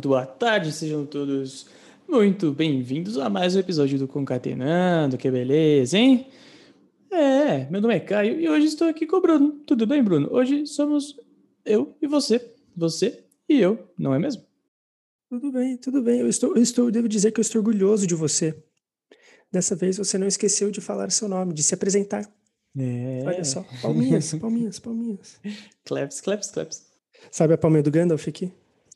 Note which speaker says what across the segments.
Speaker 1: Muito boa tarde, sejam todos muito bem-vindos a mais um episódio do Concatenando, que beleza, hein? É, meu nome é Caio e hoje estou aqui com o Bruno. Tudo bem, Bruno? Hoje somos eu e você, você e eu, não é mesmo?
Speaker 2: Tudo bem, tudo bem. Eu estou, eu estou, devo dizer que eu estou orgulhoso de você. Dessa vez você não esqueceu de falar seu nome, de se apresentar.
Speaker 1: É.
Speaker 2: Olha só, palminhas, palminhas, palminhas.
Speaker 1: Claps, claps, claps.
Speaker 2: Sabe a palminha do Gandalf aqui?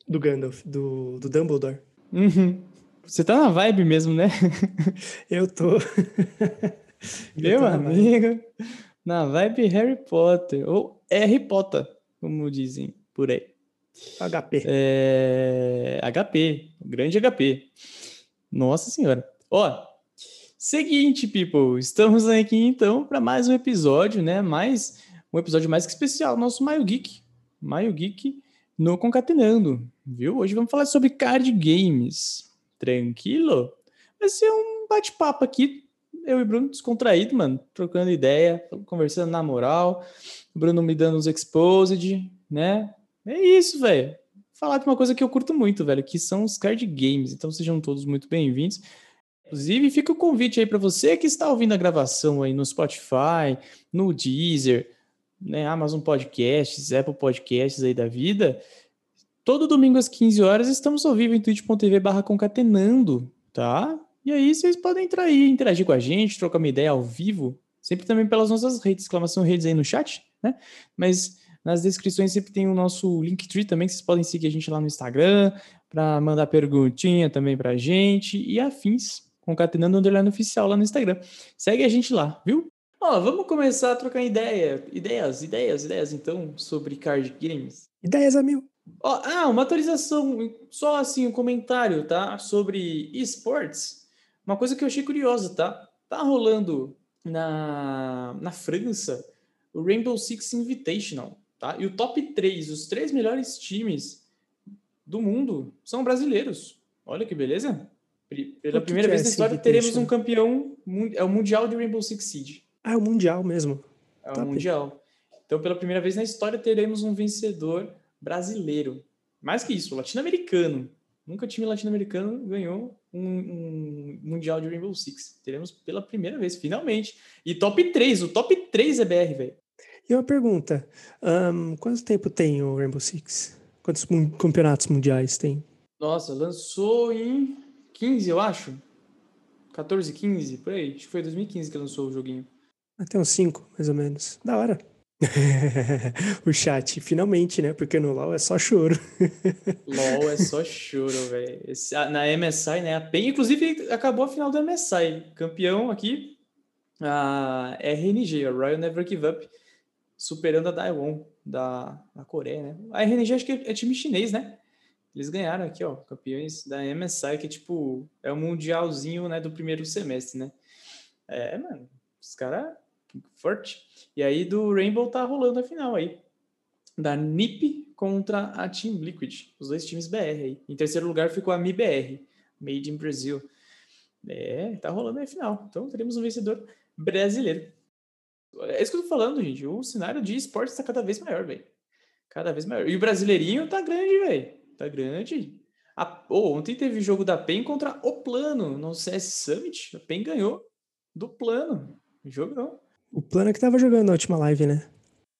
Speaker 2: Do Gandalf, do, do Dumbledore.
Speaker 1: Uhum. Você tá na vibe mesmo, né?
Speaker 2: Eu tô.
Speaker 1: Meu
Speaker 2: tô na vibe.
Speaker 1: amigo, na vibe Harry Potter, ou Harry Potter, como dizem por aí.
Speaker 2: HP.
Speaker 1: É... HP, grande HP. Nossa senhora. Ó, seguinte, people, estamos aqui então para mais um episódio, né? Mais um episódio mais que especial, nosso Maio Geek. Maio Geek no Concatenando, viu? Hoje vamos falar sobre card games. Tranquilo? Vai ser um bate-papo aqui, eu e Bruno descontraído, mano, trocando ideia, conversando na moral. O Bruno me dando uns exposed, né? É isso, velho. Falar de uma coisa que eu curto muito, velho, que são os card games. Então sejam todos muito bem-vindos. Inclusive, fica o convite aí para você que está ouvindo a gravação aí no Spotify, no Deezer, né, Amazon Podcasts, Apple Podcasts aí da vida. Todo domingo às 15 horas estamos ao vivo em twitch.tv barra concatenando, tá? E aí vocês podem entrar aí, interagir com a gente, trocar uma ideia ao vivo, sempre também pelas nossas redes, exclamação redes aí no chat, né? Mas nas descrições sempre tem o nosso Linktree também, que vocês podem seguir a gente lá no Instagram, para mandar perguntinha também pra gente e afins, concatenando underline oficial lá no Instagram. Segue a gente lá, viu? Ó, vamos começar a trocar ideia, ideias, ideias, ideias então sobre card games.
Speaker 2: Ideias a mil.
Speaker 1: Ó, ah, uma atualização, só assim, um comentário, tá? Sobre esportes. Uma coisa que eu achei curiosa, tá? Tá rolando na, na França o Rainbow Six Invitational, tá? E o top 3, os três melhores times do mundo são brasileiros. Olha que beleza. Pela
Speaker 2: que
Speaker 1: primeira
Speaker 2: que é
Speaker 1: vez na
Speaker 2: esse
Speaker 1: história teremos um campeão, é o Mundial de Rainbow Six Siege.
Speaker 2: Ah, é o Mundial mesmo.
Speaker 1: É o
Speaker 2: Top.
Speaker 1: Mundial. Então, pela primeira vez na história, teremos um vencedor brasileiro. Mais que isso, latino-americano. Nunca time latino-americano ganhou um, um Mundial de Rainbow Six. Teremos pela primeira vez, finalmente. E top 3, o top 3 é BR, velho.
Speaker 2: E uma pergunta: ahn, quanto tempo tem o Rainbow Six? Quantos mun- campeonatos mundiais tem?
Speaker 1: Nossa, lançou em 15, eu acho. 14, 15, por aí. Acho que foi 2015 que lançou o joguinho.
Speaker 2: Até uns cinco, mais ou menos. Da hora. o chat, finalmente, né? Porque no LoL é só choro.
Speaker 1: LOL é só choro, velho. Na MSI, né? A PEN, inclusive, acabou a final do MSI. Campeão aqui, a RNG, a Royal Never Give Up, superando a Daewon da, da Coreia, né? A RNG acho que é, é time chinês, né? Eles ganharam aqui, ó, campeões da MSI, que é tipo, é o mundialzinho, né, do primeiro semestre, né? É, mano, os caras forte. E aí do Rainbow tá rolando a final aí da NiP contra a Team Liquid, os dois times BR aí. Em terceiro lugar ficou a MIBR, Made in Brazil. É, tá rolando aí a final. Então teremos um vencedor brasileiro. É isso que eu tô falando, gente. O cenário de esportes tá cada vez maior, velho. Cada vez maior. E o brasileirinho tá grande, velho. Tá grande. A- oh, ontem teve jogo da PEN contra o Plano no CS Summit. A PEN ganhou do Plano. Jogão.
Speaker 2: O plano é que tava jogando na última live, né?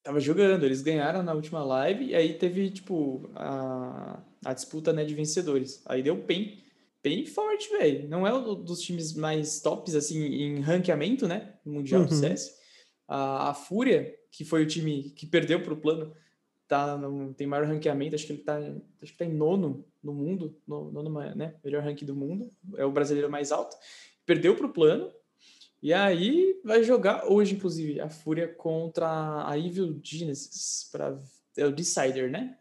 Speaker 1: Tava jogando, eles ganharam na última live e aí teve, tipo, a, a disputa, né, de vencedores. Aí deu PEN. PEN forte, velho. Não é um do- dos times mais tops, assim, em ranqueamento, né, no Mundial do
Speaker 2: Uhum.
Speaker 1: CS. A, a Fúria, que foi o time que perdeu pro plano, tá no, tem maior ranqueamento, acho que ele tá, em- acho que tá em nono no mundo, no, nono, né, melhor ranking do mundo, é o brasileiro mais alto. Perdeu pro plano, e aí vai jogar hoje, inclusive, a Fúria contra a Evil Genesis. Pra, é o Decider, né?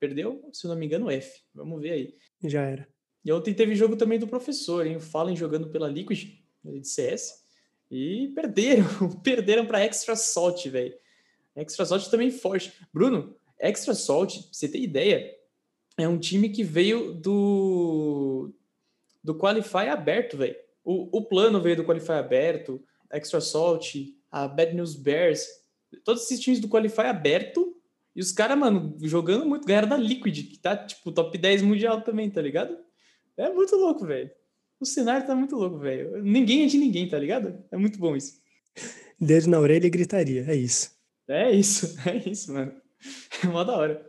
Speaker 1: Perdeu, se eu não me engano, F. Vamos ver aí.
Speaker 2: Já era.
Speaker 1: E ontem teve jogo também do professor, hein? O Fallen jogando pela Liquid, de CS. E perderam. perderam para Extra Salt, velho. Extra Salt também forte. Bruno, Extra Salt, pra você ter ideia, é um time que veio do do Qualify aberto, velho. O, o plano veio do Qualify aberto, Extra Salt, a Bad News Bears, todos esses times do Qualify aberto E os caras, mano, jogando muito, ganharam da Liquid, que tá, tipo, top 10 mundial também, tá ligado? É muito louco, velho. O cenário tá muito louco, velho. Ninguém é de ninguém, tá ligado? É muito bom isso.
Speaker 2: Dedo na orelha e gritaria, é isso.
Speaker 1: É isso, é isso, mano. É mó da hora.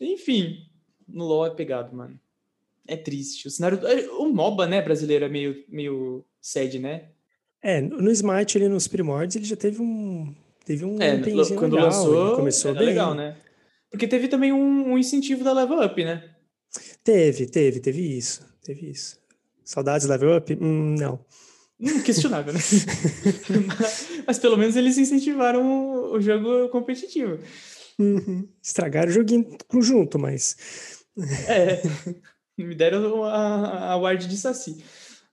Speaker 1: Enfim, no LoL é pegado, mano. É triste. O cenário. É, o MOBA, né, brasileiro, é meio, meio sad, né?
Speaker 2: É, no Smite, ali nos primórdios, ele já teve um. Teve um.
Speaker 1: É, quando legal, lançou, começou bem. legal, né? Porque teve também um, um incentivo da Level Up, né?
Speaker 2: Teve, teve, teve isso. Teve isso. Saudades Level Up? Hum, não.
Speaker 1: Hum, questionável, né? mas, mas, pelo menos eles incentivaram o jogo competitivo.
Speaker 2: Uhum. Estragaram o joguinho conjunto, mas.
Speaker 1: É. Me deram a, a ward de Saci.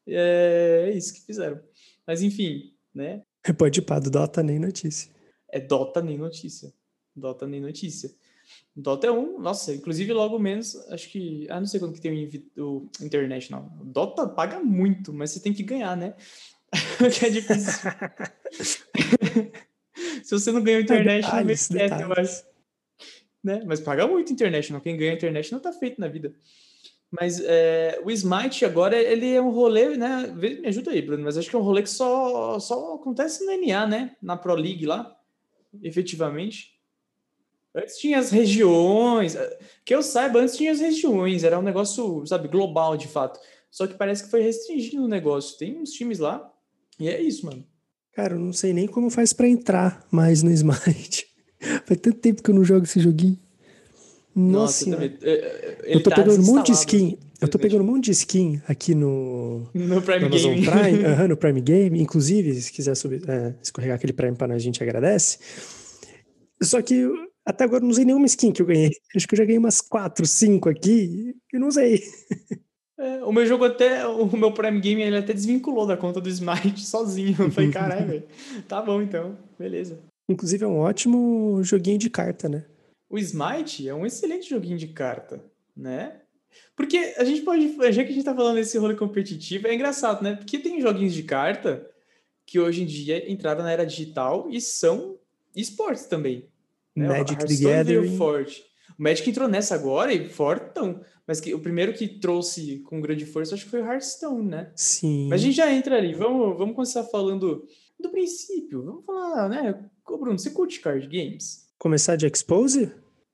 Speaker 1: É, é isso que fizeram. Mas enfim, né?
Speaker 2: Pode ir do Dota nem notícia.
Speaker 1: É Dota nem notícia. Dota nem notícia. Dota é um, nossa, inclusive logo menos, acho que, ah, não sei quando que tem o, o International. Dota paga muito, mas você tem que ganhar, né? que é difícil. Se você não ganha o International, detalhes, detalhes. eu acho. Né? Mas paga muito International. Quem ganha International tá feito na vida. Mas é, o Smite agora, ele é um rolê, né? Me ajuda aí, Bruno, mas acho que é um rolê que só, só acontece no NA, né? Na Pro League lá, efetivamente. Antes tinha as regiões, eh, que eu saiba, antes tinha as regiões, era um negócio, sabe, global de fato. Só que parece que foi restringido o negócio. Tem uns times lá, e é isso, mano.
Speaker 2: Cara, eu não sei nem como faz para entrar mais no Smite. Faz tanto tempo que eu não jogo esse joguinho. Nossa, Nossa eu, eh, eh, eu tô tá pegando um monte de skin. Eu tô pegando um monte de skin aqui no,
Speaker 1: no Prime
Speaker 2: no
Speaker 1: Game.
Speaker 2: Prime, uh -huh, no Prime Game. Inclusive, se quiser subir, é, escorregar aquele Prime para nós, a gente agradece. Só que até agora não usei nenhuma skin que eu ganhei. Acho que eu já ganhei umas 4, 5 aqui e não usei.
Speaker 1: É, o meu jogo até, o meu Prime Game, ele até desvinculou da conta do Smite sozinho. Eu falei, caralho, velho. Tá bom então, beleza.
Speaker 2: Inclusive é um ótimo joguinho de carta, né?
Speaker 1: O Smite é um excelente joguinho de carta, né? Porque a gente pode, já que a gente tá falando desse rolê competitivo, é engraçado, né? Porque tem joguinhos de carta que hoje em dia entraram na era digital e são esportes também.
Speaker 2: Né? Magic the Gathering.
Speaker 1: Forte. O Magic entrou nessa agora e fortão. Mas que, o primeiro que trouxe com grande força acho que foi o Hearthstone, né?
Speaker 2: Sim.
Speaker 1: Mas a gente já entra ali. Vamos, vamos começar falando do princípio. Vamos falar, né? Ô, Bruno, você curte card games?
Speaker 2: Começar de Expose?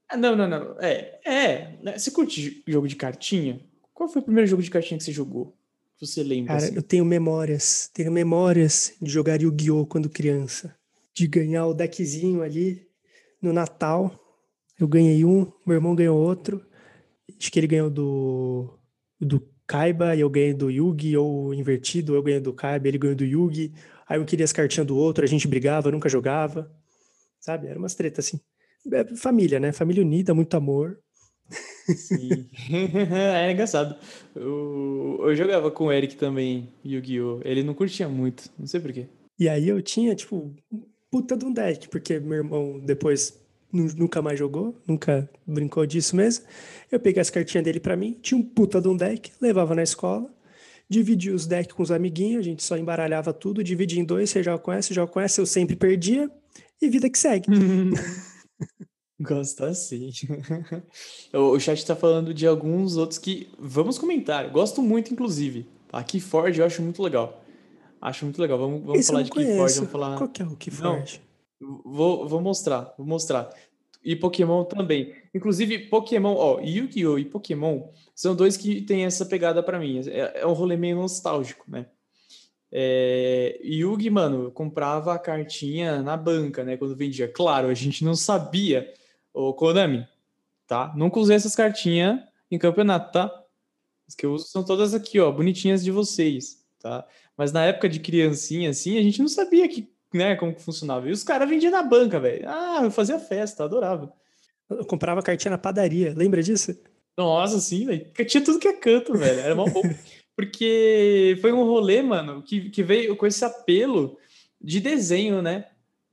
Speaker 1: Ah, não, não, não. É, é. Né? Você curte jogo de cartinha? Qual foi o primeiro jogo de cartinha que você jogou? Você lembra?
Speaker 2: Cara,
Speaker 1: assim?
Speaker 2: eu tenho memórias. Tenho memórias de jogar Yu-Gi-Oh! quando criança. De ganhar o deckzinho ali no Natal, eu ganhei um, meu irmão ganhou outro. Acho que ele ganhou do, do Kaiba e eu ganhei do Yugi, ou invertido, eu ganhei do Kaiba, ele ganhou do Yugi. Aí eu queria as cartinhas do outro, a gente brigava, nunca jogava. Sabe? Era umas tretas assim. É, família, né? Família unida, muito amor.
Speaker 1: Sim. é engraçado. Eu, eu jogava com o Eric também, Yu-Gi-Oh! Ele não curtia muito, não sei porquê.
Speaker 2: E aí eu tinha, tipo, puta de um deck, porque meu irmão depois nunca mais jogou, nunca brincou disso mesmo. Eu peguei as cartinhas dele para mim, tinha um puta de um deck, levava na escola, dividia os decks com os amiguinhos, a gente só embaralhava tudo, dividia em dois, você joga com essa, joga com essa, eu sempre perdia, e vida que segue.
Speaker 1: Gosto assim. o chat tá falando de alguns outros que vamos comentar. Gosto muito, inclusive. Aqui Ford eu acho muito legal. Acho muito legal. Vamos, vamos falar de Keyforge. Vamos falar...
Speaker 2: Qual que é o Keyforge?
Speaker 1: Vou, vou mostrar, vou mostrar. E Pokémon também. Inclusive, Pokémon, ó, Yu-Gi-Oh! e Pokémon são dois que têm essa pegada para mim. É, é, um rolê meio nostálgico, né? É, Yu-Gi, mano, comprava a cartinha na banca, né? Quando vendia. Claro, a gente não sabia. O Konami, tá? Nunca usei essas cartinhas em campeonato, tá? As que eu uso são todas aqui, ó, bonitinhas de vocês, tá? Mas na época de criancinha, assim, a gente não sabia que, né, como que funcionava. E os caras vendiam na banca, velho. Ah, eu fazia festa, adorava.
Speaker 2: Eu comprava cartinha na padaria, lembra disso?
Speaker 1: Nossa, sim, velho. Tinha tudo que é canto, velho. Era mal bom. Porque foi um rolê, mano, que, que veio com esse apelo de desenho, né?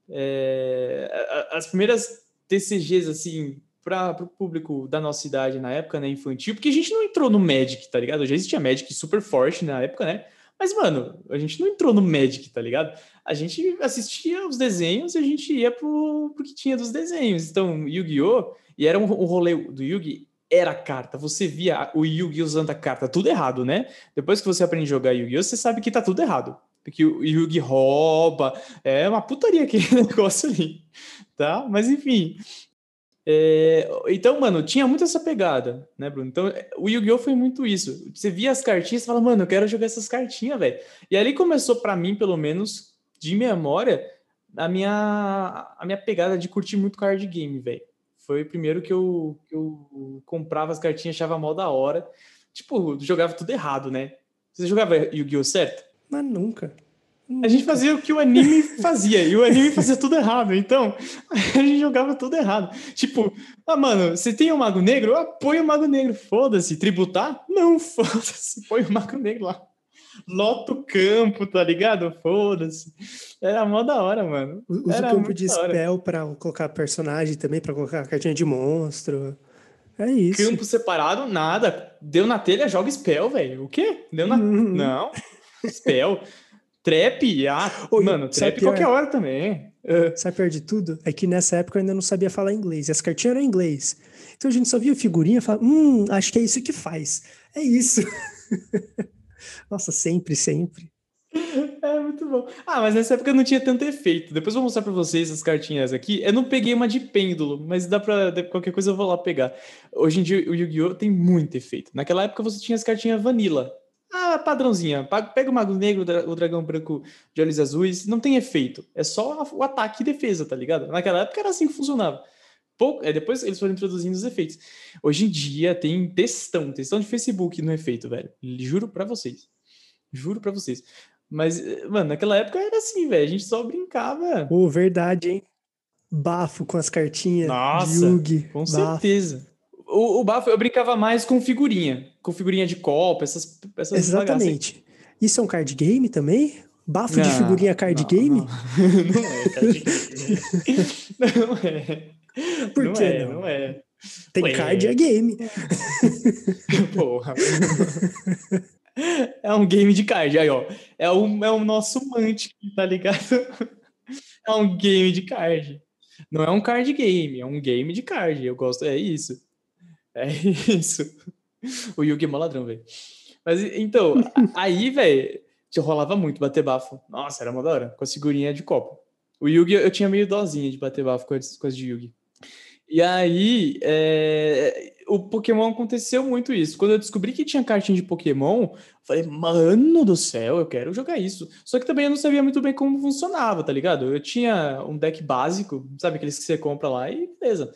Speaker 1: É, as primeiras TCGs, assim, para o público da nossa idade na época, né, infantil, porque a gente não entrou no Magic, tá ligado? Já existia Magic super forte na época, né? Mas, mano, a gente não entrou no Magic, tá ligado? A gente assistia os desenhos e a gente ia pro, pro que tinha dos desenhos. Então, Yu-Gi-Oh! E era um, um rolê do Yu-Gi era a carta. Você via o Yu-Gi usando a carta tudo errado, né? Depois que você aprende a jogar Yu-Gi-Oh! você sabe que tá tudo errado. Porque o Yu-Gi rouba. É uma putaria aquele negócio ali. Tá? Mas enfim. É, então, mano, tinha muito essa pegada, né, Bruno? Então, o Yu-Gi-Oh! foi muito isso. Você via as cartinhas e fala, mano, eu quero jogar essas cartinhas, velho. E ali começou, para mim, pelo menos, de memória, a minha, a minha pegada de curtir muito card game, velho. Foi o primeiro que eu, que eu comprava as cartinhas, achava mal da hora. Tipo, jogava tudo errado, né? Você jogava Yu-Gi-Oh! certo?
Speaker 2: Mas nunca.
Speaker 1: A gente fazia o que o anime fazia, e o anime fazia tudo errado. Então, a gente jogava tudo errado. Tipo, ah, mano, você tem o um Mago Negro? Põe o Mago Negro, foda-se. Tributar? Não, foda-se, põe o Mago Negro lá. Lota o campo, tá ligado? Foda-se. Era mó da hora, mano.
Speaker 2: Usa
Speaker 1: Era
Speaker 2: o campo de spell pra colocar personagem também, pra colocar cartinha de monstro. É isso.
Speaker 1: Campo separado, nada. Deu na telha, joga spell, velho. O quê? Deu na. Uhum. Não. Spell. Trap, ah, mano, trap qualquer hora também.
Speaker 2: Uh. Sabe pior de tudo? É que nessa época eu ainda não sabia falar inglês. E as cartinhas eram em inglês. Então a gente só via figurinha e falava, hum, acho que é isso que faz. É isso. Nossa, sempre, sempre.
Speaker 1: É muito bom. Ah, mas nessa época não tinha tanto efeito. Depois eu vou mostrar pra vocês as cartinhas aqui. Eu não peguei uma de pêndulo, mas dá pra. Qualquer coisa eu vou lá pegar. Hoje em dia o Yu-Gi-Oh! tem muito efeito. Naquela época você tinha as cartinhas vanilla. Ah, padrãozinha. Pega o Mago Negro, o Dragão Branco de olhos azuis. Não tem efeito. É só o ataque e defesa, tá ligado? Naquela época era assim que funcionava. Pouco, é, depois eles foram introduzindo os efeitos. Hoje em dia tem textão, textão de Facebook no efeito, velho. Juro pra vocês. Juro pra vocês. Mas, mano, naquela época era assim, velho. A gente só brincava.
Speaker 2: Pô, oh, verdade, hein? Bafo com as cartinhas.
Speaker 1: Nossa, Yugi, com bafo. certeza. O, o bafo eu brincava mais com figurinha. Com figurinha de copa, essas, essas
Speaker 2: Exatamente. Isso é um card game também? Bafo não, de figurinha card
Speaker 1: não,
Speaker 2: game?
Speaker 1: Não. não é card game. não é.
Speaker 2: Por que
Speaker 1: é,
Speaker 2: não?
Speaker 1: Não é.
Speaker 2: Tem Ué. card é game.
Speaker 1: Porra. É um game de card. Aí, ó. É o, é o nosso Mantic, tá ligado? É um game de card. Não é um card game, é um game de card. Eu gosto, é isso. É isso. O Yugi é mó ladrão, velho. Mas então, aí, velho, te rolava muito bater bafo. Nossa, era uma da hora, com a figurinha de copo. O Yugi, eu tinha meio dozinha de bater bafo com as coisas de Yugi. E aí, é, o Pokémon aconteceu muito isso. Quando eu descobri que tinha cartinha de Pokémon, falei, mano do céu, eu quero jogar isso. Só que também eu não sabia muito bem como funcionava, tá ligado? Eu tinha um deck básico, sabe, aqueles que você compra lá e beleza.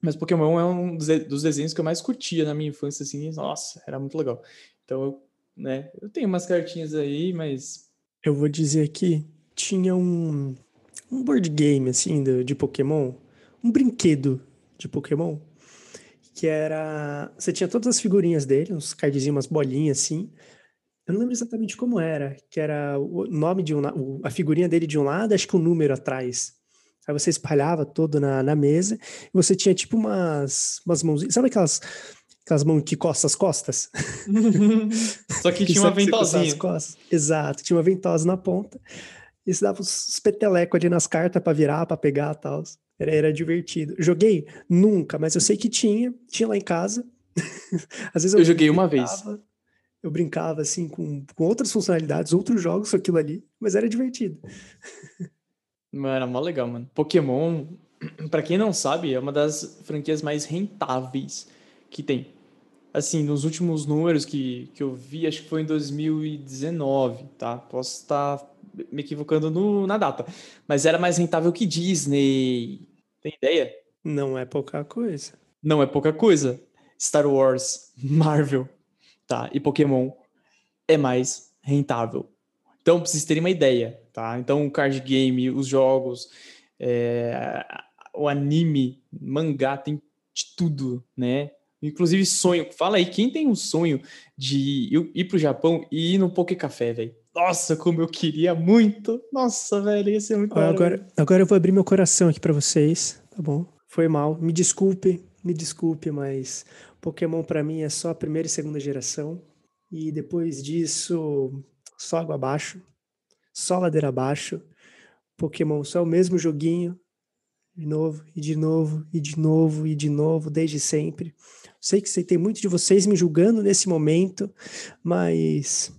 Speaker 1: Mas Pokémon é um dos desenhos que eu mais curtia na minha infância, assim, nossa, era muito legal. Então, eu, né, eu tenho umas cartinhas aí, mas.
Speaker 2: Eu vou dizer que tinha um, um board game, assim, de, de Pokémon, um brinquedo de Pokémon, que era. Você tinha todas as figurinhas dele, uns cardzinhos, umas bolinhas assim. Eu não lembro exatamente como era, que era o nome de um, a figurinha dele de um lado, acho que o um número atrás. Aí você espalhava todo na, na mesa e você tinha tipo umas, umas mãozinhas. Sabe aquelas, aquelas mãos que costas as costas?
Speaker 1: Só que, que tinha uma ventosinha.
Speaker 2: Exato, tinha uma ventosa na ponta. E você dava uns petelecos ali nas cartas para virar, para pegar e tal. Era, era divertido. Joguei? Nunca, mas eu sei que tinha. Tinha lá em casa.
Speaker 1: Às vezes eu, eu joguei uma vez.
Speaker 2: Eu brincava assim com, com outras funcionalidades, outros jogos aquilo ali, mas era divertido.
Speaker 1: Mano, era mó legal, mano. Pokémon, para quem não sabe, é uma das franquias mais rentáveis que tem. Assim, nos últimos números que, que eu vi, acho que foi em 2019, tá? Posso estar me equivocando no, na data. Mas era mais rentável que Disney. Tem ideia?
Speaker 2: Não é pouca coisa.
Speaker 1: Não é pouca coisa. Star Wars, Marvel, tá? E Pokémon é mais rentável. Então, pra vocês terem uma ideia, tá? Então, o card game, os jogos, é, o anime, mangá, tem de tudo, né? Inclusive sonho. Fala aí, quem tem um sonho de ir, ir pro Japão e ir no Poké Café, velho? Nossa, como eu queria muito. Nossa, velho, ia ser muito
Speaker 2: agora, agora eu vou abrir meu coração aqui para vocês, tá bom? Foi mal. Me desculpe, me desculpe, mas Pokémon para mim é só a primeira e segunda geração. E depois disso, só água abaixo, só ladeira abaixo. Pokémon só é o mesmo joguinho, de novo, e de novo, e de novo, e de novo, desde sempre. Sei que tem muito de vocês me julgando nesse momento, mas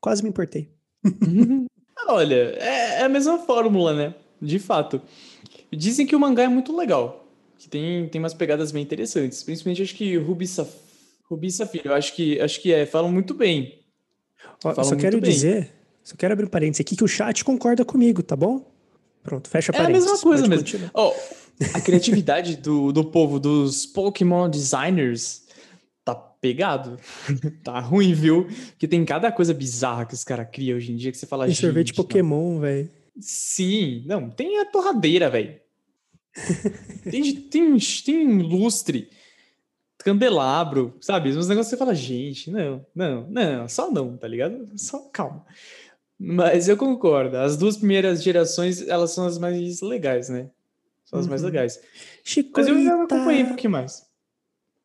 Speaker 2: quase me importei.
Speaker 1: Olha, é, é a mesma fórmula, né? De fato. Dizem que o mangá é muito legal, que tem, tem umas pegadas bem interessantes. Principalmente acho que Rubi, Saf... Rubi eu acho que, acho que é, falam muito bem.
Speaker 2: Ó, falam só quero bem. dizer, só quero abrir um parênteses aqui que o chat concorda comigo, tá bom? Pronto, fecha parênteses.
Speaker 1: É a mesma coisa mesmo. Oh, a criatividade do, do povo, dos Pokémon designers, pegado. tá ruim, viu? Porque tem cada coisa bizarra que os caras criam hoje em dia que você fala.
Speaker 2: Tem sorvete Pokémon, velho.
Speaker 1: Sim, não, tem a torradeira, velho. tem, tem, tem lustre, candelabro, sabe? Uns negócios que você fala, gente, não, não, não, só não, tá ligado? Só calma. Mas eu concordo, as duas primeiras gerações, elas são as mais legais, né? São as uhum. mais legais. Chicorita. Mas eu acompanhei um pouquinho mais.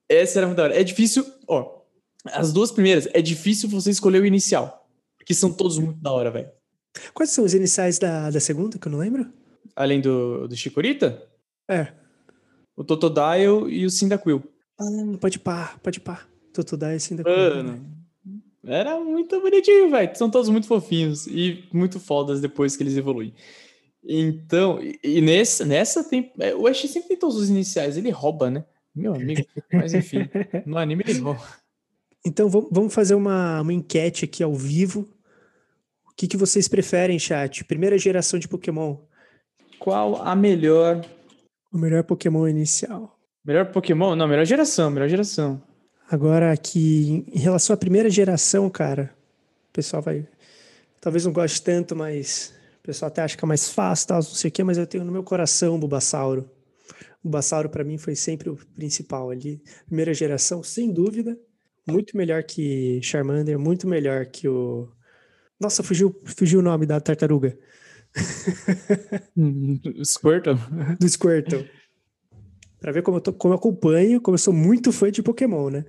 Speaker 1: Essa era muito da hora. É difícil, ó, as duas primeiras, é difícil você escolher o inicial, porque são todos muito da hora, velho.
Speaker 2: Quais são os iniciais da, da segunda, que eu não lembro?
Speaker 1: Além do, do Chikorita?
Speaker 2: É.
Speaker 1: O Totodile e o Cyndaquil.
Speaker 2: Ah, pode pá, pode pá. Totodile e Cyndaquil. Mano,
Speaker 1: era muito bonitinho, velho. São todos muito fofinhos e muito fodas depois que eles evoluem. Então, e, e nessa, nessa tem. É, o Ash sempre tem todos os iniciais, ele rouba, né? Meu amigo. Mas enfim, no anime ele rouba.
Speaker 2: Então vamos fazer uma, uma enquete aqui ao vivo o que, que vocês preferem, chat? Primeira geração de Pokémon.
Speaker 1: Qual a melhor?
Speaker 2: O melhor Pokémon inicial.
Speaker 1: Melhor Pokémon? Não, melhor geração, melhor geração.
Speaker 2: Agora, aqui, em relação à primeira geração, cara, o pessoal vai. Talvez não goste tanto, mas o pessoal até acha que é mais fácil, tal, não sei o quê, mas eu tenho no meu coração o Bulbasauro. O Bulbasauro, para mim, foi sempre o principal ali. Primeira geração, sem dúvida. Muito melhor que Charmander, muito melhor que o nossa, fugiu, fugiu o nome da tartaruga.
Speaker 1: Squirtle?
Speaker 2: Do Squirtle. Pra ver como eu, tô, como eu acompanho, como eu sou muito fã de Pokémon, né?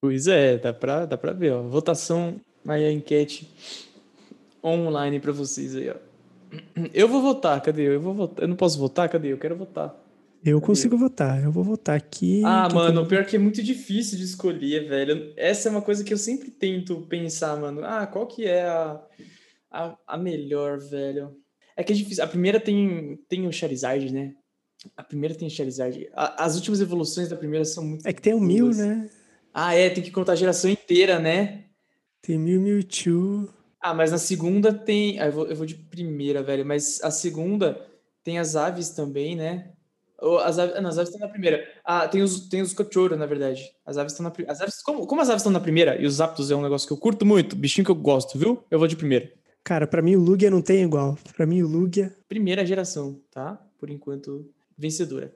Speaker 1: Pois é, dá pra, dá pra ver, ó. Votação, aí a enquete online pra vocês aí, ó. Eu vou votar, cadê? Eu vou votar. Eu não posso votar, cadê? Eu quero votar.
Speaker 2: Eu consigo votar, eu vou votar aqui.
Speaker 1: Ah, mano, o pior é que é muito difícil de escolher, velho. Essa é uma coisa que eu sempre tento pensar, mano. Ah, qual que é a, a, a melhor, velho? É que é difícil. A primeira tem, tem o Charizard, né? A primeira tem o Charizard. A, as últimas evoluções da primeira são muito.
Speaker 2: É que tem o Mil, né?
Speaker 1: Ah, é, tem que contar a geração inteira, né?
Speaker 2: Tem Mil, Mewtwo.
Speaker 1: Ah, mas na segunda tem. Ah, eu, vou, eu vou de primeira, velho. Mas a segunda tem as aves também, né? As aves, não, as aves estão na primeira. Ah, tem os, tem os cachorros, na verdade. As aves estão na primeira. como, como as aves estão na primeira e os aptos é um negócio que eu curto muito, bichinho que eu gosto, viu? Eu vou de primeira.
Speaker 2: Cara, para mim o Lugia não tem igual. Para mim o Lugia.
Speaker 1: Primeira geração, tá? Por enquanto, vencedora.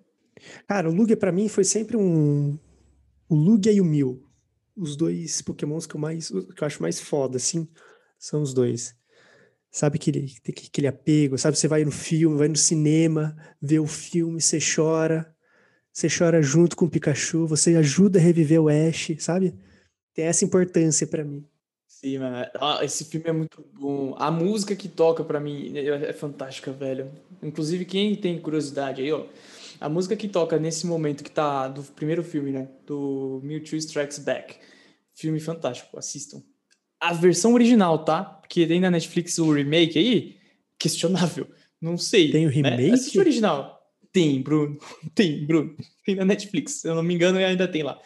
Speaker 2: Cara, o Lugia para mim foi sempre um. O Lugia e o Mil. Os dois Pokémons que eu mais. que eu acho mais foda, assim, são os dois sabe aquele, aquele apego, sabe? Você vai no filme, vai no cinema, vê o filme, você chora, você chora junto com o Pikachu, você ajuda a reviver o Ash, sabe? Tem essa importância para mim.
Speaker 1: Sim, mano. Ah, esse filme é muito bom. A música que toca para mim é, é fantástica, velho. Inclusive, quem tem curiosidade aí, ó. A música que toca nesse momento que tá do primeiro filme, né? Do Mewtwo Strikes Back. Filme fantástico, assistam a versão original, tá? Porque tem na Netflix o remake aí, questionável. Não sei.
Speaker 2: Tem o né? remake? Né?
Speaker 1: Assiste o original. Tem, Bruno. Tem, Bruno. Tem na Netflix. Se eu não me engano, ainda tem lá.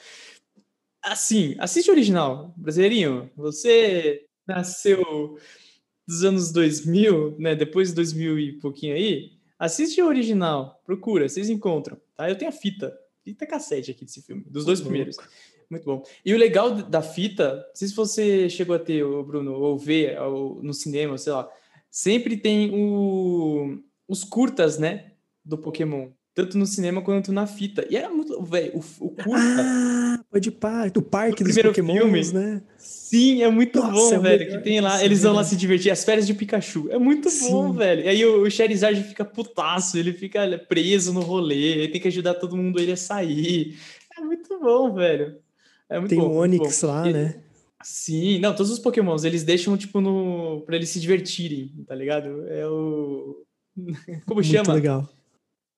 Speaker 1: Assim, assiste o original. Brasileirinho, você nasceu dos anos 2000, né? Depois de 2000 e pouquinho aí. Assiste o original. Procura, vocês encontram. Tá? Eu tenho a fita. Fita cassete aqui desse filme. Dos dois primeiros. Muito bom. E o legal da fita, não sei se você chegou a ter, Bruno, ou ver ou no cinema, sei lá, sempre tem o, os curtas, né, do Pokémon. Tanto no cinema quanto na fita. E era muito. Velho, o, o curta.
Speaker 2: Ah, pode par, do parque dos Pokémons, né?
Speaker 1: Sim, é muito Nossa, bom, é velho. Que tem lá, eles vão lá se divertir, as férias de Pikachu. É muito Sim. bom, velho. E aí o, o Charizard fica putaço, ele fica preso no rolê, ele tem que ajudar todo mundo ele a sair. É muito bom, velho. É muito
Speaker 2: Tem
Speaker 1: bom,
Speaker 2: o Onix lá,
Speaker 1: e,
Speaker 2: né?
Speaker 1: Sim, não, todos os Pokémons, eles deixam, tipo, no... pra eles se divertirem, tá ligado? É o... Como
Speaker 2: Muito
Speaker 1: chama?
Speaker 2: legal.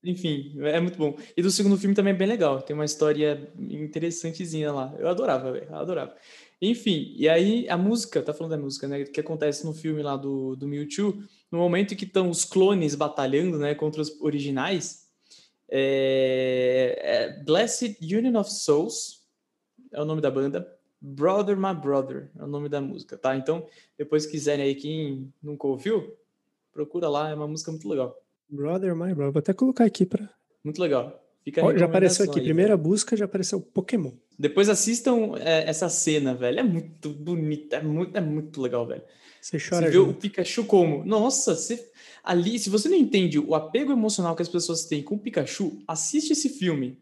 Speaker 1: Enfim, é muito bom. E do segundo filme também é bem legal. Tem uma história interessantezinha lá. Eu adorava, velho. Eu adorava. Enfim, e aí a música, tá falando da música, né? Que acontece no filme lá do, do Mewtwo, no momento em que estão os clones batalhando, né? Contra os originais. É, é Blessed Union of Souls é o nome da banda. Brother My Brother é o nome da música, tá? Então, depois quiserem aí, quem nunca ouviu, procura lá, é uma música muito legal.
Speaker 2: Brother, my brother. Vou até colocar aqui pra.
Speaker 1: Muito legal.
Speaker 2: Ó, já apareceu aqui.
Speaker 1: aí,
Speaker 2: Primeira
Speaker 1: velho.
Speaker 2: busca já apareceu Pokémon.
Speaker 1: Depois assistam é, essa cena, velho. É muito bonita, é muito, é muito legal, velho.
Speaker 2: Você
Speaker 1: Você
Speaker 2: chora
Speaker 1: vê o. Pikachu como? Nossa, você... ali, se você não entende o apego emocional que as pessoas têm com o Pikachu, assiste esse filme,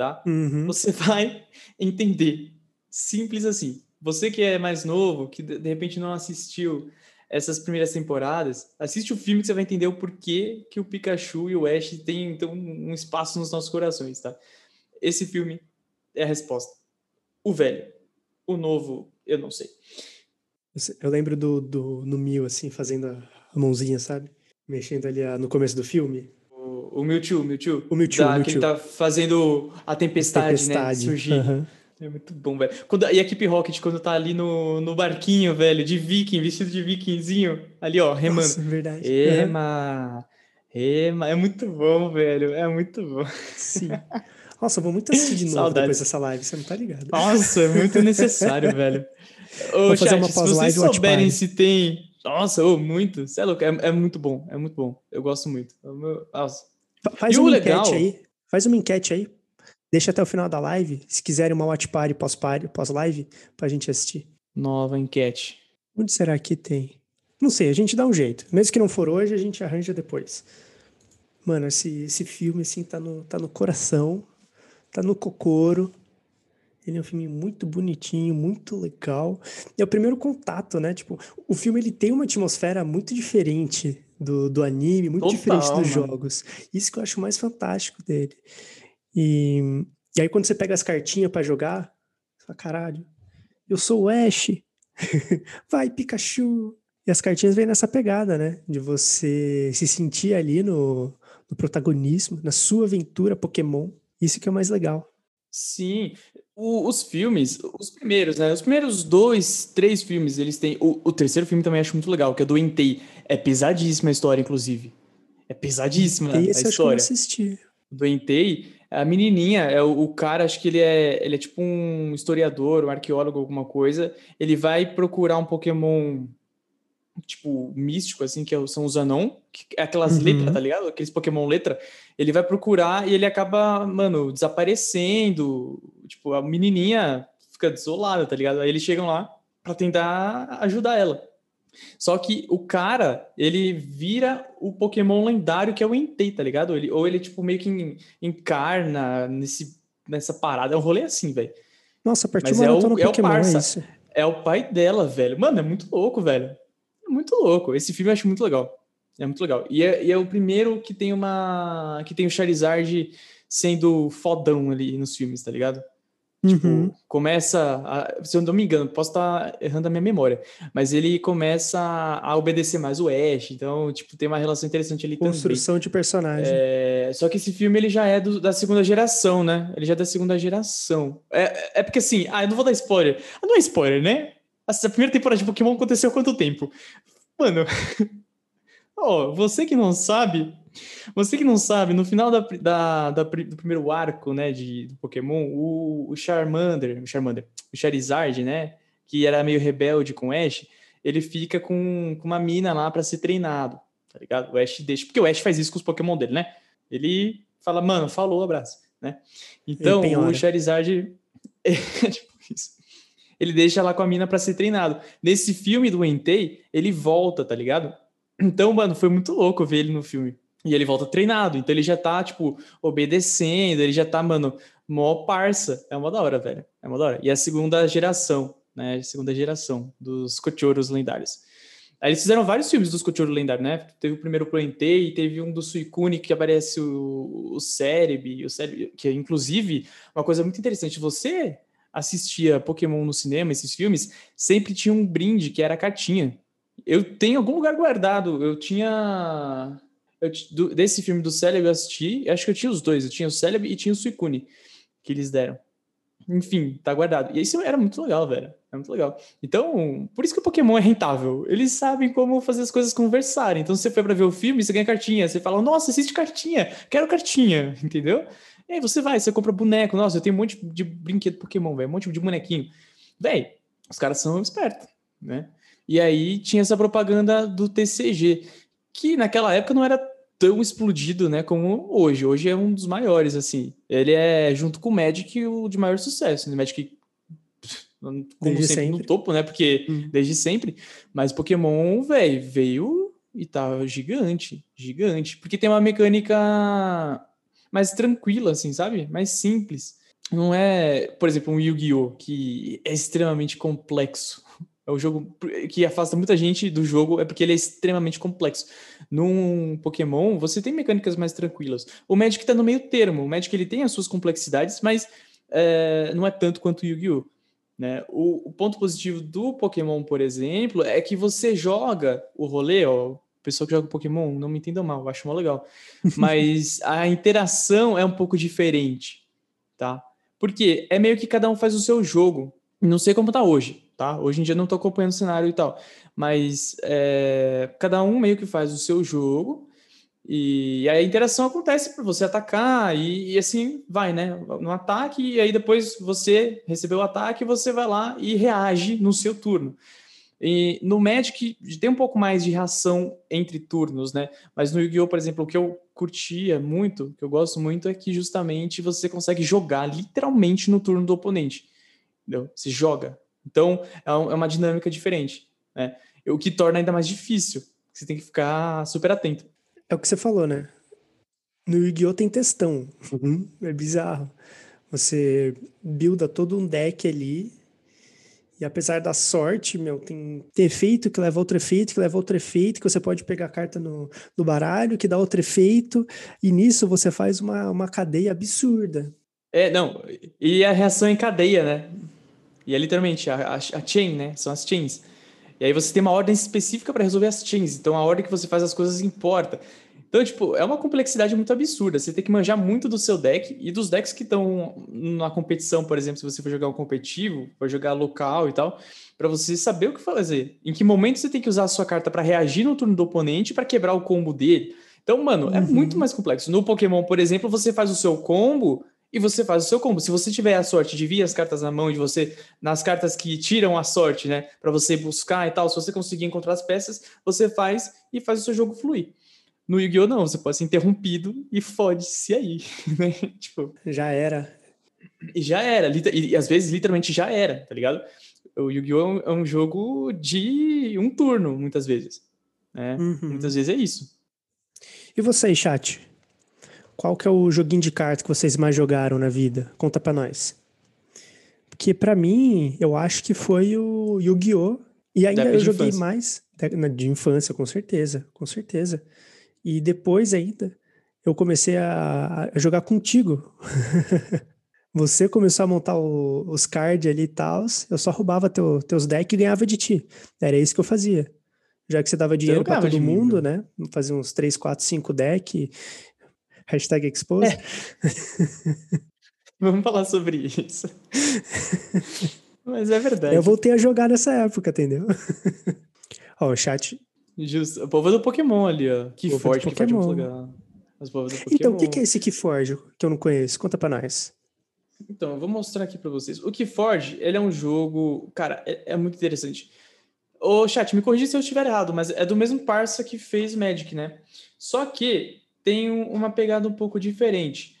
Speaker 1: tá?
Speaker 2: Uhum.
Speaker 1: Você vai entender. Simples assim. Você que é mais novo, que de repente não assistiu essas primeiras temporadas, assiste o filme que você vai entender o porquê que o Pikachu e o Ash têm então, um espaço nos nossos corações, tá? Esse filme é a resposta. O velho. O novo, eu não sei.
Speaker 2: Eu lembro do, do no Mil, assim, fazendo a, a mãozinha, sabe? Mexendo ali a- no começo do filme.
Speaker 1: O, Mewtwo, Mewtwo.
Speaker 2: O Mewtwo,
Speaker 1: da-
Speaker 2: o
Speaker 1: Que ele
Speaker 2: Mewtwo.
Speaker 1: tá fazendo a tempestade, né?
Speaker 2: Tempestade.
Speaker 1: Surgir.
Speaker 2: Aham.
Speaker 1: É muito bom, velho. Quando, e a equipe Rocket, quando tá ali no, no barquinho, velho, de viking, vestido de vikingzinho, ali, ó, remando.
Speaker 2: Nossa, verdade. Aham.
Speaker 1: Ema! Ema! É muito bom, velho. É muito bom.
Speaker 2: Sim. Nossa, eu vou muito assistir de novo
Speaker 1: Saudades.
Speaker 2: depois dessa live, você não tá ligado.
Speaker 1: Nossa, é muito necessário, velho. Ô,
Speaker 2: Vou fazer
Speaker 1: chat,
Speaker 2: uma
Speaker 1: se
Speaker 2: pós-live
Speaker 1: vocês
Speaker 2: watch
Speaker 1: souberem se tem. Nossa, ô, muito. Cê é louco. É, é muito bom. É muito bom. Eu gosto muito. É meu- Nossa.
Speaker 2: Fa- Faz
Speaker 1: E
Speaker 2: uma
Speaker 1: legal-
Speaker 2: enquete aí. Faz uma enquete aí. Deixa até o final da live. Se quiserem uma watch party pós-live, pra gente assistir.
Speaker 1: Nova enquete.
Speaker 2: Onde será que tem? Não sei, a gente dá um jeito. Mesmo que não for hoje, a gente arranja depois. Mano, esse, esse filme, assim, tá no, tá no coração, tá no cocoro. Ele é um filme muito bonitinho, muito legal. É o primeiro contato, né? Tipo, o filme ele tem uma atmosfera muito diferente do, do anime, muito
Speaker 1: Total,
Speaker 2: diferente dos
Speaker 1: mano.
Speaker 2: jogos. Isso que eu acho mais fantástico dele. E, e aí, quando você pega as cartinhas pra jogar, você fala, caralho, eu sou o Ash. Vai, Pikachu! E as cartinhas vêm nessa pegada, né? De você se sentir ali no, no protagonismo, na sua aventura Pokémon. Isso que é o mais legal.
Speaker 1: Sim, O- os filmes, os primeiros, né? Os primeiros dois, três filmes, eles têm. O, o terceiro filme também acho muito legal, que é do Entei. É pesadíssima a história, inclusive. É pesadíssima
Speaker 2: e
Speaker 1: a
Speaker 2: esse eu acho que eu
Speaker 1: história.
Speaker 2: assisti.
Speaker 1: do Entei, a menininha, é o, o cara, acho que ele é, ele é tipo um historiador, um arqueólogo, alguma coisa. Ele vai procurar um Pokémon, tipo, místico, assim, que é são os Anon, que é aquelas
Speaker 2: Uhum.
Speaker 1: letras, tá ligado? Aqueles Pokémon letra. Ele vai procurar e ele acaba, mano, desaparecendo. Tipo, a menininha fica desolada, tá ligado? Aí eles chegam lá pra tentar ajudar ela. Só que o cara, ele vira o Pokémon lendário que é o Entei, tá ligado? Ele, ou ele, tipo, meio que en- encarna nesse, nessa parada. É um rolê assim, velho.
Speaker 2: Nossa, a partir
Speaker 1: Mas
Speaker 2: do
Speaker 1: é o-
Speaker 2: Maratona
Speaker 1: é o
Speaker 2: Pokémon, é
Speaker 1: parça.
Speaker 2: isso.
Speaker 1: É o pai dela, velho. Mano, é muito louco, velho. É muito louco. Esse filme eu acho muito legal. É muito legal. E é, e é o primeiro que tem uma. que tem o Charizard sendo fodão ali nos filmes, tá ligado? Tipo,
Speaker 2: Uhum.
Speaker 1: começa. A, se eu não me engano, posso estar errando a minha memória, mas ele começa a obedecer mais o Ash, então, tipo, tem uma relação interessante ali também.
Speaker 2: Construção de personagem.
Speaker 1: É, só que esse filme ele já é do- da segunda geração, né? Ele já é da segunda geração. É, é porque assim, ah, eu não vou dar spoiler. Ah, não é spoiler, né? Essa primeira temporada de Pokémon aconteceu há quanto tempo? Mano, ó, você que não sabe, você que não sabe, no final da, da- da do primeiro arco, né, de do Pokémon, o, o Charmander, o Charmander, o Charizard, né, que era meio rebelde com o Ash, ele fica com, com uma mina lá pra ser treinado, tá ligado? O Ash deixa, porque o Ash faz isso com os Pokémon dele, né? Ele fala, mano, falou, abraço, né? Então, o Charizard é tipo isso. Ele deixa lá com a mina pra ser treinado. Nesse filme do Entei, ele volta, tá ligado? Então, mano, foi muito louco ver ele no filme. E ele volta treinado, então ele já tá, tipo, obedecendo, ele já tá, mano, mó parça. É uma da hora, velho. É uma da hora. E a segunda geração, né? A segunda geração dos Cochoros lendários. Aí eles fizeram vários filmes dos Cochoros lendários, né? Teve o primeiro Plantei, teve um do Suicune que aparece o, o Cérebro, o Cérebro, que é inclusive uma coisa muito interessante. Você, assistia Pokémon no cinema, esses filmes, sempre tinha um brinde que era a cartinha. Eu tenho algum lugar guardado. Eu tinha. Eu, do, desse filme do Celebi eu assisti. Acho que eu tinha os dois. Eu tinha o Celebi e tinha o Suicune que eles deram. Enfim, tá guardado. E isso era muito legal, velho. É muito legal. Então, por isso que o Pokémon é rentável. Eles sabem como fazer as coisas conversarem. Então, se você foi para ver o filme, você ganha cartinha. Você fala, nossa, existe cartinha, quero cartinha, entendeu? E aí você vai, você compra boneco. Nossa, eu tenho um monte de brinquedo Pokémon, velho, um monte de bonequinho. Véi, os caras são espertos, né? E aí tinha essa propaganda do TCG, que naquela época não era tão explodido, né, como hoje. Hoje é um dos maiores, assim. Ele é, junto com o Magic, o de maior sucesso. O Magic como desde sempre, sempre, no topo, né? Porque hum. desde sempre. Mas Pokémon, velho, veio e tá gigante, gigante. Porque tem uma mecânica mais tranquila, assim, sabe? Mais simples. Não é, por exemplo, um Yu-Gi-Oh! que é extremamente complexo. É o jogo que afasta muita gente do jogo, é porque ele é extremamente complexo. Num Pokémon, você tem mecânicas mais tranquilas. O Magic tá no meio termo. O Magic ele tem as suas complexidades, mas é, não é tanto quanto o Yu-Gi-Oh! Né? O, o, ponto positivo do Pokémon, por exemplo, é que você joga o rolê, ó, pessoa que joga Pokémon, não me entenda mal, eu acho mó legal. Mas a interação é um pouco diferente, tá? Porque é meio que cada um faz o seu jogo. Não sei como tá hoje, tá? Hoje em dia não tô acompanhando o cenário e tal. Mas é, cada um meio que faz o seu jogo e a interação acontece para você atacar e, e, assim vai, né? No ataque, e aí depois você recebeu o ataque, você vai lá e reage no seu turno. E no Magic tem um pouco mais de reação entre turnos, né? Mas no Yu-Gi-Oh!, por exemplo, o que eu curtia muito, que eu gosto muito, é que justamente você consegue jogar literalmente no turno do oponente. Entendeu? Você joga. Então é, é uma dinâmica diferente, né? O que torna ainda mais difícil. Você tem que ficar super atento.
Speaker 2: É o que você falou, né? No Yu-Gi-Oh! tem textão. Uhum. É bizarro. Você builda todo um deck ali. E apesar da sorte, meu, tem, tem efeito que leva outro efeito, que leva outro efeito, que você pode pegar a carta no, no baralho, que dá outro efeito. E nisso você faz uma, uma cadeia absurda.
Speaker 1: É, não. E a reação em cadeia, né? E é literalmente a, a, a chain, né? São as chains. E aí você tem uma ordem específica para resolver as chains. Então a ordem que você faz as coisas importa. Então, tipo, é uma complexidade muito absurda. Você tem que manjar muito do seu deck e dos decks que estão na competição, por exemplo, se você for jogar um competitivo, for jogar local e tal, para você saber o que fazer. Em que momento você tem que usar a sua carta para reagir no turno do oponente para quebrar o combo dele. Então, mano, é uhum. é muito mais complexo. No Pokémon, por exemplo, você faz o seu combo e você faz o seu combo. Se você tiver a sorte de vir as cartas na mão de você, nas cartas que tiram a sorte, né, para você buscar e tal, se você conseguir encontrar as peças, você faz e faz o seu jogo fluir. No Yu-Gi-Oh! não, você pode ser interrompido e fode-se aí, né?
Speaker 2: tipo, já era.
Speaker 1: E já era, e, e às vezes literalmente já era, tá ligado? O Yu-Gi-Oh! é um jogo de um turno, muitas vezes. Né? Uhum. Muitas vezes é isso.
Speaker 2: E você, chat? Qual que é o joguinho de cartas que vocês mais jogaram na vida? Conta pra nós. Porque para mim, eu acho que foi o Yu-Gi-Oh! E ainda eu joguei infância. mais de infância, com certeza, com certeza. E depois ainda, eu comecei a, a jogar contigo. Você começou a montar o, os cards ali e tal, eu só roubava teu, teus decks e ganhava de ti. Era isso que eu fazia. Já que você dava dinheiro para todo mundo, mim, né? Fazia uns 3, 4, 5 decks Hashtag expose. É.
Speaker 1: Vamos falar sobre isso. Mas é verdade.
Speaker 2: Eu voltei a jogar nessa época, entendeu? ó, o chat.
Speaker 1: Justo. O povo do Pokémon ali, ó. Que forte, que lugar. As do
Speaker 2: Pokémon. Então, o que, que é esse Keyforge que eu não conheço? Conta pra nós.
Speaker 1: Então, eu vou mostrar aqui pra vocês. O Keyforge, ele é um jogo... Cara, é, é muito interessante. Ô, chat, me corrija se eu estiver errado, mas é do mesmo parça que fez Magic, né? Só que tem uma pegada um pouco diferente.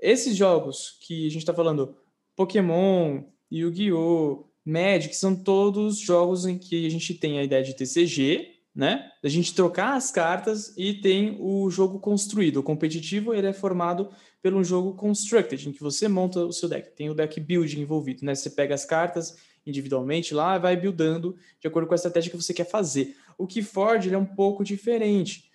Speaker 1: Esses jogos que a gente está falando, Pokémon, Yu-Gi-Oh!, Magic, são todos jogos em que a gente tem a ideia de TCG, né? A gente trocar as cartas e tem o jogo construído. O competitivo ele é formado pelo jogo constructed, em que você monta o seu deck. Tem o deck build envolvido, né? Você pega as cartas individualmente lá, vai buildando de acordo com a estratégia que você quer fazer. O Keyforge ele é um pouco diferente.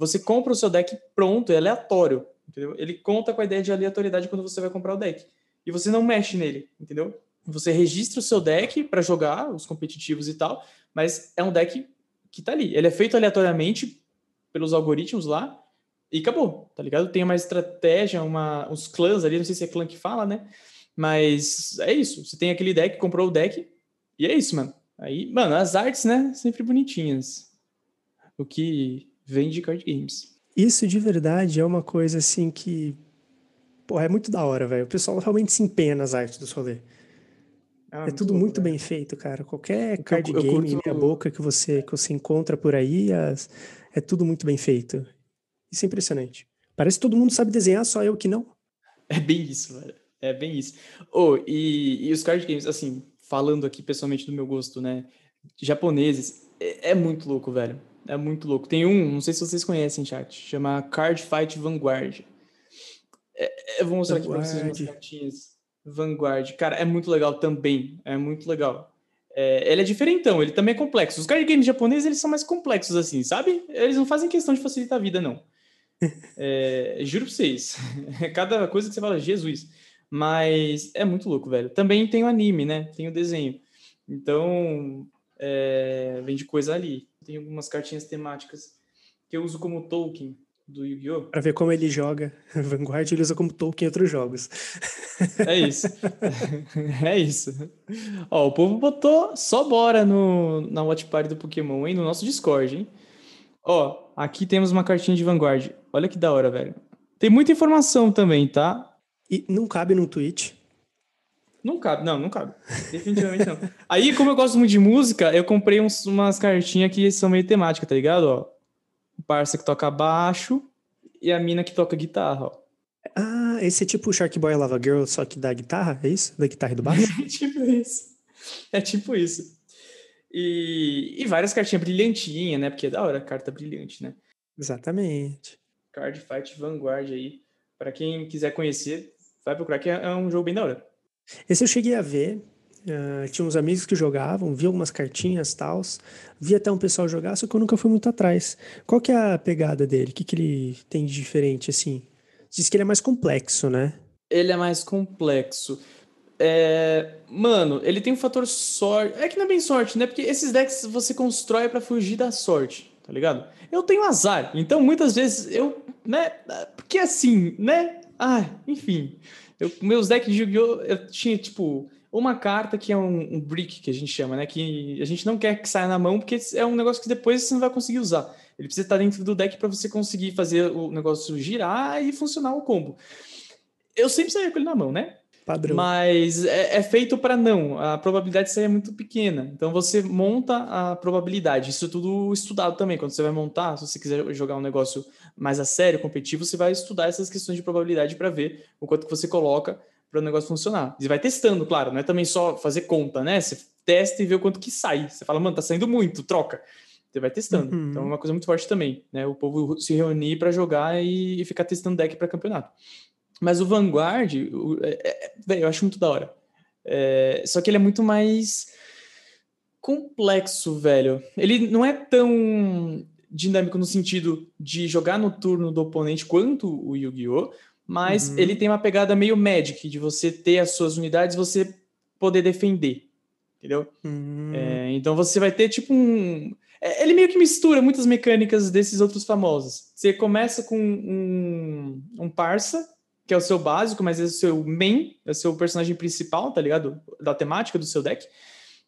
Speaker 1: Você compra o seu deck pronto, é aleatório, entendeu? Ele conta com a ideia de aleatoriedade quando você vai comprar o deck. E você não mexe nele, entendeu? Você registra o seu deck para jogar os competitivos e tal, mas é um deck que tá ali. Ele é feito aleatoriamente pelos algoritmos lá e acabou, tá ligado? Tem uma estratégia, uma, uns clãs ali, não sei se é clã que fala, né? Mas é isso. Você tem aquele deck, comprou o deck, e é isso, mano. Aí, mano, as artes, né? Sempre bonitinhas. O que vem de card games.
Speaker 2: Isso de verdade é uma coisa assim que. Pô, é muito da hora, velho. O pessoal realmente se empenha nas artes do rolê. Ah, é tudo muito bem feito, cara. Qualquer card eu, eu game curto... meia boca que você, que você encontra por aí, as, é tudo muito bem feito. Isso é impressionante. Parece que todo mundo sabe desenhar, só eu que não.
Speaker 1: É bem isso, velho. É bem isso. Oh, e, e os card games, assim, falando aqui pessoalmente do meu gosto, né? Japoneses, é, é, muito louco, velho. É muito louco. Tem um, não sei se vocês conhecem, chat, chama Card Fight Vanguard. É, eu vou mostrar Vanguard. aqui pra vocês umas cartinhas. Vanguard. Cara, é muito legal também. É muito legal. É, ele é diferentão, ele também é complexo. Os card games japoneses, eles são mais complexos, assim, sabe? Eles não fazem questão de facilitar a vida, não. É, juro pra vocês. Cada coisa que você fala, Jesus. Mas é muito louco, velho. Também tem o anime, né? Tem o desenho. Então, é, vem de coisa ali. Tem algumas cartinhas temáticas que eu uso como token do Yu-Gi-Oh!
Speaker 2: Pra ver como ele joga. Vanguard ele usa como token em outros jogos.
Speaker 1: É isso. é isso. Ó, o povo botou só bora no, na Watch Party do Pokémon, hein? No nosso Discord, hein? Ó, aqui temos uma cartinha de Vanguard. Olha que da hora, velho. Tem muita informação também, tá?
Speaker 2: E não cabe no Twitch.
Speaker 1: Não cabe, não, não cabe. Definitivamente não. Aí, como eu gosto muito de música, eu comprei uns, umas cartinhas que são meio temáticas, tá ligado? Ó, o parça que toca baixo e a mina que toca guitarra, ó.
Speaker 2: Ah, esse é tipo o Shark Boy Lava Girl, só que da guitarra, é isso? Da guitarra e do baixo?
Speaker 1: é tipo isso. É tipo isso. E, e várias cartinhas brilhantinhas, né? Porque é da hora, carta brilhante, né?
Speaker 2: Exatamente.
Speaker 1: Card Fight Vanguard aí. Para quem quiser conhecer, vai procurar, que é, é um jogo bem da hora.
Speaker 2: Esse eu cheguei a ver. Uh, tinha uns amigos que jogavam, vi algumas cartinhas tal, vi até um pessoal jogar, só que eu nunca fui muito atrás. Qual que é a pegada dele? O que, que ele tem de diferente, assim? Diz que ele é mais complexo, né?
Speaker 1: Ele é mais complexo. É... Mano, ele tem um fator sorte. É que não é bem sorte, né? Porque esses decks você constrói para fugir da sorte, tá ligado? Eu tenho azar, então muitas vezes eu, né? Porque assim, né? Ah, enfim. Eu, meus decks de Yu-Gi-Oh! eu tinha, tipo, uma carta que é um, um, brick, que a gente chama, né? Que a gente não quer que saia na mão, porque é um negócio que depois você não vai conseguir usar. Ele precisa estar dentro do deck para você conseguir fazer o negócio girar e funcionar o combo. Eu sempre saía com ele na mão, né?
Speaker 2: Padrão.
Speaker 1: Mas é, é feito para não. A probabilidade de sair é muito pequena. Então você monta a probabilidade. Isso é tudo estudado também. Quando você vai montar, se você quiser jogar um negócio mais a sério, competitivo, você vai estudar essas questões de probabilidade para ver o quanto que você coloca para o negócio funcionar. E vai testando, claro. Não é também só fazer conta, né? Você testa e vê o quanto que sai. Você fala, mano, tá saindo muito, troca. Você vai testando. Uhum. Então é uma coisa muito forte também, né? O povo se reunir para jogar e, e ficar testando deck para campeonato. Mas o Vanguard, o, é, é, eu acho muito da hora. É, só que ele é muito mais complexo, velho. Ele não é tão dinâmico no sentido de jogar no turno do oponente quanto o Yu-Gi-Oh! Mas uhum. ele tem uma pegada meio Magic, de você ter as suas unidades você poder defender. Entendeu? Uhum. É, então você vai ter tipo um. É, ele meio que mistura muitas mecânicas desses outros famosos. Você começa com um, um parça, que é o seu básico, mas é o seu main, é o seu personagem principal, tá ligado? Da temática do seu deck.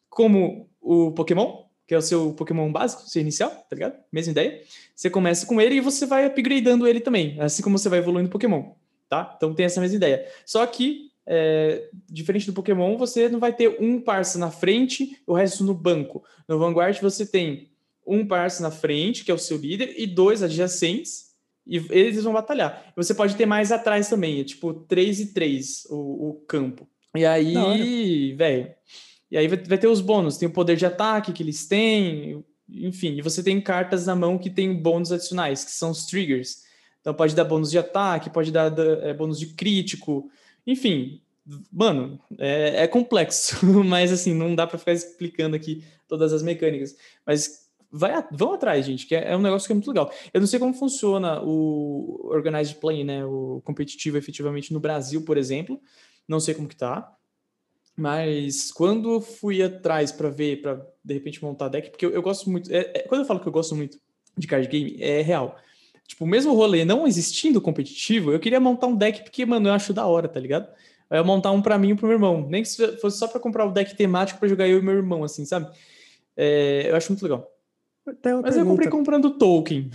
Speaker 1: Como o Pokémon, que é o seu Pokémon básico, seu inicial, tá ligado? Mesma ideia. Você começa com ele e você vai upgradeando ele também, assim como você vai evoluindo Pokémon, tá? Então tem essa mesma ideia. Só que, é, diferente do Pokémon, você não vai ter um parça na frente o resto no banco. No Vanguard você tem um parça na frente, que é o seu líder, e dois adjacentes, e eles vão batalhar. Você pode ter mais atrás também, é tipo 3 e 3 o, o campo. E aí, velho. E aí vai, vai, ter os bônus, tem o poder de ataque que eles têm, enfim, e você tem cartas na mão que tem bônus adicionais, que são os triggers. Então pode dar bônus de ataque, pode dar é, bônus de crítico, enfim. Mano, é, é complexo, mas assim, não dá para ficar explicando aqui todas as mecânicas. Mas vai, vão atrás, gente, que é, é, um negócio que é muito legal. Eu não sei como funciona o Organized Play, né, o competitivo efetivamente no Brasil, por exemplo, não sei como que tá, Mas quando eu fui atrás para ver, para de repente montar deck, porque eu, eu gosto muito. É, é, quando eu falo que eu gosto muito de card game, é real. Tipo, mesmo rolê não existindo competitivo, eu queria montar um deck porque, mano, eu acho da hora, tá ligado? Eu ia montar um para mim e pro meu irmão. Nem que fosse só para comprar o deck temático para jogar eu e meu irmão, assim, sabe? É, eu acho muito legal. Mas pergunta. eu comprei comprando Tolkien.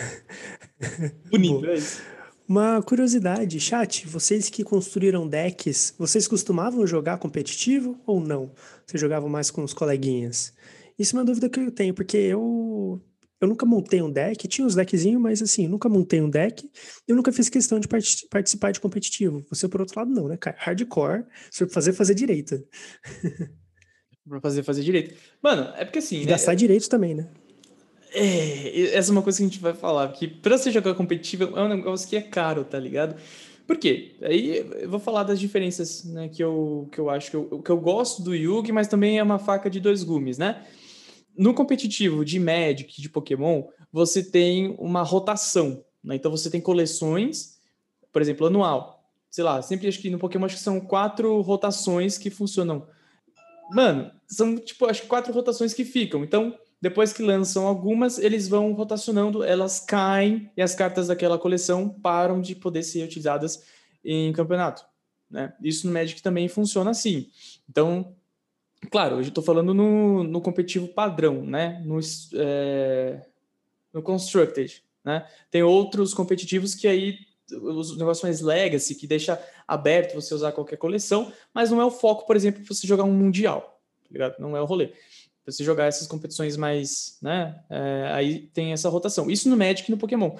Speaker 1: Bonito, é isso.
Speaker 2: Uma curiosidade, chat, vocês que construíram decks, vocês costumavam jogar competitivo ou não? Vocês jogavam mais com os coleguinhas? Isso é uma dúvida que eu tenho, porque eu eu nunca montei um deck, tinha uns deckzinhos, mas assim, nunca montei um deck, eu nunca fiz questão de part participar de competitivo. Você, por outro lado, não, né, cara? Hardcore, se for fazer, fazer direito.
Speaker 1: pra fazer, fazer direito. Mano, é porque assim. E
Speaker 2: né? gastar direito também, né?
Speaker 1: É, essa é uma coisa que a gente vai falar, que pra você jogar competitivo é um negócio que é caro, tá ligado? Por quê? Aí eu vou falar das diferenças, né, que eu, que eu acho que eu, que eu gosto do Yugi, mas também é uma faca de dois gumes, né? No competitivo de Magic, de Pokémon, você tem uma rotação, né? Então você tem coleções, por exemplo, anual. Sei lá, sempre acho que no Pokémon acho que são quatro rotações que funcionam. Mano, são tipo, acho que quatro rotações que ficam. Então, depois que lançam algumas, eles vão rotacionando, elas caem e as cartas daquela coleção param de poder ser utilizadas em campeonato. Né? Isso no Magic também funciona assim. Então, claro, hoje estou falando no, no competitivo padrão, né? no, é, no Constructed. Né? Tem outros competitivos que aí os negócios mais legacy, que deixa aberto você usar qualquer coleção, mas não é o foco, por exemplo, para você jogar um mundial. Tá ligado? Não é o rolê para você jogar essas competições mais, né? É, aí tem essa rotação. Isso no Magic e no Pokémon.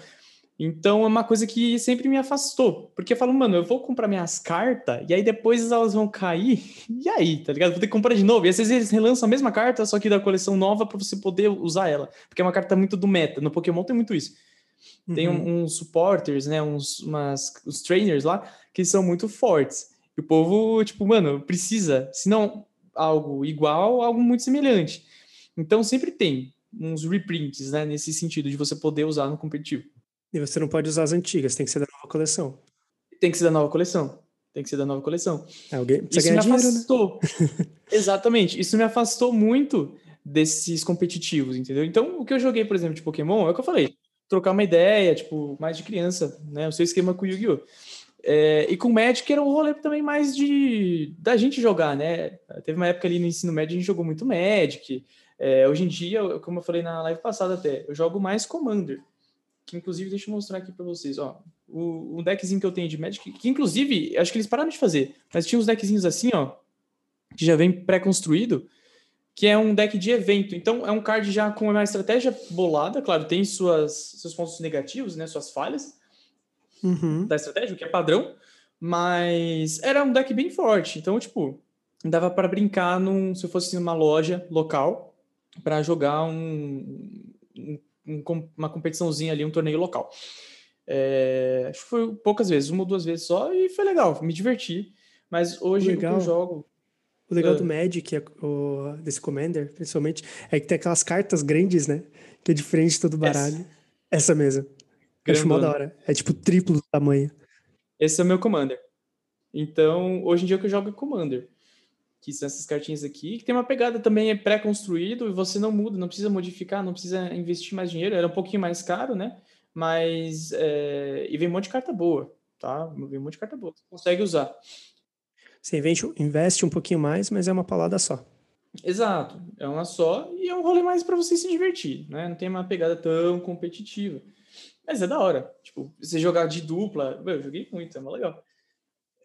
Speaker 1: Então é uma coisa que sempre me afastou. Porque eu falo, mano, eu vou comprar minhas cartas e aí depois elas vão cair. E aí, tá ligado? Vou ter que comprar de novo. E às vezes eles relançam a mesma carta, só que da coleção nova para você poder usar ela. Porque é uma carta muito do meta. No Pokémon tem muito isso. Uhum. Tem um, uns supporters, né? Uns umas, os trainers lá que são muito fortes. E o povo, tipo, mano, precisa. Senão, algo igual, algo muito semelhante. Então sempre tem uns reprints, né, nesse sentido de você poder usar no competitivo.
Speaker 2: E você não pode usar as antigas, tem que ser da nova coleção.
Speaker 1: Tem que ser da nova coleção. Tem que ser da nova coleção.
Speaker 2: É, alguém
Speaker 1: isso me dinheiro, né? afastou. Né? Exatamente. Isso me afastou muito desses competitivos, entendeu? Então, o que eu joguei, por exemplo, de Pokémon, é o que eu falei. Trocar uma ideia, tipo, mais de criança, né? O seu esquema com o Yu-Gi-Oh! É, e com o Magic era um rolê também mais de da gente jogar, né? Teve uma época ali no ensino médio a gente jogou muito Magic. É, hoje em dia, como eu falei na live passada até, eu jogo mais Commander. Que inclusive, deixa eu mostrar aqui para vocês, ó. O, o deckzinho que eu tenho de Magic, que inclusive, acho que eles pararam de fazer, mas tinha uns deckzinhos assim, ó, que já vem pré-construído, que é um deck de evento. Então, é um card já com uma estratégia bolada, claro, tem suas, seus pontos negativos, né, suas falhas, uhum. da estratégia, o que é padrão, mas era um deck bem forte. Então, tipo, dava para brincar num, se fosse numa loja local para jogar um, um, uma competiçãozinha ali, um torneio local. É, acho que foi poucas vezes, uma ou duas vezes só, e foi legal, me diverti. Mas hoje legal. eu jogo.
Speaker 2: O legal uh, do Magic, é, o, desse Commander, principalmente, é que tem aquelas cartas grandes, né? Que é diferente de todo baralho. Essa, essa mesmo. Acho mó da hora. É tipo triplo do tamanho.
Speaker 1: Esse é o meu Commander. Então, hoje em dia que eu jogo é Commander. Que são essas cartinhas aqui, que tem uma pegada também é pré-construído e você não muda, não precisa modificar, não precisa investir mais dinheiro. Era um pouquinho mais caro, né? Mas. É... E vem um monte de carta boa, tá? Vem um monte de carta boa. Você consegue usar.
Speaker 2: Você investe um pouquinho mais, mas é uma palada só.
Speaker 1: Exato, é uma só e é um rolê mais para você se divertir, né? Não tem uma pegada tão competitiva. Mas é da hora. Tipo, você jogar de dupla. Eu joguei muito, é uma legal.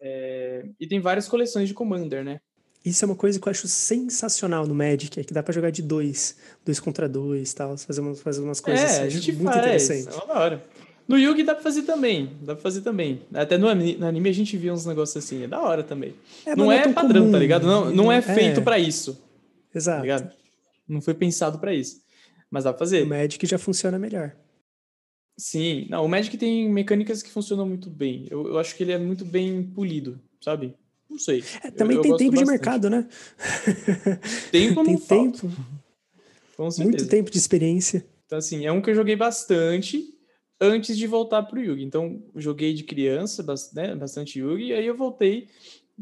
Speaker 1: É... E tem várias coleções de Commander, né?
Speaker 2: Isso é uma coisa que eu acho sensacional no Magic, é que dá para jogar de dois, dois contra dois, tal, fazer umas, fazer umas coisas
Speaker 1: é, assim, a gente muito faz, interessante. É uma da hora. No Yugi dá pra fazer também, dá pra fazer também. Até no, no anime a gente viu uns negócios assim, é da hora também. É, não é, é padrão, comum, tá ligado? Não, não é feito é. para isso.
Speaker 2: Exato. Tá
Speaker 1: não foi pensado para isso. Mas dá pra fazer.
Speaker 2: O Magic já funciona melhor.
Speaker 1: Sim, não, o Magic tem mecânicas que funcionam muito bem. Eu, eu acho que ele é muito bem polido, sabe? Não sei.
Speaker 2: É, também
Speaker 1: eu,
Speaker 2: tem
Speaker 1: eu
Speaker 2: tempo de mercado, né?
Speaker 1: Tempo
Speaker 2: tem
Speaker 1: tempo.
Speaker 2: Muito tempo de experiência.
Speaker 1: Então, assim, é um que eu joguei bastante antes de voltar pro Yugi. Então, joguei de criança, né, bastante Yugi, e aí eu voltei.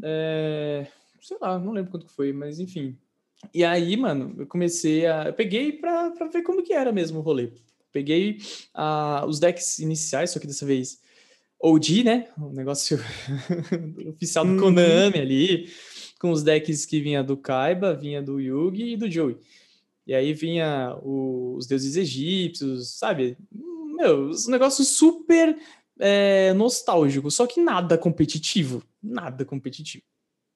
Speaker 1: É, sei lá, não lembro quanto que foi, mas enfim. E aí, mano, eu comecei a. Eu peguei pra ver como que era mesmo o rolê. Peguei uh, os decks iniciais, só que dessa vez OG, né? O negócio oficial do uhum. Konami ali, com os decks que vinha do Kaiba, vinha do Yugi e do Joey. E aí vinha o, os deuses egípcios, sabe? Meu, um negócio super é, nostálgico, só que nada competitivo. Nada competitivo.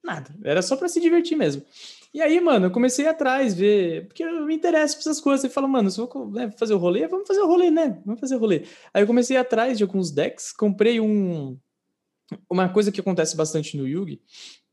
Speaker 1: Nada. Era só para se divertir mesmo. E aí, mano, eu comecei atrás, ver, porque eu me interesso por essas coisas. Você fala, mano, se eu vou né, fazer o rolê, vamos fazer o rolê, né? Vamos fazer o rolê. Aí eu comecei atrás de alguns decks, comprei um. Uma coisa que acontece bastante no Yugi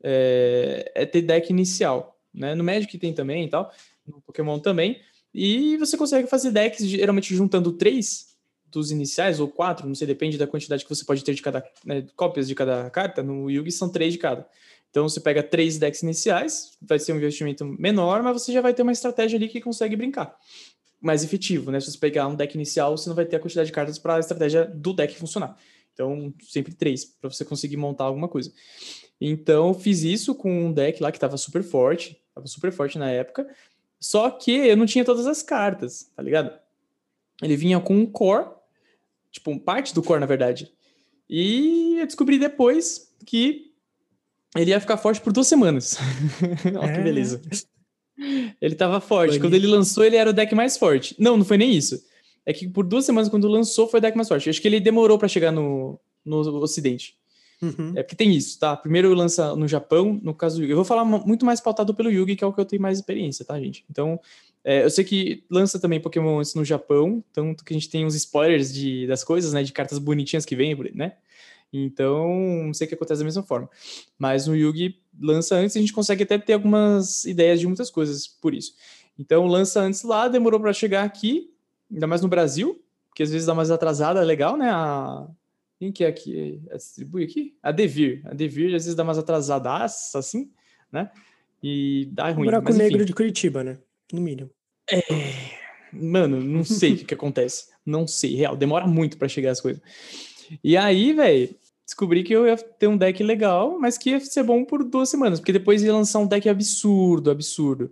Speaker 1: é, é ter deck inicial, né? No Magic tem também e tal, no Pokémon também. E você consegue fazer decks, geralmente juntando três dos iniciais, ou quatro, não sei, depende da quantidade que você pode ter de cada. Né, cópias de cada carta. No Yugi são três de cada. Então você pega três decks iniciais, vai ser um investimento menor, mas você já vai ter uma estratégia ali que consegue brincar. Mais efetivo, né? Se você pegar um deck inicial, você não vai ter a quantidade de cartas para a estratégia do deck funcionar. Então, sempre três, para você conseguir montar alguma coisa. Então, fiz isso com um deck lá que estava super forte, estava super forte na época, só que eu não tinha todas as cartas, tá ligado? Ele vinha com um core, tipo, parte do core, na verdade. E eu descobri depois que ele ia ficar forte por duas semanas. Olha é. que beleza. Ele tava forte. Foi quando ele lançou, ele era o deck mais forte. Não, não foi nem isso. É que por duas semanas, quando lançou, foi o deck mais forte. Eu acho que ele demorou para chegar no, no Ocidente. Uhum. É porque tem isso, tá? Primeiro lança no Japão, no caso do Yugi. Eu vou falar muito mais pautado pelo Yugi, que é o que eu tenho mais experiência, tá, gente? Então, é, eu sei que lança também Pokémon antes no Japão, tanto que a gente tem uns spoilers de, das coisas, né? De cartas bonitinhas que vêm, né? Então, não sei que acontece da mesma forma. Mas no Yugi lança antes, a gente consegue até ter algumas ideias de muitas coisas por isso. Então, lança antes lá, demorou para chegar aqui, ainda mais no Brasil, que às vezes dá mais atrasada, é legal, né? A... Quem que é aqui? A distribui aqui? A Devir. A Devir às vezes dá mais atrasada, assim, né? E dá ruim.
Speaker 2: Buraco mas, Negro de Curitiba, né? No mínimo.
Speaker 1: É. Mano, não sei o que, que acontece. Não sei, real. Demora muito para chegar as coisas. E aí, velho, descobri que eu ia ter um deck legal, mas que ia ser bom por duas semanas, porque depois ia lançar um deck absurdo, absurdo.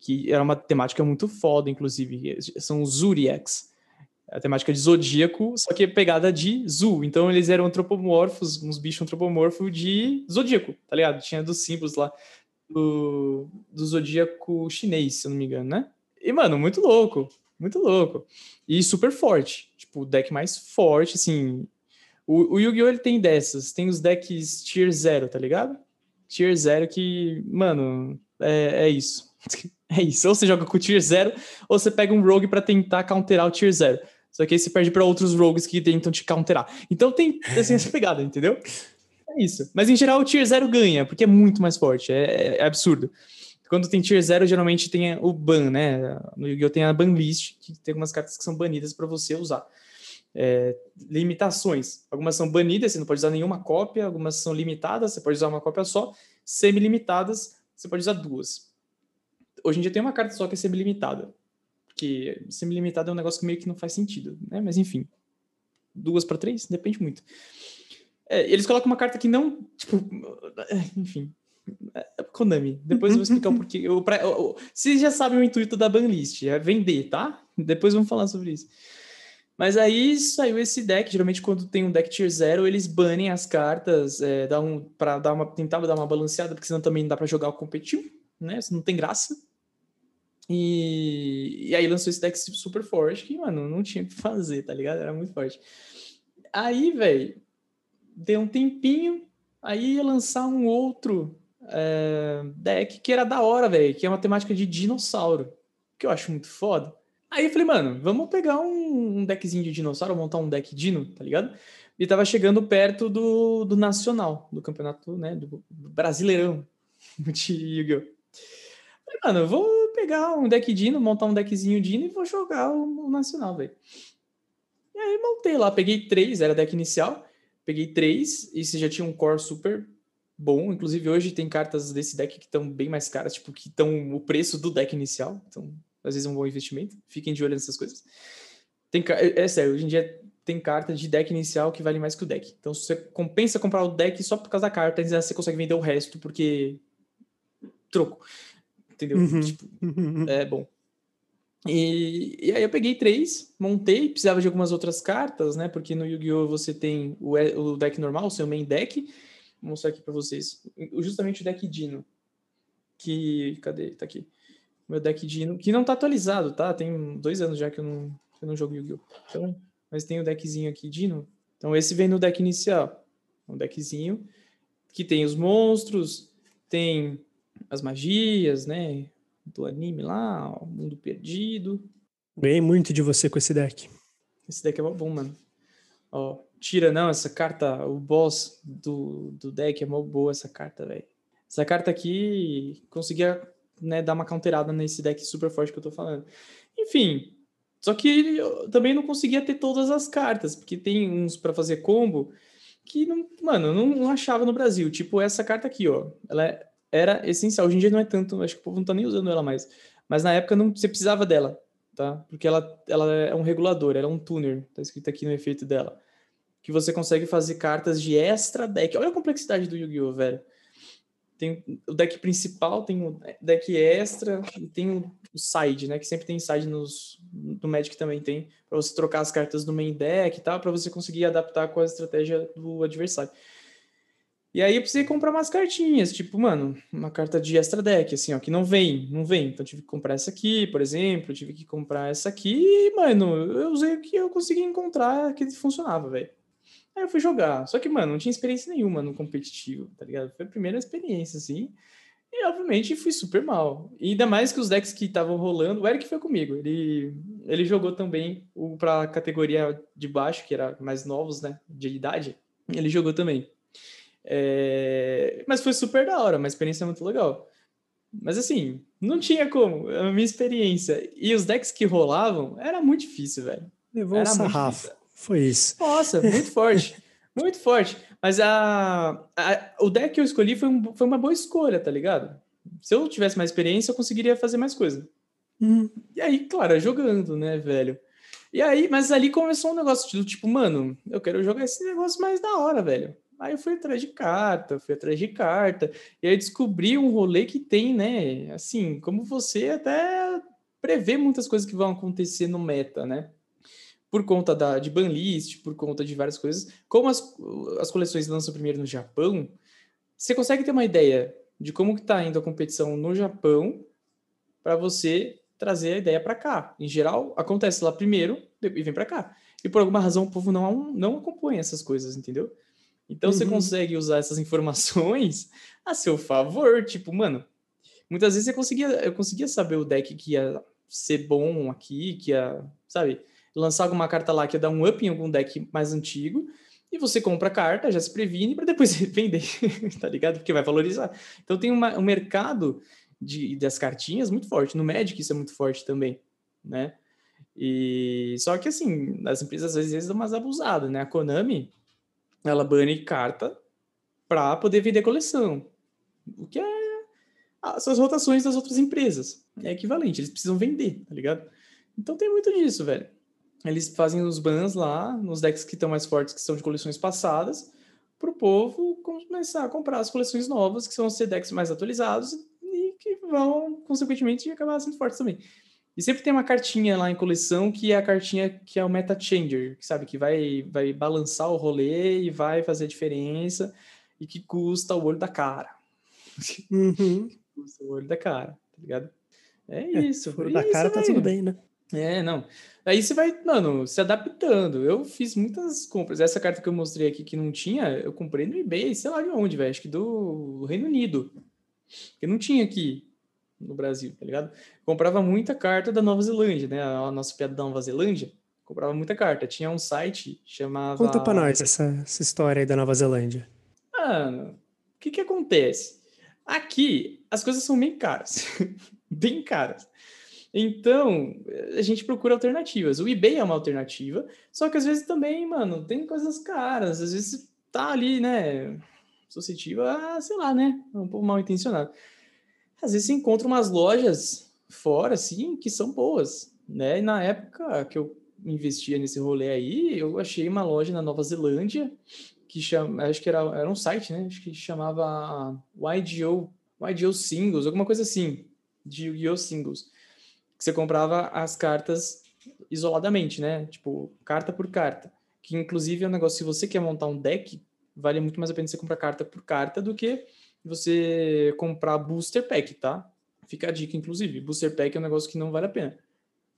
Speaker 1: Que era uma temática muito foda, inclusive. São os Zuriacs. A temática de zodíaco, só que é pegada de Zu. Então eles eram antropomorfos, uns bichos antropomorfos de zodíaco, tá ligado? Tinha dos símbolos lá do, do zodíaco chinês, se eu não me engano, né? E, mano, muito louco. Muito louco. E super forte. Tipo, o deck mais forte, assim. O, o Yu-Gi-Oh! ele tem dessas. Tem os decks Tier 0, tá ligado? Tier 0 que, mano, é, é isso. É isso. Ou você joga com o Tier 0, ou você pega um Rogue para tentar counterar o Tier 0. Só que aí você perde para outros Rogues que tentam te counterar. Então tem assim, essa pegada, entendeu? É isso. Mas em geral o Tier 0 ganha, porque é muito mais forte. É, é, é absurdo. Quando tem Tier 0, geralmente tem o ban, né? No Yu-Gi-Oh! tem a ban list, que tem algumas cartas que são banidas para você usar é, limitações. Algumas são banidas, você não pode usar nenhuma cópia, algumas são limitadas, você pode usar uma cópia só. Semi-limitadas, você pode usar duas. Hoje em dia tem uma carta só que é semi-limitada. Que semi-limitada é um negócio que meio que não faz sentido, né? Mas enfim. Duas para três? Depende muito. É, eles colocam uma carta que não. Tipo. Enfim. É Konami. Depois eu vou explicar o porquê. Eu, pra, eu, vocês já sabem o intuito da banlist, é vender, tá? Depois vamos falar sobre isso. Mas aí saiu esse deck. Geralmente, quando tem um deck tier 0, eles banem as cartas é, dá um, para dar uma, tentar dar uma balanceada, porque senão também não dá para jogar o competitivo, né? Isso não tem graça. E, e aí lançou esse deck super forte, que, mano, não tinha o que fazer, tá ligado? Era muito forte. Aí, velho, deu um tempinho, aí ia lançar um outro é, deck que era da hora, velho, que é uma temática de dinossauro, que eu acho muito foda. Aí eu falei, mano, vamos pegar um, um deckzinho de dinossauro, montar um deck dino, tá ligado? E tava chegando perto do, do Nacional, do campeonato, né, do, do Brasileirão de Yu-Gi-Oh! Mano, eu vou pegar um deck dino, montar um deckzinho dino e vou jogar o, o Nacional, velho. E aí montei lá, peguei três, era deck inicial, peguei três, e você já tinha um core super bom. Inclusive, hoje tem cartas desse deck que estão bem mais caras, tipo, que estão o preço do deck inicial. Então, às vezes é um bom investimento. Fiquem de olho nessas coisas. Tem, é, é sério, hoje em dia tem carta de deck inicial que vale mais que o deck. Então, se você compensa comprar o deck só por causa da carta, você consegue vender o resto, porque troco. Entendeu?
Speaker 2: Uhum.
Speaker 1: Tipo, é bom. E, e, aí eu peguei três, montei, precisava de algumas outras cartas, né? Porque no Yu-Gi-Oh! você tem o, o, deck normal, o seu main deck. Vou mostrar aqui para vocês. Justamente o deck Dino. Que. Cadê? Tá aqui. Meu deck Dino. Que não tá atualizado, tá? Tem dois anos já que eu não, que eu não jogo Yu-Gi-Oh! Então, mas tem o deckzinho aqui Dino. Então esse vem no deck inicial. Um deckzinho que tem os monstros, tem as magias, né? Do anime lá, o Mundo Perdido.
Speaker 2: Ganhei muito de você com esse deck.
Speaker 1: Esse deck é bom, mano. Ó, tira não, essa carta, o boss do, do deck é mó boa essa carta, velho. Essa carta aqui conseguia né, dar uma counterada nesse deck super forte que eu tô falando. Enfim, só que eu também não conseguia ter todas as cartas, porque tem uns para fazer combo que, não, mano, eu não, não achava no Brasil. Tipo essa carta aqui, ó. Ela é era essencial. Hoje em dia não é tanto, acho que o povo não tá nem usando ela mais. Mas na época não você precisava dela, tá? Porque ela, ela é um regulador, ela é um tuner, tá escrito aqui no efeito dela. Que você consegue fazer cartas de extra deck. Olha a complexidade do Yu-Gi-Oh, velho. Tem o deck principal, tem o deck extra e tem o side, né? Que sempre tem side nos, no Magic também tem, para você trocar as cartas do main deck e tal, para você conseguir adaptar com a estratégia do adversário. E aí eu precisei comprar umas cartinhas, tipo, mano, uma carta de extra deck, assim, ó, que não vem, não vem. Então tive que comprar essa aqui, por exemplo, tive que comprar essa aqui, e, mano, eu usei o que eu consegui encontrar que funcionava, velho. Aí eu fui jogar. Só que, mano, não tinha experiência nenhuma no competitivo, tá ligado? Foi a primeira experiência, assim. E, obviamente, fui super mal. E ainda mais que os decks que estavam rolando, o Eric foi comigo. Ele, ele jogou também o pra categoria de baixo, que era mais novos, né, de idade. Ele jogou também. É... Mas foi super da hora, uma experiência muito legal. Mas assim, não tinha como, a minha experiência. E os decks que rolavam, era muito difícil, velho.
Speaker 2: Levou era um sarrafo. Foi isso.
Speaker 1: Nossa, muito forte. muito forte. Mas a, a, o deck que eu escolhi foi, um, foi uma boa escolha, tá ligado? Se eu tivesse mais experiência, eu conseguiria fazer mais coisa.
Speaker 2: Hum.
Speaker 1: E aí, claro, jogando, né, velho? E aí, mas ali começou um negócio do tipo, mano, eu quero jogar esse negócio mais da hora, velho. Aí eu fui atrás de carta, fui atrás de carta, e aí descobri um rolê que tem, né? Assim, como você até prevê muitas coisas que vão acontecer no meta, né? Por conta da, de banlist, por conta de várias coisas. Como as, as coleções lançam primeiro no Japão, você consegue ter uma ideia de como que tá indo a competição no Japão para você trazer a ideia para cá. Em geral, acontece lá primeiro e vem para cá. E por alguma razão o povo não, não acompanha essas coisas, entendeu? Então uhum. você consegue usar essas informações a seu favor. Tipo, mano, muitas vezes você conseguia, eu conseguia saber o deck que ia ser bom aqui, que ia, sabe, lançar alguma carta lá que ia dar um up em algum deck mais antigo. E você compra a carta, já se previne para depois vender, tá ligado? Porque vai valorizar. Então tem uma, um mercado de, das cartinhas muito forte. No Magic isso é muito forte também, né? E só que assim, as empresas às vezes dão umas abusadas, né? A Konami, ela bane carta para poder vender coleção. O que é as rotações das outras empresas. É equivalente, eles precisam vender, tá ligado? Então tem muito disso, velho. Eles fazem os bans lá, nos decks que estão mais fortes, que são de coleções passadas, para o povo começar a comprar as coleções novas, que são os decks mais atualizados e que vão, consequentemente, acabar sendo fortes também. E sempre tem uma cartinha lá em coleção que é a cartinha que é o meta changer, que sabe que vai vai balançar o rolê e vai fazer a diferença e que custa o olho da cara.
Speaker 2: Uhum.
Speaker 1: custa o olho da cara, tá ligado? É isso. É,
Speaker 2: o olho da cara tá tudo bem, né?
Speaker 1: É, não. Aí você vai, mano, se adaptando. Eu fiz muitas compras. Essa carta que eu mostrei aqui que não tinha, eu comprei no eBay, sei lá de onde, velho. Acho que do Reino Unido. Que não tinha aqui no Brasil, tá ligado? Comprava muita carta da Nova Zelândia, né? A nossa piada da Nova Zelândia. Comprava muita carta. Tinha um site chamava.
Speaker 2: Conta pra nós essa, essa história aí da Nova Zelândia.
Speaker 1: Mano, o que que acontece? Aqui, as coisas são bem caras. bem caras. Então, a gente procura alternativas. O eBay é uma alternativa, só que às vezes também, mano, tem coisas caras. Às vezes tá ali, né, suscetível a, sei lá, né, um pouco mal intencionado às vezes você encontra umas lojas fora, assim, que são boas, né? E na época que eu investia nesse rolê aí, eu achei uma loja na Nova Zelândia, que chama, acho que era, era um site, né? Acho que chamava YGO, Ideal Singles, alguma coisa assim, de Yu-Gi-Oh! Singles. Que você comprava as cartas isoladamente, né? Tipo, carta por carta. Que inclusive é um negócio, se você quer montar um deck, vale muito mais a pena você comprar carta por carta do que você comprar booster pack, tá? Fica a dica, inclusive. Booster pack é um negócio que não vale a pena.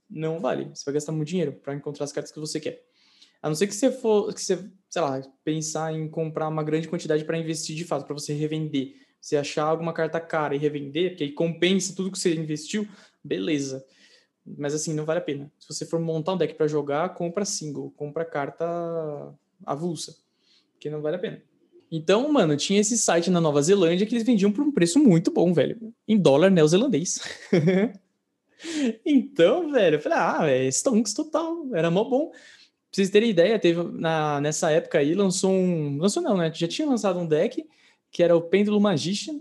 Speaker 1: Não vale. Você vai gastar muito dinheiro para encontrar as cartas que você quer. A não ser que você for, que você, sei lá, pensar em comprar uma grande quantidade para investir de fato, para você revender. Você achar alguma carta cara e revender, porque aí compensa tudo que você investiu, beleza. Mas assim, não vale a pena. Se você for montar um deck para jogar, compra single, compra carta avulsa, que não vale a pena. Então, mano, tinha esse site na Nova Zelândia que eles vendiam por um preço muito bom, velho. Em dólar neozelandês. então, velho, eu falei, ah, é stonks total, era mó bom. Pra vocês terem ideia, teve na, nessa época aí, lançou um. Lançou não, né? Já tinha lançado um deck que era o Pêndulo Magician.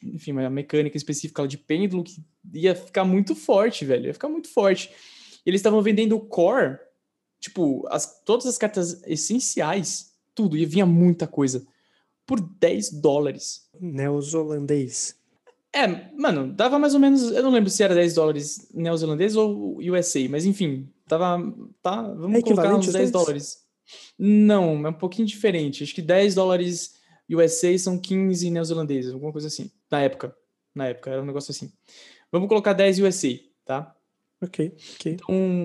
Speaker 1: Enfim, uma mecânica específica de pêndulo que ia ficar muito forte, velho. Ia ficar muito forte. Eles estavam vendendo o core, tipo, as, todas as cartas essenciais, tudo, e vinha muita coisa por 10 dólares.
Speaker 2: Neozelandês.
Speaker 1: É, mano, dava mais ou menos. Eu não lembro se era 10 dólares neozelandês ou USA, mas enfim, tava. Tá, vamos é colocar uns 10 dólares. Não, é um pouquinho diferente. Acho que 10 dólares USA são 15 neozelandeses, alguma coisa assim. Na época. Na época, era um negócio assim. Vamos colocar 10 USA, tá?
Speaker 2: Ok, ok.
Speaker 1: Então,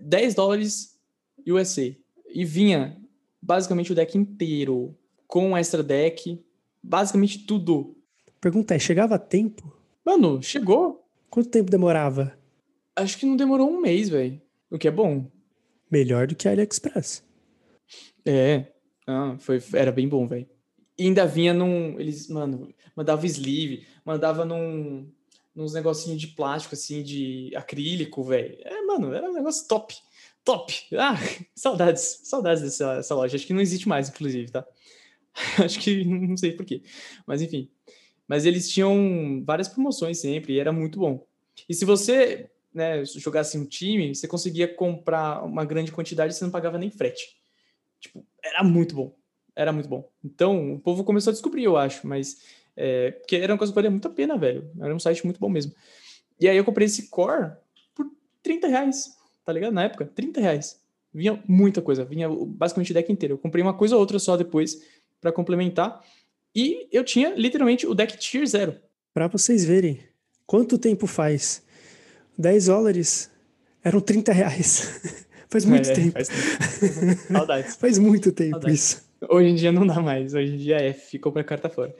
Speaker 1: 10 dólares USA. E vinha basicamente o deck inteiro com extra deck, basicamente tudo.
Speaker 2: Pergunta é, chegava a tempo?
Speaker 1: Mano, chegou.
Speaker 2: Quanto tempo demorava?
Speaker 1: Acho que não demorou um mês, velho. O que é bom.
Speaker 2: Melhor do que a AliExpress.
Speaker 1: É. Ah, foi, era bem bom, velho. E ainda vinha num. Eles, mano, mandava sleeve, mandava num. Nos negocinhos de plástico, assim, de acrílico, velho. É, mano, era um negócio top. Top! Ah, saudades. Saudades dessa, dessa loja. Acho que não existe mais, inclusive, tá? Acho que não sei porquê. Mas enfim. Mas eles tinham várias promoções sempre e era muito bom. E se você né, jogasse um time, você conseguia comprar uma grande quantidade e você não pagava nem frete. Tipo, era muito bom. Era muito bom. Então, o povo começou a descobrir, eu acho, mas. É, porque era uma coisa que valia muito a pena, velho. Era um site muito bom mesmo. E aí eu comprei esse core por 30 reais, tá ligado? Na época, 30 reais. Vinha muita coisa, vinha basicamente o deck inteiro. Eu comprei uma coisa ou outra só depois para complementar. E eu tinha literalmente o deck Tier 0.
Speaker 2: Para vocês verem quanto tempo faz. 10 dólares eram 30 reais. faz muito é, tempo. Faz, tempo. Saudades. faz muito tempo Saudades. isso.
Speaker 1: Hoje em dia não dá mais. Hoje em dia é, ficou pra carta fora.